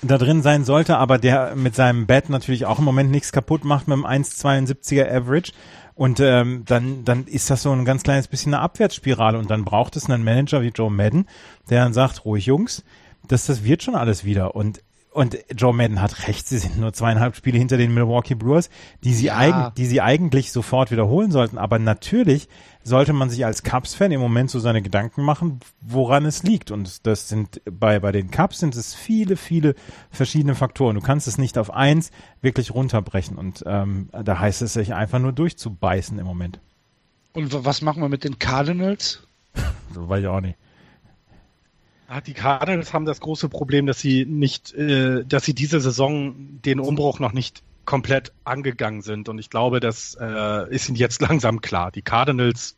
da drin sein sollte, aber der mit seinem Bat natürlich auch im Moment nichts kaputt macht mit einem 1,72er Average. Und ähm, dann, dann ist das so ein ganz kleines bisschen eine Abwärtsspirale. Und dann braucht es einen Manager wie Joe Madden, der dann sagt, ruhig Jungs, das, das wird schon alles wieder. Und und Joe Madden hat recht, sie sind nur zweieinhalb Spiele hinter den Milwaukee Brewers, die sie, ja. eigen, die sie eigentlich sofort wiederholen sollten. Aber natürlich sollte man sich als Cubs-Fan im Moment so seine Gedanken machen, woran es liegt. Und das sind bei, bei den Cubs sind es viele, viele verschiedene Faktoren. Du kannst es nicht auf eins wirklich runterbrechen. Und ähm, da heißt es sich einfach nur durchzubeißen im Moment. Und was machen wir mit den Cardinals? [laughs] so weiß ich auch nicht. Ah, die Cardinals haben das große Problem, dass sie nicht, äh, dass sie diese Saison den Umbruch noch nicht komplett angegangen sind. Und ich glaube, das äh, ist ihnen jetzt [laughs] langsam klar. Die Cardinals,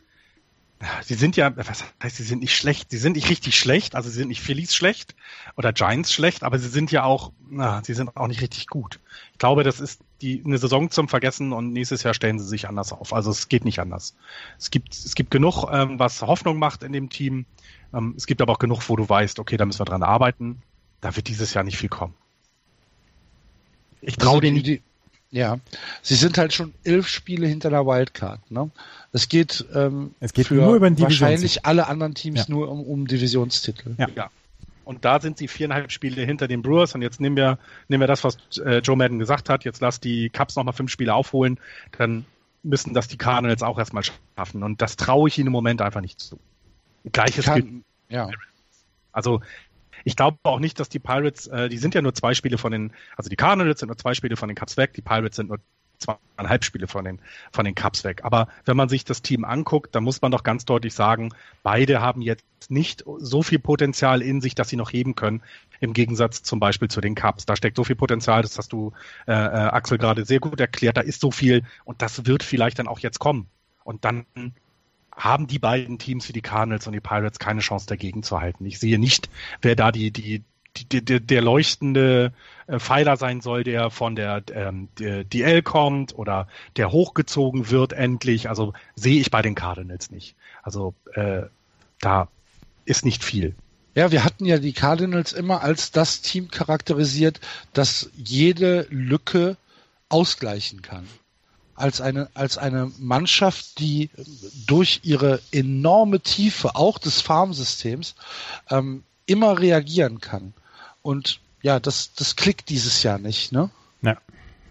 sie sind ja, was heißt, sie sind nicht schlecht, sie sind nicht richtig schlecht, also sie sind nicht Phillies schlecht oder Giants schlecht, aber sie sind ja auch, na, sie sind auch nicht richtig gut. Ich glaube, das ist die eine Saison zum Vergessen und nächstes Jahr stellen sie sich anders auf. Also es geht nicht anders. Es gibt, es gibt genug, ähm, was Hoffnung macht in dem Team. Ähm, es gibt aber auch genug, wo du weißt, okay, da müssen wir dran arbeiten. Da wird dieses Jahr nicht viel kommen. Ich traue also denen nicht. Ja, sie sind halt schon elf Spiele hinter der Wildcard. Ne? Es geht, ähm, es geht nur über den wahrscheinlich alle anderen Teams ja. nur um, um Divisionstitel. Ja. ja. Und da sind sie viereinhalb Spiele hinter den Brewers. Und jetzt nehmen wir, nehmen wir das, was äh, Joe Madden gesagt hat. Jetzt lass die Cups nochmal fünf Spiele aufholen. Dann müssen das die Cardinals auch erstmal schaffen. Und das traue ich ihnen im Moment einfach nicht zu. Gleiches Kann, gilt. Ja. Also ich glaube auch nicht, dass die Pirates, äh, die sind ja nur zwei Spiele von den, also die Cardinals sind nur zwei Spiele von den Cups weg, die Pirates sind nur zweieinhalb Spiele von den, von den Cups weg. Aber wenn man sich das Team anguckt, dann muss man doch ganz deutlich sagen, beide haben jetzt nicht so viel Potenzial in sich, dass sie noch heben können, im Gegensatz zum Beispiel zu den Cups. Da steckt so viel Potenzial, das hast du, äh, äh Axel, gerade sehr gut erklärt, da ist so viel und das wird vielleicht dann auch jetzt kommen. Und dann haben die beiden Teams wie die Cardinals und die Pirates keine Chance dagegen zu halten. Ich sehe nicht, wer da die, die, die, die der leuchtende äh, Pfeiler sein soll, der von der, ähm, DL kommt oder der hochgezogen wird endlich. Also sehe ich bei den Cardinals nicht. Also äh, da ist nicht viel. Ja, wir hatten ja die Cardinals immer als das Team charakterisiert, das jede Lücke ausgleichen kann als eine, als eine Mannschaft, die durch ihre enorme Tiefe auch des Farmsystems ähm, immer reagieren kann. Und ja, das, das klickt dieses Jahr nicht, ne? Ja.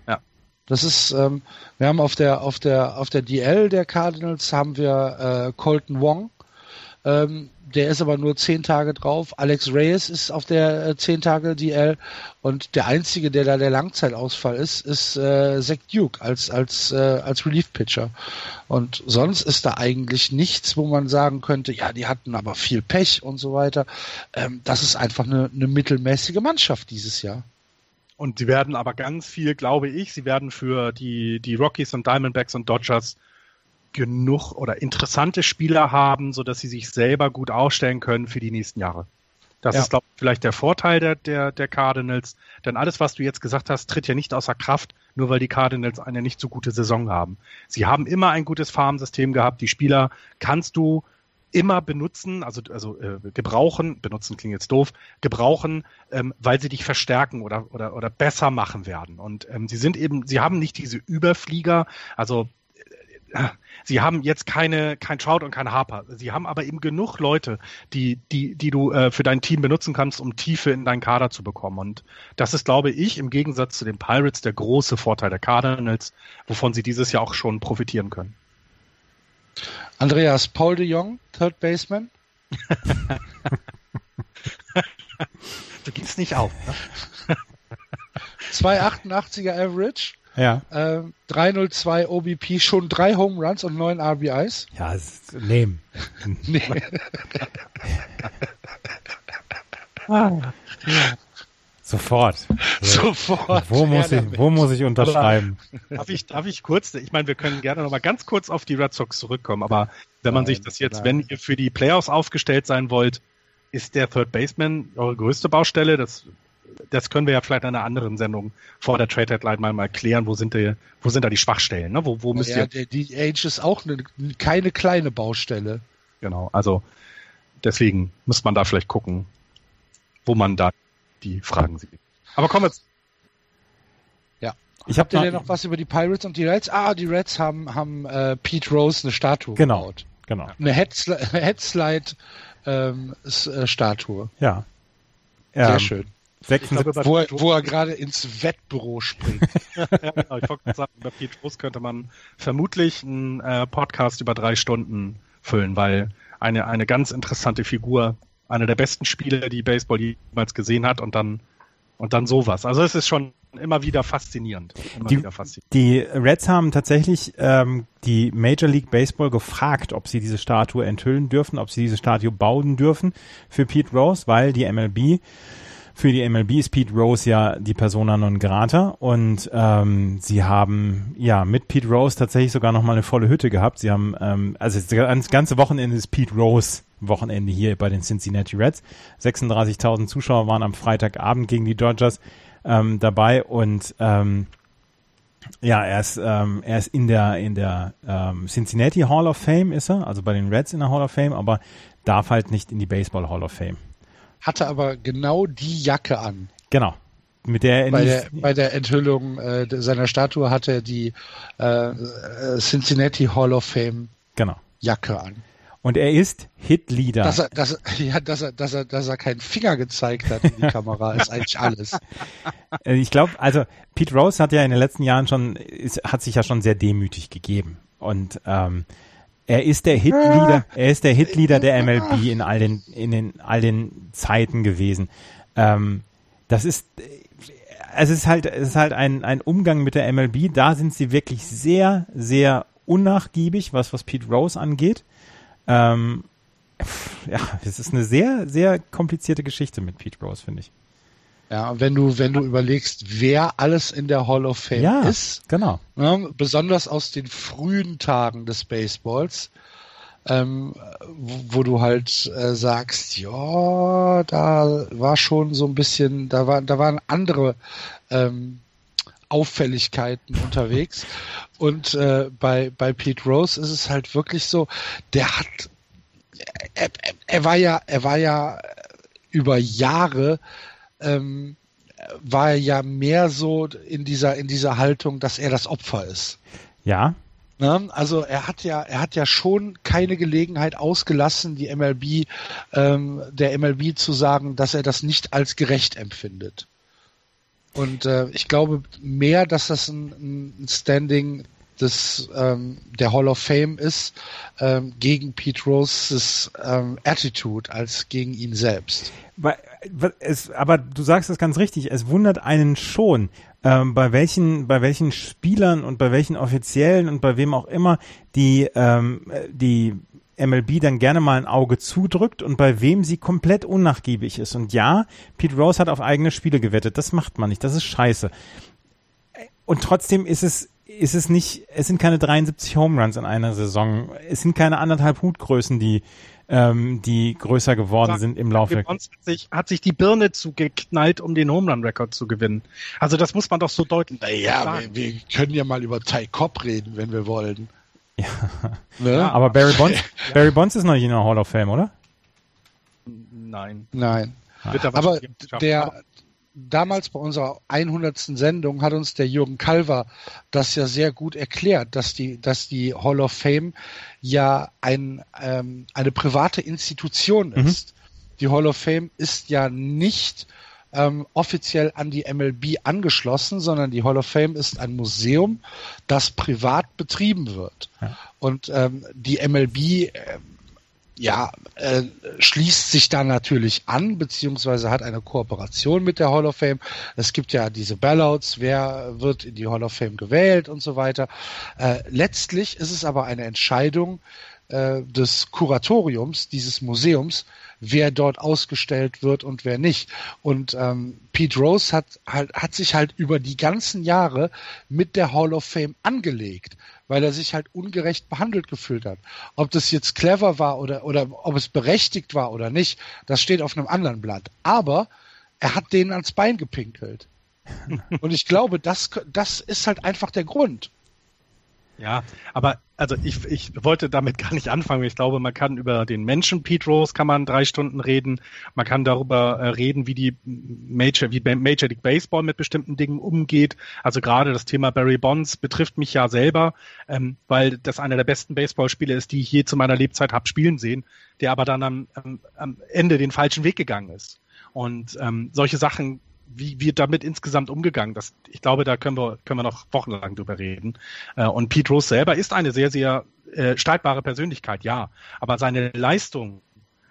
Ja. Das ist, ähm, wir haben auf der auf der auf der DL der Cardinals haben wir äh, Colton Wong. Ähm, der ist aber nur zehn Tage drauf. Alex Reyes ist auf der äh, zehn Tage DL und der einzige, der da der Langzeitausfall ist, ist äh, Zach Duke als als äh, als Relief Pitcher. Und sonst ist da eigentlich nichts, wo man sagen könnte, ja, die hatten aber viel Pech und so weiter. Ähm, das ist einfach eine, eine mittelmäßige Mannschaft dieses Jahr. Und sie werden aber ganz viel, glaube ich, sie werden für die, die Rockies und Diamondbacks und Dodgers genug oder interessante Spieler haben, so dass sie sich selber gut aufstellen können für die nächsten Jahre. Das ja. ist, glaube ich, vielleicht der Vorteil der, der, der Cardinals. Denn alles, was du jetzt gesagt hast, tritt ja nicht außer Kraft, nur weil die Cardinals eine nicht so gute Saison haben. Sie haben immer ein gutes Farmsystem gehabt. Die Spieler kannst du immer benutzen, also, also äh, gebrauchen, benutzen klingt jetzt doof, gebrauchen, ähm, weil sie dich verstärken oder, oder, oder besser machen werden. Und ähm, sie sind eben, sie haben nicht diese Überflieger, also sie haben jetzt keine kein Trout und kein Harper. Sie haben aber eben genug Leute, die die die du äh, für dein Team benutzen kannst, um Tiefe in deinen Kader zu bekommen. Und das ist, glaube ich, im Gegensatz zu den Pirates der große Vorteil der Cardinals, wovon sie dieses Jahr auch schon profitieren können. Andreas Paul de Jong, Third Baseman. [laughs] du gibst nicht auf. Ne? [laughs] 288er Average. Ja. Äh, 302 OBP, schon drei Home Runs und neun RBIs. Ja, nehmen. [laughs] nee. ah, ja. Sofort. Sofort. Wo muss, ich, wo muss ich unterschreiben? darf ich, darf ich kurz, ich meine, wir können gerne noch mal ganz kurz auf die Red Sox zurückkommen, aber wenn man nein, sich das jetzt, nein. wenn ihr für die Playoffs aufgestellt sein wollt, ist der Third Baseman eure größte Baustelle? Das, das können wir ja vielleicht in einer anderen Sendung vor der Trade Headline mal, mal klären. Wo sind, die, wo sind da die Schwachstellen? Ne? Wo, wo müsst ja, ihr... die Age ist auch eine, keine kleine Baustelle. Genau, also deswegen muss man da vielleicht gucken, wo man da die Fragen sieht. Aber kommen wir zu ja. Ich Habt ihr denn noch was über die Pirates und die Reds? Ah, die Reds haben, haben äh, Pete Rose eine Statue genau, gebaut. Genau. Eine Headslide, [laughs] Headslide ähm, äh, Statue. Ja. Sehr ähm, schön. Glaube, wo, er, wo er gerade ins Wettbüro springt. [laughs] ja, genau. Ich wollte sagen, über Pete Rose könnte man vermutlich einen äh, Podcast über drei Stunden füllen, weil eine, eine ganz interessante Figur einer der besten Spieler, die Baseball jemals gesehen hat und dann und dann sowas. Also es ist schon immer wieder faszinierend. Immer die, wieder faszinierend. die Reds haben tatsächlich ähm, die Major League Baseball gefragt, ob sie diese Statue enthüllen dürfen, ob sie diese Statue bauen dürfen für Pete Rose, weil die MLB für die MLB ist Pete Rose ja die Persona non grata und ähm, sie haben ja mit Pete Rose tatsächlich sogar noch mal eine volle Hütte gehabt. Sie haben ähm, also das ganze Wochenende ist Pete Rose Wochenende hier bei den Cincinnati Reds. 36.000 Zuschauer waren am Freitagabend gegen die Dodgers ähm, dabei und ähm, ja, er ist, ähm, er ist in der, in der ähm, Cincinnati Hall of Fame ist er, also bei den Reds in der Hall of Fame, aber darf halt nicht in die Baseball Hall of Fame hatte aber genau die Jacke an. Genau. Mit der bei, der, bei der Enthüllung äh, seiner Statue hatte er die äh, Cincinnati Hall of Fame genau. Jacke an. Und er ist Hitleader. Dass er, dass, [laughs] ja, dass er, dass er, dass er keinen Finger gezeigt hat in die Kamera, ist eigentlich alles. [laughs] Äh, ich glaube, also Pete Rose hat ja in den letzten Jahren schon, ist, hat sich ja schon sehr demütig gegeben. Und ähm, er ist der Hitleader, [laughs] er ist der Hitleader der MLB in all den, in den, all den Zeiten gewesen. Ähm, das ist, es ist halt, es ist halt ein, ein Umgang mit der MLB. Da sind sie wirklich sehr, sehr unnachgiebig, was, was Pete Rose angeht. Ähm, ja, es ist eine sehr, sehr komplizierte Geschichte mit Pete Rose, finde ich. Ja, wenn du, wenn du überlegst, wer alles in der Hall of Fame ja, ist, genau. Ne, besonders aus den frühen Tagen des Baseballs, ähm, wo, wo, du halt äh, sagst, ja, da war schon so ein bisschen, da war, da waren andere ähm, Auffälligkeiten unterwegs. Und äh, bei, bei Pete Rose ist es halt wirklich so, der hat, er, er, er war ja, er war ja über Jahre ähm, war er ja mehr so in dieser, in dieser Haltung, dass er das Opfer ist. Ja. Ne? Also er hat ja, er hat ja schon keine Gelegenheit ausgelassen, die MLB, ähm, der MLB zu sagen, dass er das nicht als gerecht empfindet. Und äh, ich glaube mehr, dass das ein, ein Standing des, ähm, der Hall of Fame ist ähm, gegen Pete Roses ähm, Attitude als gegen ihn selbst. Es, aber du sagst es ganz richtig, es wundert einen schon, ähm, bei welchen, bei welchen Spielern und bei welchen Offiziellen und bei wem auch immer die, ähm, die MLB dann gerne mal ein Auge zudrückt und bei wem sie komplett unnachgiebig ist. Und ja, Pete Rose hat auf eigene Spiele gewettet. Das macht man nicht. Das ist scheiße. Und trotzdem ist es, ist es nicht, es sind keine 73 Home Runs in einer Saison. Es sind keine anderthalb Hutgrößen, die, ähm, die größer geworden sind im Laufe. Hat sich, hat sich die Birne zugeknallt, um den Home Run Rekord zu gewinnen. Also das muss man doch so deutlich naja. Wir, wir können ja mal über Ty Cobb reden, wenn wir wollen. Ja. Ne? Aber Barry Bonds, ja. Barry Bonds ist noch nicht in der Hall of Fame, oder? Nein. Nein. Aber der, damals bei unserer 100. Sendung hat uns der Jürgen Kalver das ja sehr gut erklärt, dass die, dass die Hall of Fame ja ein, ähm, eine private Institution mhm. ist. Mhm. Die Hall of Fame ist ja nicht ähm, offiziell an die MLB angeschlossen, sondern die Hall of Fame ist ein Museum, das privat betrieben wird. Ja. Und ähm, die MLB äh, ja, äh, schließt sich da natürlich an, beziehungsweise hat eine Kooperation mit der Hall of Fame. Es gibt ja diese Ballots, wer wird in die Hall of Fame gewählt und so weiter. Äh, letztlich ist es aber eine Entscheidung äh, des Kuratoriums dieses Museums, wer dort ausgestellt wird und wer nicht. Und ähm, Pete Rose hat, halt, hat sich halt über die ganzen Jahre mit der Hall of Fame angelegt, weil er sich halt ungerecht behandelt gefühlt hat. Ob das jetzt clever war oder, oder ob es berechtigt war oder nicht, das steht auf einem anderen Blatt. Aber er hat denen ans Bein gepinkelt. [laughs] Und ich glaube, das, das ist halt einfach der Grund. Ja, aber also ich, ich wollte damit gar nicht anfangen. Ich glaube, man kann über den Menschen Pete Rose kann man drei Stunden reden. Man kann darüber äh, reden, wie die Major, wie Major League Baseball mit bestimmten Dingen umgeht. Also gerade das Thema Barry Bonds betrifft mich ja selber, ähm, weil das einer der besten Baseballspiele ist, die ich je zu meiner Lebzeit habe spielen sehen, der aber dann am, am, am Ende den falschen Weg gegangen ist. Und ähm, solche Sachen wie wird damit insgesamt umgegangen? Das, ich glaube, da können wir, können wir noch wochenlang drüber reden. Äh, und Pete Rose selber ist eine sehr, sehr äh, streitbare Persönlichkeit, ja. Aber seine Leistung,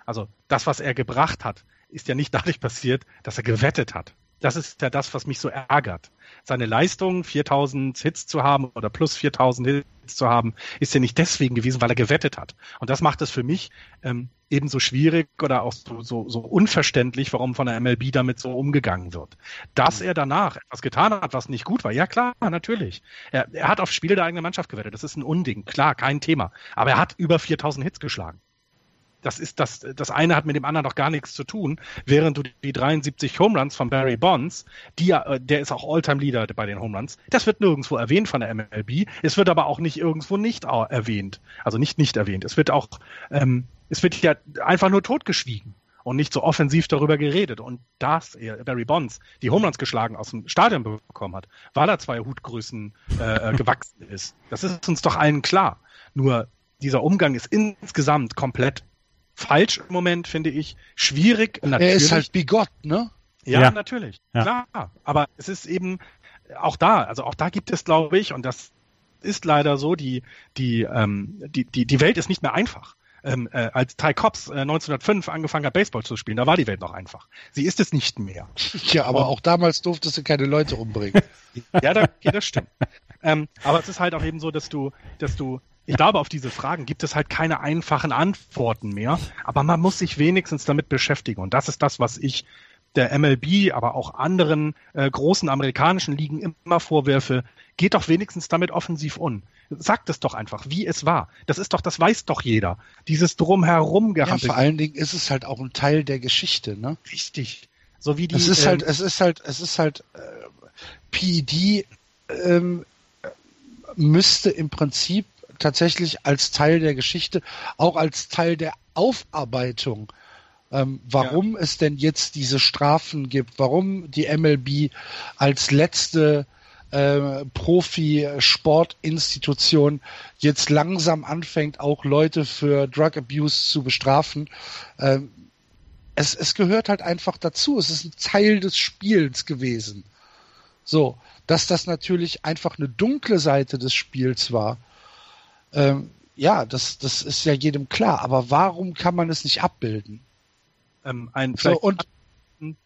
also das, was er gebracht hat, ist ja nicht [laughs] dadurch passiert, dass er gewettet hat. Das ist ja das, was mich so ärgert. Seine Leistung, 4000 Hits zu haben oder plus 4000 Hits zu haben, ist ja nicht deswegen gewesen, weil er gewettet hat. Und das macht es für mich ähm, ebenso schwierig oder auch so, so, so unverständlich, warum von der MLB damit so umgegangen wird. Dass er danach etwas getan hat, was nicht gut war, ja klar, natürlich. Er, er hat auf Spiele der eigenen Mannschaft gewettet, das ist ein Unding, klar, kein Thema. Aber er hat über 4000 Hits geschlagen das ist das, das eine hat mit dem anderen doch gar nichts zu tun, während du die 73 Home Runs von Barry Bonds, die äh, der ist auch Alltime Leader bei den Home Runs, das wird nirgendwo erwähnt von der MLB, es wird aber auch nicht irgendwo nicht erwähnt, also nicht nicht erwähnt, es wird auch, ähm, es wird ja einfach nur totgeschwiegen und nicht so offensiv darüber geredet. Und dass er, Barry Bonds, die Home Runs geschlagen aus dem Stadion bekommen hat, weil er zwei Hutgrößen äh, äh gewachsen ist. Das ist uns doch allen klar. Nur dieser Umgang ist insgesamt komplett falsch im Moment, finde ich. Schwierig. Natürlich. Er ist halt bigott, ne? Ja, ja. natürlich. Ja. Klar. Aber es ist eben auch da, also auch da gibt es, glaube ich, und das ist leider so, die, die, ähm, die, die, die Welt ist nicht mehr einfach. Ähm, äh, als Ty Cobbs äh, 1905 angefangen hat, Baseball zu spielen, da war die Welt noch einfach. Sie ist es nicht mehr. Ja, aber und, auch damals durftest du keine Leute umbringen. ja, da, ja, das stimmt. ähm, aber es ist halt auch eben so, dass du, dass du ich glaube, auf diese Fragen gibt es halt keine einfachen Antworten mehr, aber man muss sich wenigstens damit beschäftigen. Und das ist das, was ich der MLB, aber auch anderen äh, großen amerikanischen Ligen immer vorwerfe. Geht doch wenigstens damit offensiv um. Sagt es doch einfach, wie es war. Das ist doch, das weiß doch jeder. Dieses drumherum gehabt. Ja, vor allen Dingen ist es halt auch ein Teil der Geschichte, ne? Richtig. So wie die. Es ist halt, ähm, es ist halt, es ist halt, äh, PED ähm, müsste im Prinzip tatsächlich als Teil der Geschichte, auch als Teil der Aufarbeitung, ähm, warum ja. es denn jetzt diese Strafen gibt, warum die MLB als letzte äh, Profi-Sportinstitution jetzt langsam anfängt, auch Leute für Drug Abuse zu bestrafen. Ähm, es, es gehört halt einfach dazu. Es ist ein Teil des Spiels gewesen. So, dass das natürlich einfach eine dunkle Seite des Spiels war. Ähm, ja, das, das ist ja jedem klar. Aber warum kann man es nicht abbilden? Ähm, ein, so, und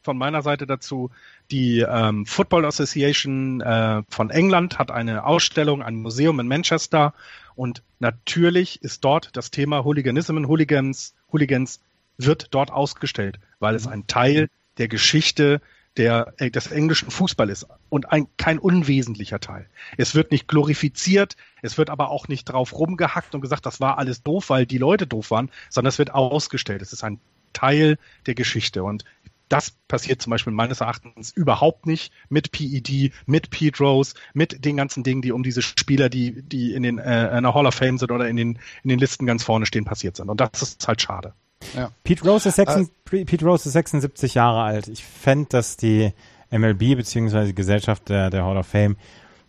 von meiner Seite dazu. Die ähm, Football Association äh, von England hat eine Ausstellung, ein Museum in Manchester und natürlich ist dort das Thema Hooliganism Hooligans, Hooligans wird dort ausgestellt, weil es ein Teil der Geschichte der, äh, des englischen Fußball ist und ein, kein unwesentlicher Teil. Es wird nicht glorifiziert, es wird aber auch nicht drauf rumgehackt und gesagt, das war alles doof, weil die Leute doof waren, sondern es wird ausgestellt. Es ist ein Teil der Geschichte und das passiert zum Beispiel meines Erachtens überhaupt nicht mit PED, mit Pete Rose, mit den ganzen Dingen, die um diese Spieler, die, die in den äh, in der Hall of Fame sind oder in den, in den Listen ganz vorne stehen, passiert sind. Und das ist halt schade. Ja. Pete, Rose ist 76, äh, Pete Rose ist 76 Jahre alt. Ich fände, dass die MLB beziehungsweise die Gesellschaft der, der Hall of Fame,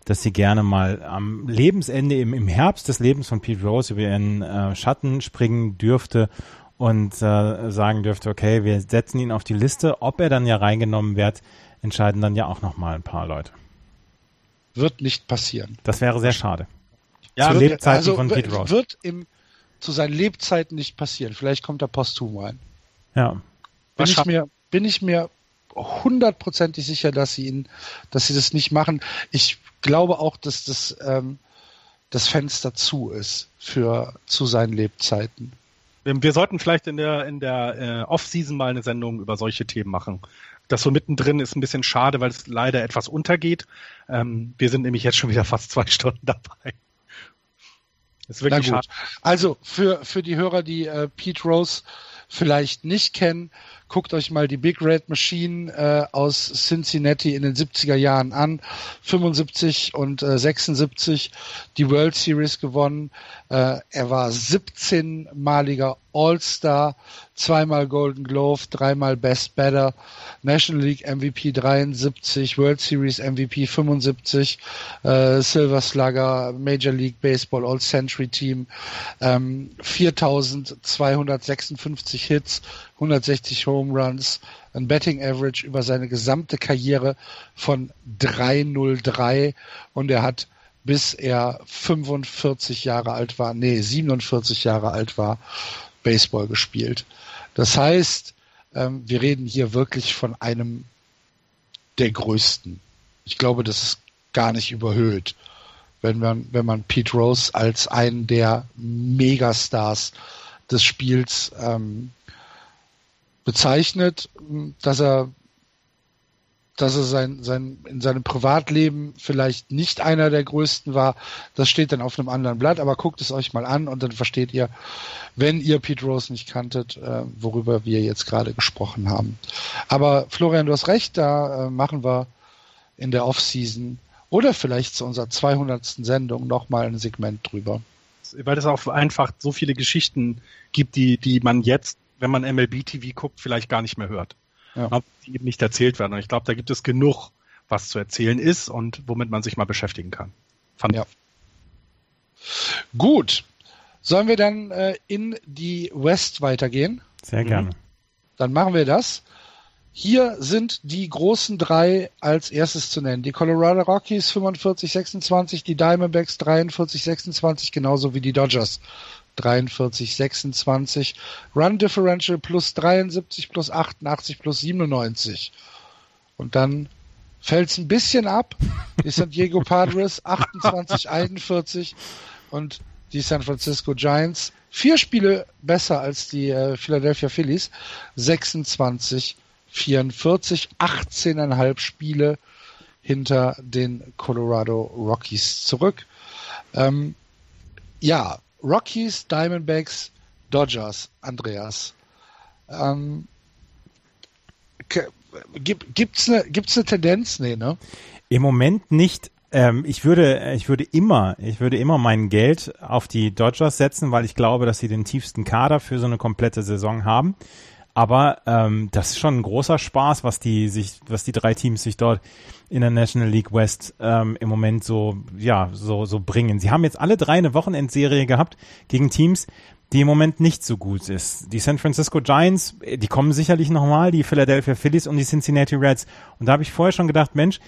dass sie gerne mal am Lebensende, im, im Herbst des Lebens von Pete Rose über ihren äh, Schatten springen dürfte und äh, sagen dürfte, okay, wir setzen ihn auf die Liste. Ob er dann ja reingenommen wird, entscheiden dann ja auch nochmal ein paar Leute. Wird nicht passieren. Das wäre sehr schade. Ja, zu Lebzeiten also, von Pete Rose. Wird im, zu seinen Lebzeiten nicht passieren. Vielleicht kommt er posthum rein. Ja. Bin ich mir, bin ich mir hundertprozentig sicher, dass sie ihn, dass sie das nicht machen. Ich glaube auch, dass das, ähm, das Fenster zu ist für zu seinen Lebzeiten. Wir sollten vielleicht in der, in der äh, Off-Season mal eine Sendung über solche Themen machen. Das so mittendrin ist ein bisschen schade, weil es leider etwas untergeht. Ähm, wir sind nämlich jetzt schon wieder fast zwei Stunden dabei. Ist wirklich schade. Also für, für die Hörer, die äh, Pete Rose vielleicht nicht kennen, Guckt euch mal die Big Red Machine äh, aus Cincinnati in den 70er Jahren an. 75 und äh, 76 die World Series gewonnen. Äh, er war 17-maliger All-Star, zweimal Golden Glove, dreimal Best Batter, National League MVP 73, World Series MVP 75, äh, Silver Slugger, Major League Baseball All-Century Team, ähm, 4256 Hits, 160 Home Runs, ein Betting Average über seine gesamte Karriere von 303 und er hat bis er 45 Jahre alt war, nee, 47 Jahre alt war, Baseball gespielt. Das heißt, ähm, wir reden hier wirklich von einem der größten. Ich glaube, das ist gar nicht überhöht, wenn man, wenn man Pete Rose als einen der Megastars des Spiels ähm, bezeichnet, dass er dass er sein, sein, in seinem Privatleben vielleicht nicht einer der größten war, das steht dann auf einem anderen Blatt, aber guckt es euch mal an und dann versteht ihr, wenn ihr Pete Rose nicht kanntet, äh, worüber wir jetzt gerade gesprochen haben. Aber Florian, du hast recht, da äh, machen wir in der Offseason oder vielleicht zu unserer 200. Sendung nochmal ein Segment drüber. Weil es auch einfach so viele Geschichten gibt, die, die man jetzt, wenn man MLB TV guckt, vielleicht gar nicht mehr hört ja. die eben nicht erzählt werden. Und ich glaube, da gibt es genug, was zu erzählen ist und womit man sich mal beschäftigen kann. Fand ja. Gut. Sollen wir dann äh, in die West weitergehen? Sehr gerne. Dann machen wir das. Hier sind die großen drei als erstes zu nennen. Die Colorado Rockies 45-26, die Diamondbacks 43-26, genauso wie die Dodgers 43, 26. Run Differential plus 73, plus 88, plus 97. Und dann fällt es ein bisschen ab. Die San Diego Padres [laughs] 28, 41 und die San Francisco Giants vier Spiele besser als die äh, Philadelphia Phillies 26, 44, 18,5 Spiele hinter den Colorado Rockies zurück. Ähm, ja, Rockies, Diamondbacks, Dodgers, Andreas. Ähm, gibt es eine gibt's eine Tendenz? Nee, ne? Im Moment nicht. Ähm, ich würde, ich würde immer, ich würde immer mein Geld auf die Dodgers setzen, weil ich glaube, dass sie den tiefsten Kader für so eine komplette Saison haben. Aber ähm, das ist schon ein großer Spaß, was die sich, was die drei Teams sich dort in der National League West ähm, im Moment so, ja, so, so bringen. Sie haben jetzt alle drei eine Wochenendserie gehabt gegen Teams, die im Moment nicht so gut ist. Die San Francisco Giants, die kommen sicherlich nochmal, die Philadelphia Phillies und die Cincinnati Reds. Und da habe ich vorher schon gedacht, Mensch,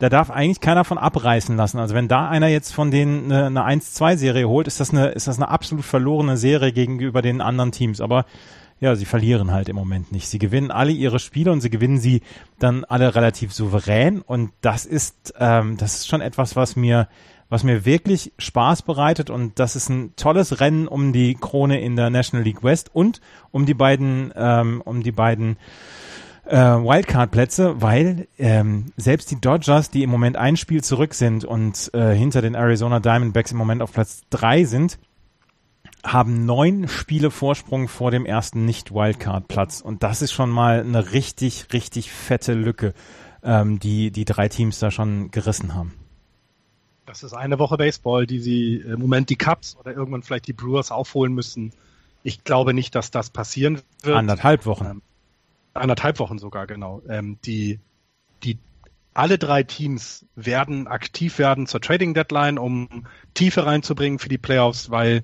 da darf eigentlich keiner von abreißen lassen. Also wenn da einer jetzt von denen eine, eine 1-2-Serie holt, ist das eine, ist das eine absolut verlorene Serie gegenüber den anderen Teams. Aber ja, sie verlieren halt im Moment nicht. Sie gewinnen alle ihre Spiele und sie gewinnen sie dann alle relativ souverän. Und das ist, ähm, das ist schon etwas, was mir, was mir wirklich Spaß bereitet. Und das ist ein tolles Rennen um die Krone in der National League West und um die beiden, ähm, um die beiden äh, Wildcard-Plätze, weil ähm, selbst die Dodgers, die im Moment ein Spiel zurück sind und äh, hinter den Arizona Diamondbacks im Moment auf Platz drei sind, haben neun Spiele Vorsprung vor dem ersten Nicht-Wildcard-Platz. Und das ist schon mal eine richtig, richtig fette Lücke, ähm, die die drei Teams da schon gerissen haben. Das ist eine Woche Baseball, die sie im Moment die Cubs oder irgendwann vielleicht die Brewers aufholen müssen. Ich glaube nicht, dass das passieren wird. Anderthalb Wochen. Ähm, anderthalb Wochen sogar, genau. Ähm, die, die, alle drei Teams werden aktiv werden zur Trading Deadline, um Tiefe reinzubringen für die Playoffs, weil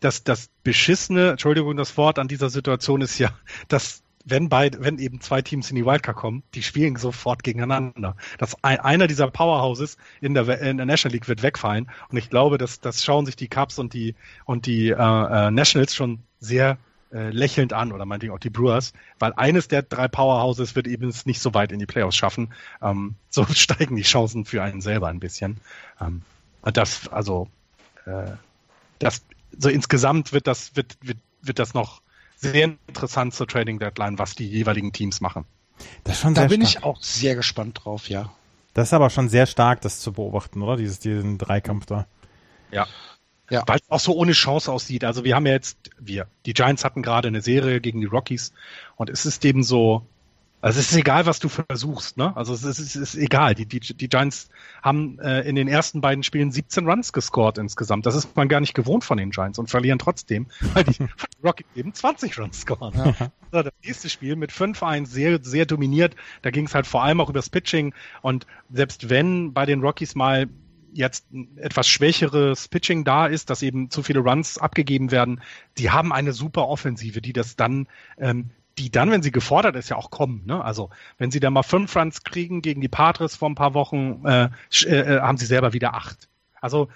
das, das Beschissene, Entschuldigung, das Wort an dieser Situation ist ja, dass wenn beid, wenn eben zwei Teams in die Wildcard kommen, die spielen sofort gegeneinander. Das ein, einer dieser Powerhouses in der, in der National League wird wegfallen. Und ich glaube, dass das schauen sich die Cubs und die und die äh, äh, Nationals schon sehr äh, lächelnd an oder meinetwegen auch die Brewers, weil eines der drei Powerhouses wird eben es nicht so weit in die Playoffs schaffen. Ähm, [laughs] so steigen die Chancen für einen selber ein bisschen. Ähm, das, also, äh, das, so insgesamt wird das, wird, wird, wird das noch sehr interessant zur Trading Deadline, was die jeweiligen Teams machen. Das ist schon da bin stark. ich auch sehr gespannt drauf, ja. Das ist aber schon sehr stark, das zu beobachten, oder? Dieses, diesen Dreikampf da. Ja. Ja. Weil es auch so ohne Chance aussieht. Also wir haben ja jetzt, wir, die Giants hatten gerade eine Serie gegen die Rockies und es ist eben so, also es ist egal, was du versuchst, ne? Also es ist, es ist egal. Die, die, die Giants haben äh, in den ersten beiden Spielen 17 Runs gescored insgesamt. Das ist man gar nicht gewohnt von den Giants und verlieren trotzdem, weil die [laughs] Rockies eben 20 Runs scoren. Ja. Das nächste Spiel mit 5-1 sehr, sehr dominiert. Da ging es halt vor allem auch übers Pitching und selbst wenn bei den Rockies mal jetzt ein etwas schwächeres Pitching da ist, dass eben zu viele Runs abgegeben werden, die haben eine super Offensive, die das dann ähm, die dann, wenn sie gefordert ist, ja auch kommen. Ne? Also wenn sie dann mal fünf Runs kriegen gegen die Padres vor ein paar Wochen, äh, äh, haben sie selber wieder acht. Also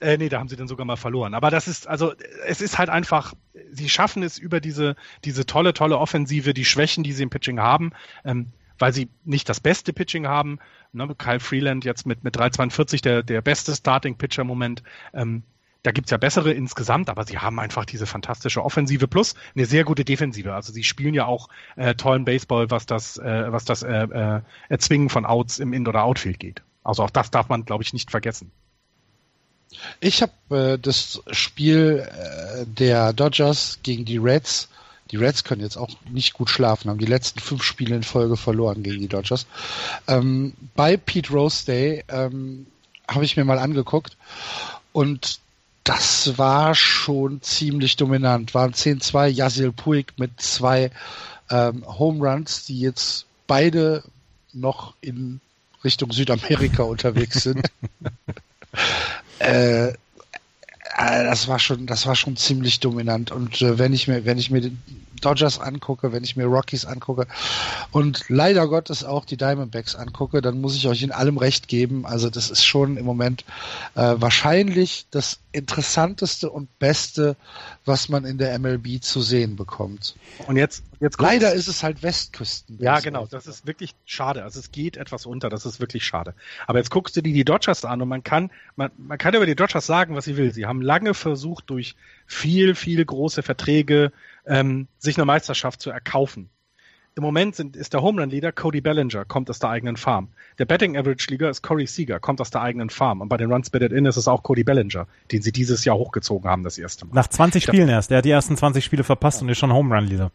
äh, nee, da haben sie dann sogar mal verloren. Aber das ist, also es ist halt einfach, sie schaffen es über diese, diese tolle, tolle Offensive, die Schwächen, die sie im Pitching haben, ähm, weil sie nicht das beste Pitching haben. Ne? Kyle Freeland jetzt mit, mit 3,42 der, der beste Starting-Pitcher im Moment. Ähm, da gibt's ja bessere insgesamt, aber sie haben einfach diese fantastische Offensive plus eine sehr gute Defensive. Also sie spielen ja auch äh, tollen Baseball, was das, äh, was das äh, äh, Erzwingen von Outs im In- oder Outfield geht. Also auch das darf man, glaube ich, nicht vergessen. Ich habe äh, das Spiel äh, der Dodgers gegen die Reds. Die Reds können jetzt auch nicht gut schlafen, haben die letzten fünf Spiele in Folge verloren gegen die Dodgers. Ähm, bei Pete Rose Day ähm, habe ich mir mal angeguckt und das war schon ziemlich dominant. Waren 10-2, Yasil Puig mit zwei ähm, Home Runs, die jetzt beide noch in Richtung Südamerika unterwegs sind. [laughs] äh, äh, das war schon, das war schon ziemlich dominant. Und äh, wenn ich mir, wenn ich mir den Dodgers angucke, wenn ich mir Rockies angucke und leider Gottes auch die Diamondbacks angucke, dann muss ich euch in allem recht geben. Also das ist schon im Moment äh, wahrscheinlich das interessanteste und beste, was man in der MLB zu sehen bekommt. Und jetzt, jetzt leider ist es halt Westküsten. Ja, genau. Das ist wirklich schade. Also es geht etwas unter. Das ist wirklich schade. Aber jetzt guckst du dir die Dodgers an und man kann, man, man kann über die Dodgers sagen, was sie will. Sie haben lange versucht, durch viel, viel große Verträge ähm, sich eine Meisterschaft zu erkaufen. Im Moment sind, ist der Home Run Leader Cody Bellinger, kommt aus der eigenen Farm. Der Betting Average Leader ist Corey Seager, kommt aus der eigenen Farm. Und bei den Runs Batted In ist es auch Cody Bellinger, den sie dieses Jahr hochgezogen haben, das erste Mal. Nach 20 Spielen erst. Der hat die ersten 20 Spiele verpasst ja. und ist schon Home Run Leader.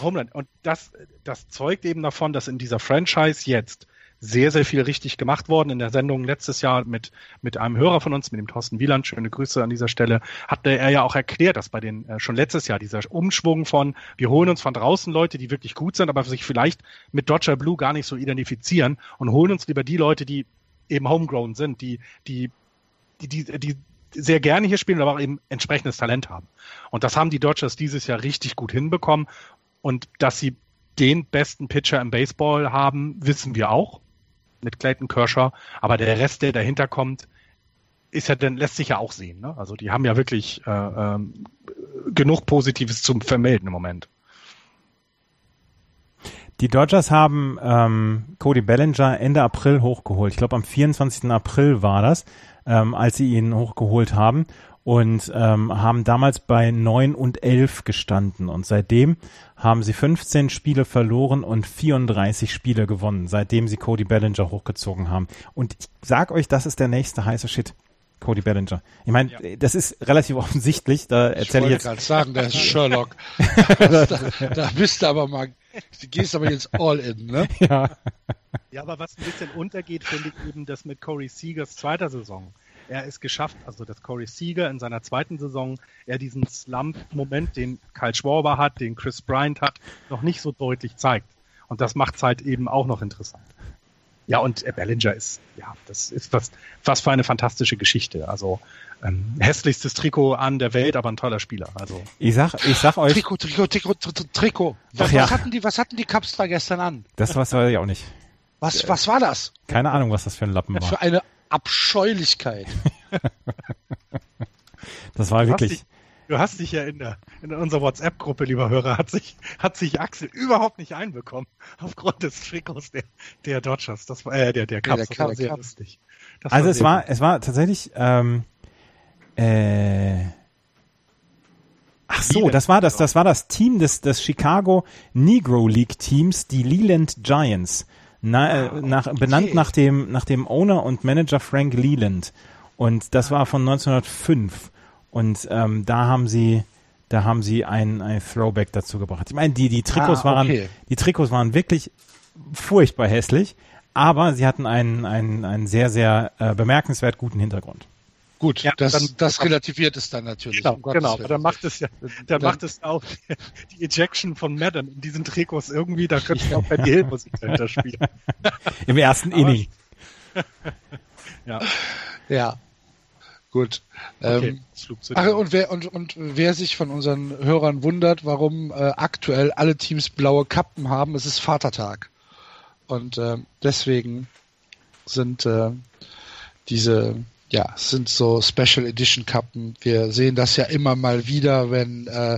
Home Run. Und das, das zeugt eben davon, dass in dieser Franchise jetzt sehr, sehr viel richtig gemacht worden. In der Sendung letztes Jahr mit, mit einem Hörer von uns, mit dem Thorsten Wieland, schöne Grüße an dieser Stelle, hatte er ja auch erklärt, dass bei den, äh, schon letztes Jahr dieser Umschwung von, wir holen uns von draußen Leute, die wirklich gut sind, aber sich vielleicht mit Dodger Blue gar nicht so identifizieren und holen uns lieber die Leute, die eben homegrown sind, die, die, die, die, die sehr gerne hier spielen, aber auch eben entsprechendes Talent haben. Und das haben die Dodgers dieses Jahr richtig gut hinbekommen. Und dass sie den besten Pitcher im Baseball haben, wissen wir auch. Mit Clayton Kershaw, aber der Rest, der dahinter kommt, ist ja dann lässt sich ja auch sehen. Ne? Also die haben ja wirklich äh, ähm, genug Positives zum Vermelden im Moment. Die Dodgers haben ähm, Cody Bellinger Ende April hochgeholt. Ich glaube am 24. April war das, ähm, als sie ihn hochgeholt haben und ähm, haben damals bei 9 und 11 gestanden. Und seitdem haben sie 15 Spiele verloren und 34 Spiele gewonnen, seitdem sie Cody Bellinger hochgezogen haben. Und ich sag euch, das ist der nächste heiße Shit. Cody Bellinger. Ich meine, ja. das ist relativ offensichtlich. Da erzähle ich, ich jetzt. gerade sagen, der ist [laughs] Sherlock. [laughs] da, da bist du aber mal, du gehst aber jetzt all in, ne? Ja. Ja, aber was ein bisschen untergeht, finde ich eben das mit Corey Seagers zweiter Saison. Er ist geschafft, also dass Corey Seager in seiner zweiten Saison, er diesen Slump-Moment, den Kyle Schwarber hat, den Chris Bryant hat, noch nicht so deutlich zeigt. Und das macht es halt eben auch noch interessant. Ja, und Bellinger ist, ja, das ist was, was für eine fantastische Geschichte. Also ähm, hässlichstes Trikot an der Welt, aber ein toller Spieler. Also ich sag, ich sag euch. Trikot, Trikot, Trikot, Trikot. Was, Ach, ja. was hatten die, was hatten die Cups da gestern an? Das weiß ich auch nicht. Was, was war das? Keine Ahnung, was das für ein Lappen war. Für eine Abscheulichkeit. [laughs] das war wirklich. Du hast dich ja in, der, in unserer WhatsApp-Gruppe, lieber Hörer, hat sich, hat sich Axel überhaupt nicht einbekommen aufgrund des Trikots der, der Dodgers. Das war äh, der der Cubs. Ja, der das war sehr Cup. lustig. Das also war es war es war tatsächlich ähm, äh, Ach so, das war das, das war das Team des, des Chicago Negro League Teams, die Leland Giants. Na, ah, nach, okay. benannt nach dem, nach dem Owner und Manager Frank Leland. Und das war von 1905. Und ähm, da haben sie, da haben sie ein, ein Throwback dazu gebracht. Ich meine, die, die Trikots ah, okay. waren, die Trikots waren wirklich furchtbar hässlich, aber sie hatten einen, einen, einen sehr, sehr äh, bemerkenswert guten Hintergrund. Gut, ja, das, dann, das relativiert es dann natürlich. Genau, um genau aber dann macht es ja, dann, dann macht es auch [laughs] die Ejection von Madden in diesen Trikots irgendwie, da könnte du auch bei die [laughs] Hilfmusik dahinter spielen. [laughs] Im ersten Inning. ja. Ja. Gut. Okay, ähm, ach, und, wer, und, und wer sich von unseren Hörern wundert, warum äh, aktuell alle Teams blaue Kappen haben, es ist Vatertag. Und äh, deswegen sind äh, diese, ja, sind so Special Edition Kappen. Wir sehen das ja immer mal wieder, wenn, äh,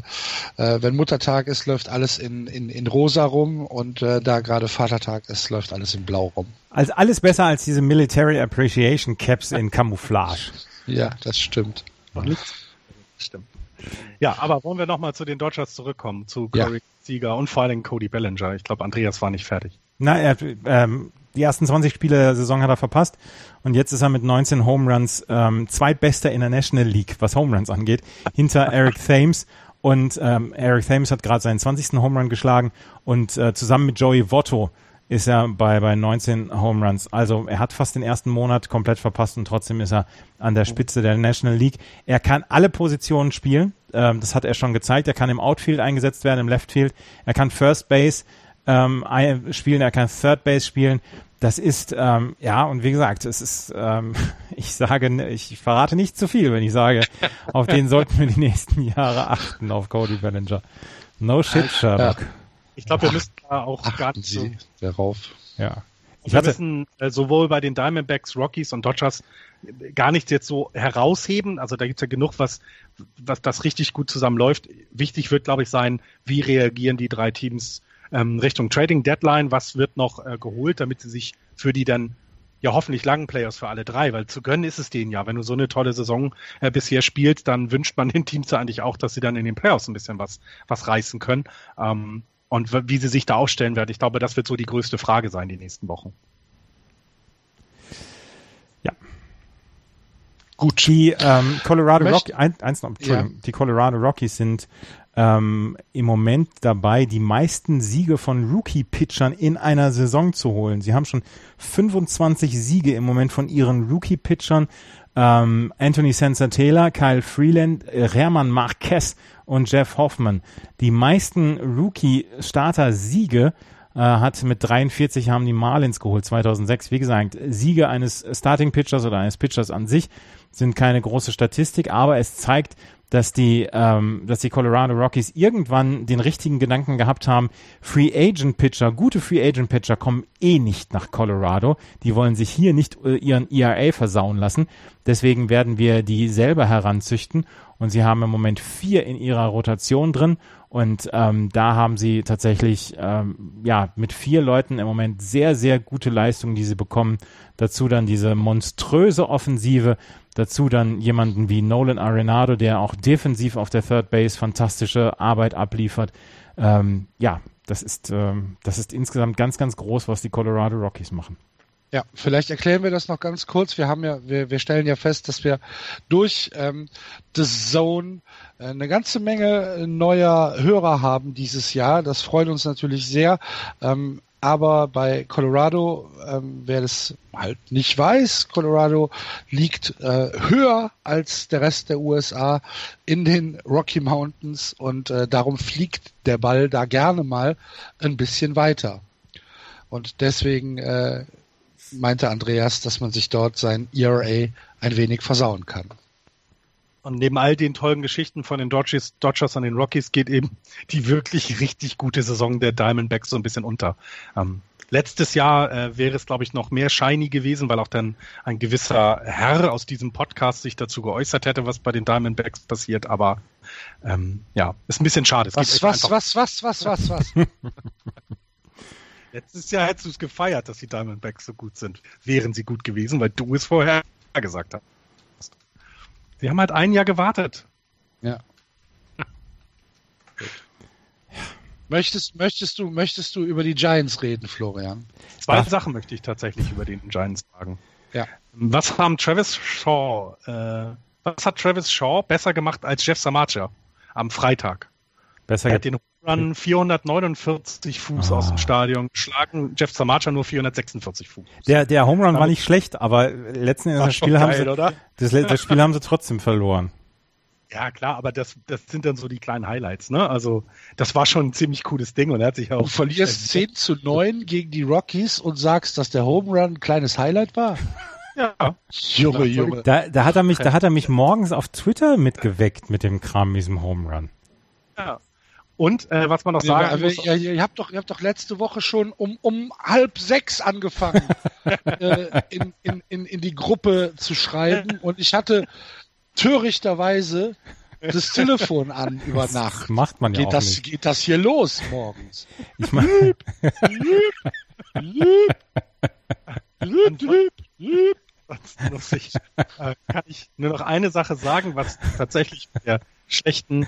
äh, wenn Muttertag ist, läuft alles in, in, in rosa rum und äh, da gerade Vatertag ist, läuft alles in blau rum. Also alles besser als diese Military Appreciation Caps in Camouflage. Ja, das stimmt. Stimmt. Ja, aber wollen wir nochmal zu den Dodgers zurückkommen, zu Corey ja. Sieger und vor allem Cody Bellinger. Ich glaube, Andreas war nicht fertig. Na, er, ähm, die ersten 20 Spiele der Saison hat er verpasst und jetzt ist er mit 19 Home Runs ähm, zweitbester in der National League, was Home Runs angeht, hinter [laughs] Eric Thames und ähm, Eric Thames hat gerade seinen 20. Home Run geschlagen und äh, zusammen mit Joey Votto ist er bei, bei 19 Home Runs. Also er hat fast den ersten Monat komplett verpasst und trotzdem ist er an der Spitze der National League. Er kann alle Positionen spielen. Ähm, das hat er schon gezeigt. Er kann im Outfield eingesetzt werden, im Left Field. Er kann First Base ähm, spielen, er kann Third Base spielen. Das ist, ähm, ja, und wie gesagt, es ist, ähm, [laughs] ich sage, ich verrate nicht zu viel, wenn ich sage, auf den sollten wir die nächsten Jahre achten, auf Cody Bellinger. No shit, Sherlock. Ja. Ich glaube, wir müssen da auch gar nicht so darauf. Ja. Ich wir müssen äh, sowohl bei den Diamondbacks, Rockies und Dodgers gar nichts jetzt so herausheben. Also da gibt's ja genug, was, was das richtig gut zusammenläuft. Wichtig wird, glaube ich, sein, wie reagieren die drei Teams ähm, Richtung Trading Deadline, was wird noch äh, geholt, damit sie sich für die dann ja hoffentlich langen Players für alle drei, weil zu gönnen ist es denen ja. Wenn du so eine tolle Saison äh, bisher spielst, dann wünscht man [laughs] den Teams ja eigentlich auch, dass sie dann in den Playoffs ein bisschen was, was reißen können. Ähm, und wie sie sich da aufstellen werden, ich glaube, das wird so die größte Frage sein die nächsten Wochen. Ja. Gut. Die ähm, Colorado Rockies, ein, eins noch, Entschuldigung, ja. die Colorado Rockies sind ähm, im Moment dabei, die meisten Siege von Rookie-Pitchern in einer Saison zu holen. Sie haben schon 25 Siege im Moment von ihren Rookie-Pitchern. Ähm, Anthony Sensatela, Kyle Freeland, Herman Marquez und Jeff Hoffman. Die meisten Rookie-Starter-Siege äh, hat mit 43 haben die Marlins geholt 2006. Wie gesagt, Siege eines Starting-Pitchers oder eines Pitchers an sich sind keine große Statistik, aber es zeigt, dass die, ähm, dass die Colorado Rockies irgendwann den richtigen Gedanken gehabt haben, Free Agent Pitcher, gute Free Agent Pitcher kommen eh nicht nach Colorado. Die wollen sich hier nicht äh, ihren ERA versauen lassen. Deswegen werden wir die selber heranzüchten. Und sie haben im Moment vier in ihrer Rotation drin. Und ähm, da haben sie tatsächlich ähm, ja mit vier Leuten im Moment sehr, sehr gute Leistungen, die sie bekommen. Dazu dann diese monströse Offensive Dazu dann jemanden wie Nolan Arenado, der auch defensiv auf der Third Base fantastische Arbeit abliefert. Ähm, ja, das ist, ähm, das ist insgesamt ganz, ganz groß, was die Colorado Rockies machen. Ja, vielleicht erklären wir das noch ganz kurz. Wir haben ja, wir, wir stellen ja fest, dass wir durch ähm, The Zone äh, eine ganze Menge neuer Hörer haben dieses Jahr. Das freut uns natürlich sehr. Ähm, aber bei Colorado, ähm, wer das halt nicht weiß, Colorado liegt äh, höher als der Rest der USA in den Rocky Mountains und äh, darum fliegt der Ball da gerne mal ein bisschen weiter. Und deswegen äh, meinte Andreas, dass man sich dort sein ERA ein wenig versauen kann. Und neben all den tollen Geschichten von den Dodgers, Dodgers und den Rockies geht eben die wirklich richtig gute Saison der Diamondbacks so ein bisschen unter. Ähm, letztes Jahr äh, wäre es, glaube ich, noch mehr shiny gewesen, weil auch dann ein gewisser Herr aus diesem Podcast sich dazu geäußert hätte, was bei den Diamondbacks passiert. Aber ähm, ja, ist ein bisschen schade. Was, was, was, was, was, was, [laughs] was, Letztes Jahr hättest du es gefeiert, dass die Diamondbacks so gut sind. Wären sie gut gewesen, weil du es vorher gesagt hast. Sie haben halt ein Jahr gewartet. Ja. [laughs] Möchtest, möchtest, du, möchtest du über die Giants reden, Florian? Zwei Ach. Sachen möchte ich tatsächlich über die Giants sagen. Ja. Was haben Travis Shaw, äh, was hat Travis Shaw besser gemacht als Jeff Samacha am Freitag? Besser er hat den Run 449 Fuß oh. aus dem Stadion geschlagen, Jeff Samacha nur 446 Fuß. Der, der Home Run war nicht schlecht, aber letzten Endes das Spiel, geil, haben sie, das, das Spiel haben sie trotzdem verloren. Ja, klar, aber das, das sind dann so die kleinen Highlights, ne? Also, das war schon ein ziemlich cooles Ding und er hat sich auch. Du verlierst 10 zu 9 gegen die Rockies und sagst, dass der Home Run ein kleines Highlight war? [laughs] Ja. Junge, Junge. Da, da hat er mich, da hat er mich morgens auf Twitter mitgeweckt mit dem Kram, mit diesem Home Run. Ja. Und äh, was man noch sagen ja, muss. Ihr, ihr, habt doch, ihr habt doch letzte Woche schon um, um halb sechs angefangen, [laughs] äh, in, in, in, in die Gruppe zu schreiben. Und ich hatte törichterweise das Telefon an über Nacht. Das macht man ja geht auch das, nicht. Geht das hier los morgens? Ich meine... lustig. Äh, kann ich nur noch eine Sache sagen, was tatsächlich der schlechten,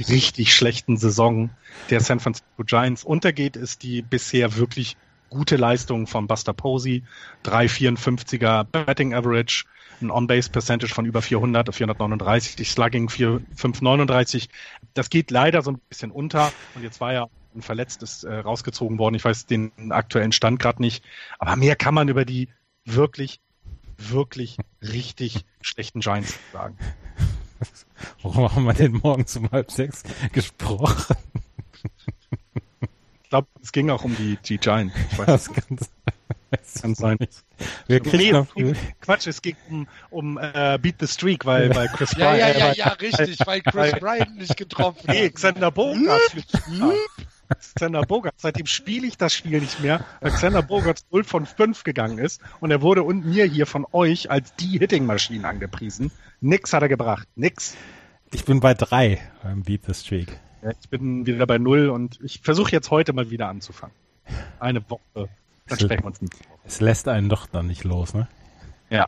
richtig schlechten Saison der San Francisco Giants untergeht, ist die bisher wirklich gute Leistung von Buster Posey. 3,54er Betting Average, ein On-Base Percentage von über 400, 439, die Slugging 4, 539. Das geht leider so ein bisschen unter und jetzt war ja ein verletztes äh, rausgezogen worden. Ich weiß den aktuellen Stand gerade nicht, aber mehr kann man über die wirklich, wirklich richtig schlechten Giants sagen. [laughs] Warum haben wir denn morgens um halb sechs gesprochen? Ich glaube, es ging auch um die, Giants. Ich weiß das kann, kann sein. Wir kriegen noch, Quatsch, es ging um, um uh, Beat the Streak, weil, weil Chris Bryant. Ja, ja, ja, ja, richtig, weil Chris [laughs] Bryant nicht getroffen hat. Nee, Xander Bogart. Xander Bogart. Seitdem spiele ich das Spiel nicht mehr, weil Xander Bogart 0 von 5 gegangen ist und er wurde und mir hier von euch als die Hitting-Maschine angepriesen. Nix hat er gebracht. Nix. Ich bin bei 3 beim Beat the Streak. Ja, ich bin wieder bei 0 und ich versuche jetzt heute mal wieder anzufangen. Eine Woche. Dann sprechen wir uns nicht. Es lässt einen doch dann nicht los, ne? Ja.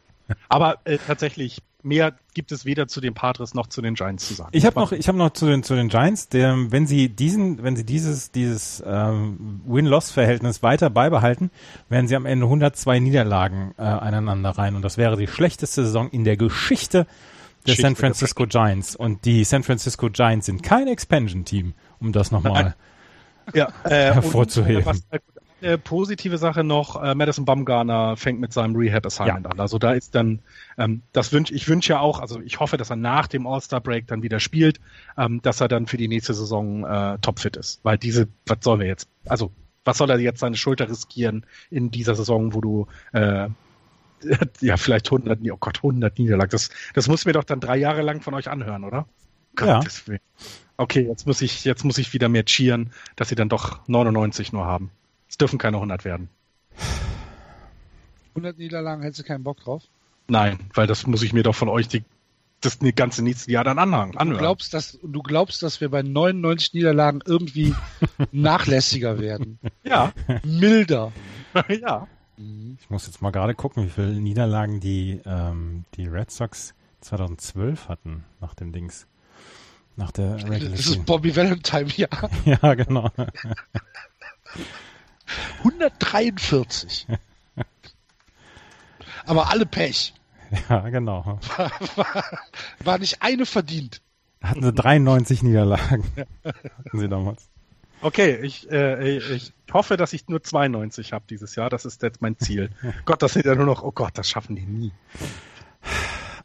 Aber äh, tatsächlich, mehr gibt es weder zu den Padres noch zu den Giants zu sagen. Ich habe noch, ich habe noch zu den zu den Giants, der, wenn sie diesen, wenn sie dieses dieses ähm, Win-Loss-Verhältnis weiter beibehalten, werden sie am Ende 102 Niederlagen äh, aneinander rein und das wäre die schlechteste Saison in der Geschichte der San Francisco Giants und die San Francisco Giants sind kein Expansion-Team, um das nochmal ja, äh, [laughs] hervorzuheben. Und, äh, eine positive Sache noch, äh, Madison Bumgarner fängt mit seinem Rehab-Assignment ja. an. Also da ist dann, ähm, das wünsche ich wünsche ja auch, also ich hoffe, dass er nach dem All-Star-Break dann wieder spielt, ähm, dass er dann für die nächste Saison äh, topfit ist. Weil diese, was sollen wir jetzt, also was soll er jetzt seine Schulter riskieren in dieser Saison, wo du äh, [laughs] Ja, vielleicht 100, oh Gott, 100 Niederlagen. Das, das muss mir doch dann drei Jahre lang von euch anhören, oder? Ja. Gottes Willen. Okay, jetzt muss ich, jetzt muss ich wieder mehr cheeren, dass sie dann doch 99 nur haben. Es dürfen keine 100 werden. 100 Niederlagen hättest du keinen Bock drauf? Nein, weil das muss ich mir doch von euch die, das ganze nächste Jahr dann anhängen. Du glaubst, dass, du glaubst, dass wir bei 99 Niederlagen irgendwie [laughs] nachlässiger werden. Ja. Milder. [laughs] ja. Ich muss jetzt mal gerade gucken, wie viele Niederlagen die, ähm, die Red Sox 2012 hatten nach dem Dings. Nach der Regular Das Season. ist Bobby Valentine, ja. [laughs] Ja, genau. 143. Aber alle Pech. Ja, genau. War nicht eine verdient. Hatten sie 93 Niederlagen. Hatten sie damals. Okay, ich, äh, ich hoffe, dass ich nur 92 habe dieses Jahr. Das ist jetzt mein Ziel. [laughs] Gott, das sind ja nur noch, oh Gott, das schaffen die nie.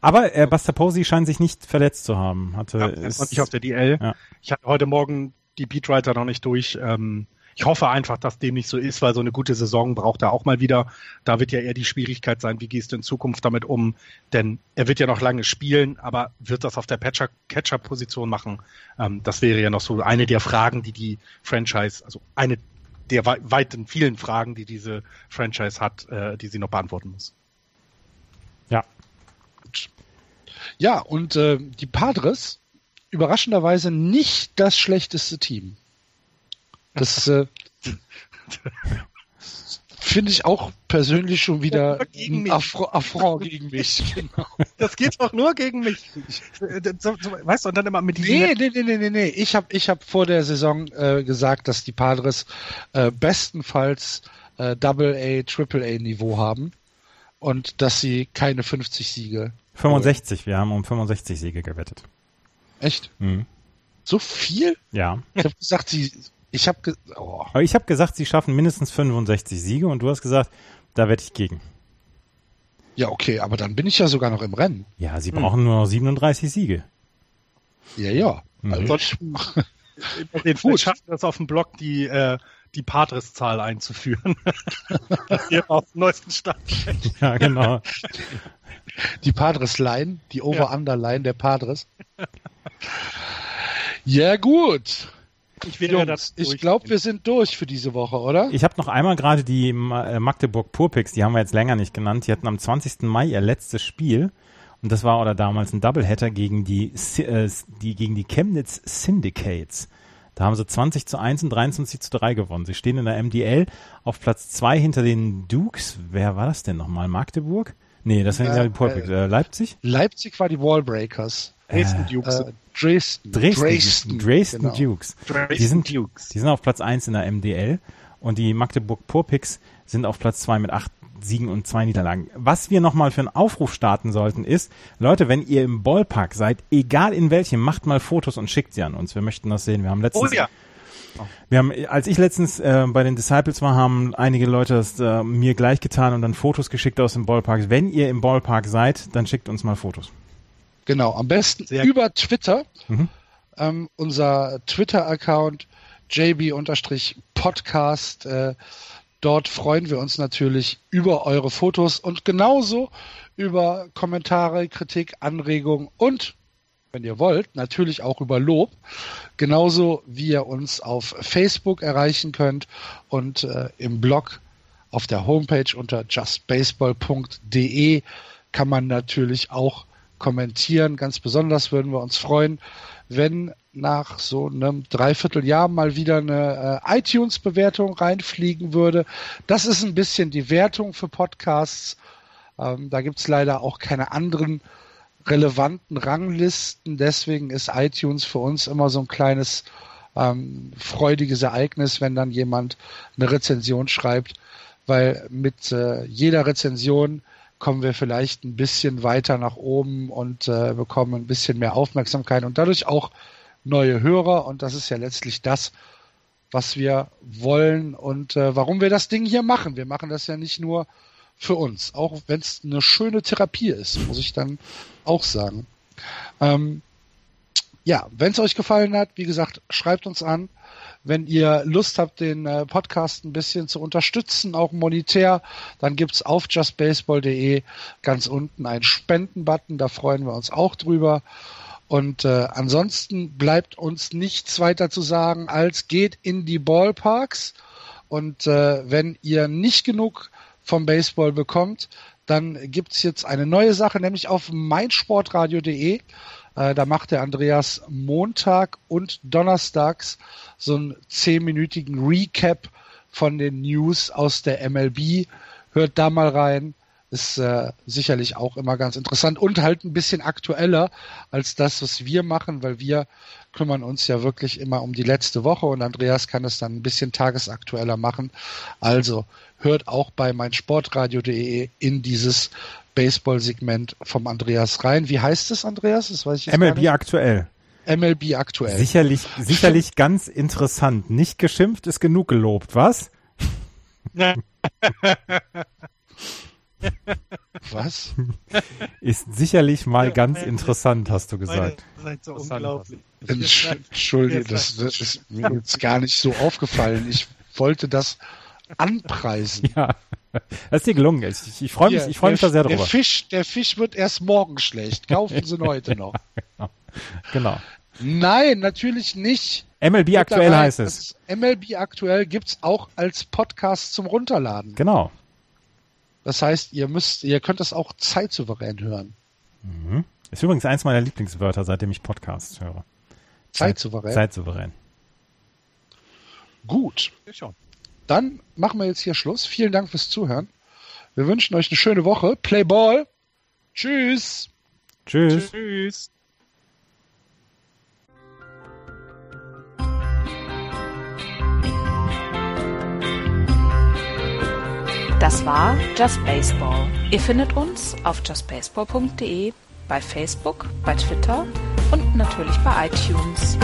Aber äh, Buster Posey scheint sich nicht verletzt zu haben. Hatte Ja, ist, war nicht auf der DL. Ja. Ich hatte heute Morgen die Beatwriter noch nicht durch. Ähm, ich hoffe einfach, dass dem nicht so ist, weil so eine gute Saison braucht er auch mal wieder. Da wird ja eher die Schwierigkeit sein, wie gehst du in Zukunft damit um? Denn er wird ja noch lange spielen, aber wird das auf der Catcher-Position machen? Ähm, das wäre ja noch so eine der Fragen, die die Franchise, also eine der wei- weiten vielen Fragen, die diese Franchise hat, äh, die sie noch beantworten muss. ja, Ja, und äh, die Padres überraschenderweise nicht das schlechteste Team. Das äh, finde ich auch persönlich schon wieder Gegen ein mich. Affront, gegen mich. [laughs] Genau. Das geht doch nur gegen mich. So, so, weißt du, und dann immer mit diesen Nee, nee, nee, nee, nee, nee. Ich habe ich hab vor der Saison äh, gesagt, dass die Padres äh, bestenfalls äh, Double A, Triple A Niveau haben und dass sie keine 50 Siege. 65. Wir haben um 65 Siege gewettet. Echt? Mhm. So viel? Ja. Ich habe gesagt, sie. Ich habe ge oh. Aber ich habe gesagt, sie schaffen mindestens 65 Siege und du hast gesagt, da wette ich gegen. Ja, okay, aber dann bin ich ja sogar noch im Rennen. Ja, sie brauchen nur noch 37 Siege. Ja, ja. Mhm. Also, Den Gut. [laughs] schaffen das auf dem Blog, die, äh, die Padres-Zahl einzuführen. [laughs] Dass ihr auf dem neuesten Stand seid. Ja, genau. die Padres-Line, die Over-Under-Line der Padres. Ja, gut. Ich wäre Jungs, das ich glaube, wir sind durch für diese Woche, oder? Ich habe noch einmal gerade die äh, Magdeburg Purpix, die haben wir jetzt länger nicht genannt. Die hatten am 20. Mai ihr letztes Spiel und das war oder damals ein Doubleheader gegen die, äh, die gegen die Chemnitz Syndicates. Da haben sie 20 zu 1 und 23 zu 3 gewonnen. Sie stehen in der MDL auf Platz 2 hinter den Dukes. Wer war das denn nochmal? Magdeburg? Nee, das sind Äh, ja die Purpix. Äh, Leipzig? Leipzig war die Wallbreakers. Dresden Dukes. Äh, Dresden. Dresden, Dresden, Dresden genau. Dukes. Dresden Die sind, Dukes. die sind auf Platz 1 in der MDL und die Magdeburg Purpix sind auf Platz 2 mit 8 Siegen und 2 Niederlagen. Was wir nochmal für einen Aufruf starten sollten ist, Leute, wenn ihr im Ballpark seid, egal in welchem, macht mal Fotos und schickt sie an uns. Wir möchten das sehen. Wir haben letztens, Oh ja. wir haben, als ich letztens äh, bei den Disciples war, haben einige Leute das äh, mir gleich getan und dann Fotos geschickt aus dem Ballpark. Wenn ihr im Ballpark seid, dann schickt uns mal Fotos. Genau, am besten Sehr über Twitter. Mhm. Ähm, unser Twitter-Account JB-Podcast. Äh, dort freuen wir uns natürlich über eure Fotos und genauso über Kommentare, Kritik, Anregungen und, wenn ihr wollt, natürlich auch über Lob. Genauso wie ihr uns auf Facebook erreichen könnt und äh, im Blog auf der Homepage unter justbaseball.de kann man natürlich auch kommentieren. Ganz besonders würden wir uns freuen, wenn nach so einem Dreivierteljahr mal wieder eine äh, iTunes-Bewertung reinfliegen würde. Das ist ein bisschen die Wertung für Podcasts. Ähm, da gibt's leider auch keine anderen relevanten Ranglisten. Deswegen ist iTunes für uns immer so ein kleines ähm, freudiges Ereignis, wenn dann jemand eine Rezension schreibt, weil mit äh, jeder Rezension kommen wir vielleicht ein bisschen weiter nach oben und äh, bekommen ein bisschen mehr Aufmerksamkeit und dadurch auch neue Hörer. Und das ist ja letztlich das, was wir wollen und äh, warum wir das Ding hier machen. Wir machen das ja nicht nur für uns, auch wenn es eine schöne Therapie ist, muss ich dann auch sagen. Ähm, ja, wenn es euch gefallen hat, wie gesagt, schreibt uns an. Wenn ihr Lust habt, den äh, Podcast ein bisschen zu unterstützen, auch monetär, dann gibt's auf justbaseball.de ganz unten einen Spendenbutton. Da freuen wir uns auch drüber. Und äh, ansonsten bleibt uns nichts weiter zu sagen, als geht in die Ballparks. Und äh, wenn ihr nicht genug vom Baseball bekommt, dann gibt's jetzt eine neue Sache, nämlich auf meinsportradio.de. Äh, da macht der Andreas Montag und Donnerstags so einen zehnminütigen Recap von den News aus der MLB. Hört da mal rein ist äh, sicherlich auch immer ganz interessant und halt ein bisschen aktueller als das, was wir machen, weil wir kümmern uns ja wirklich immer um die letzte Woche und Andreas kann es dann ein bisschen tagesaktueller machen. Also hört auch bei meinsportradio.de in dieses Baseball-Segment vom Andreas rein. Wie heißt es, Andreas? Das weiß ich jetzt MLB aktuell. MLB aktuell. Sicherlich, sicherlich ganz interessant. Nicht geschimpft ist genug gelobt, was? [laughs] Was? Ist sicherlich mal ja, ganz interessant, hast du gesagt. Seid so unglaublich. Entschuldige, das, das ist mir jetzt gar nicht so aufgefallen. Ich wollte das anpreisen. Ja, das ist dir gelungen. Ich, ich freue mich, ich freue mich da sehr drüber. Der Fisch, der Fisch wird erst morgen schlecht. Kaufen Sie ihn heute noch. [laughs] genau. Nein, natürlich nicht. MLB aktuell heißt es. MLB aktuell gibt's auch als Podcast zum Runterladen. Genau. Das heißt, ihr müsst, ihr könnt das auch zeitsouverän hören. Mhm. Ist übrigens eins meiner Lieblingswörter, seitdem ich Podcasts höre. Zeitsouverän. Zeitsouverän. Gut. Dann machen wir jetzt hier Schluss. Vielen Dank fürs Zuhören. Wir wünschen euch eine schöne Woche. Play Ball. Tschüss. Tschüss. Tschüss. Das war Just Baseball. Ihr findet uns auf justbaseball.de, bei Facebook, bei Twitter und natürlich bei iTunes.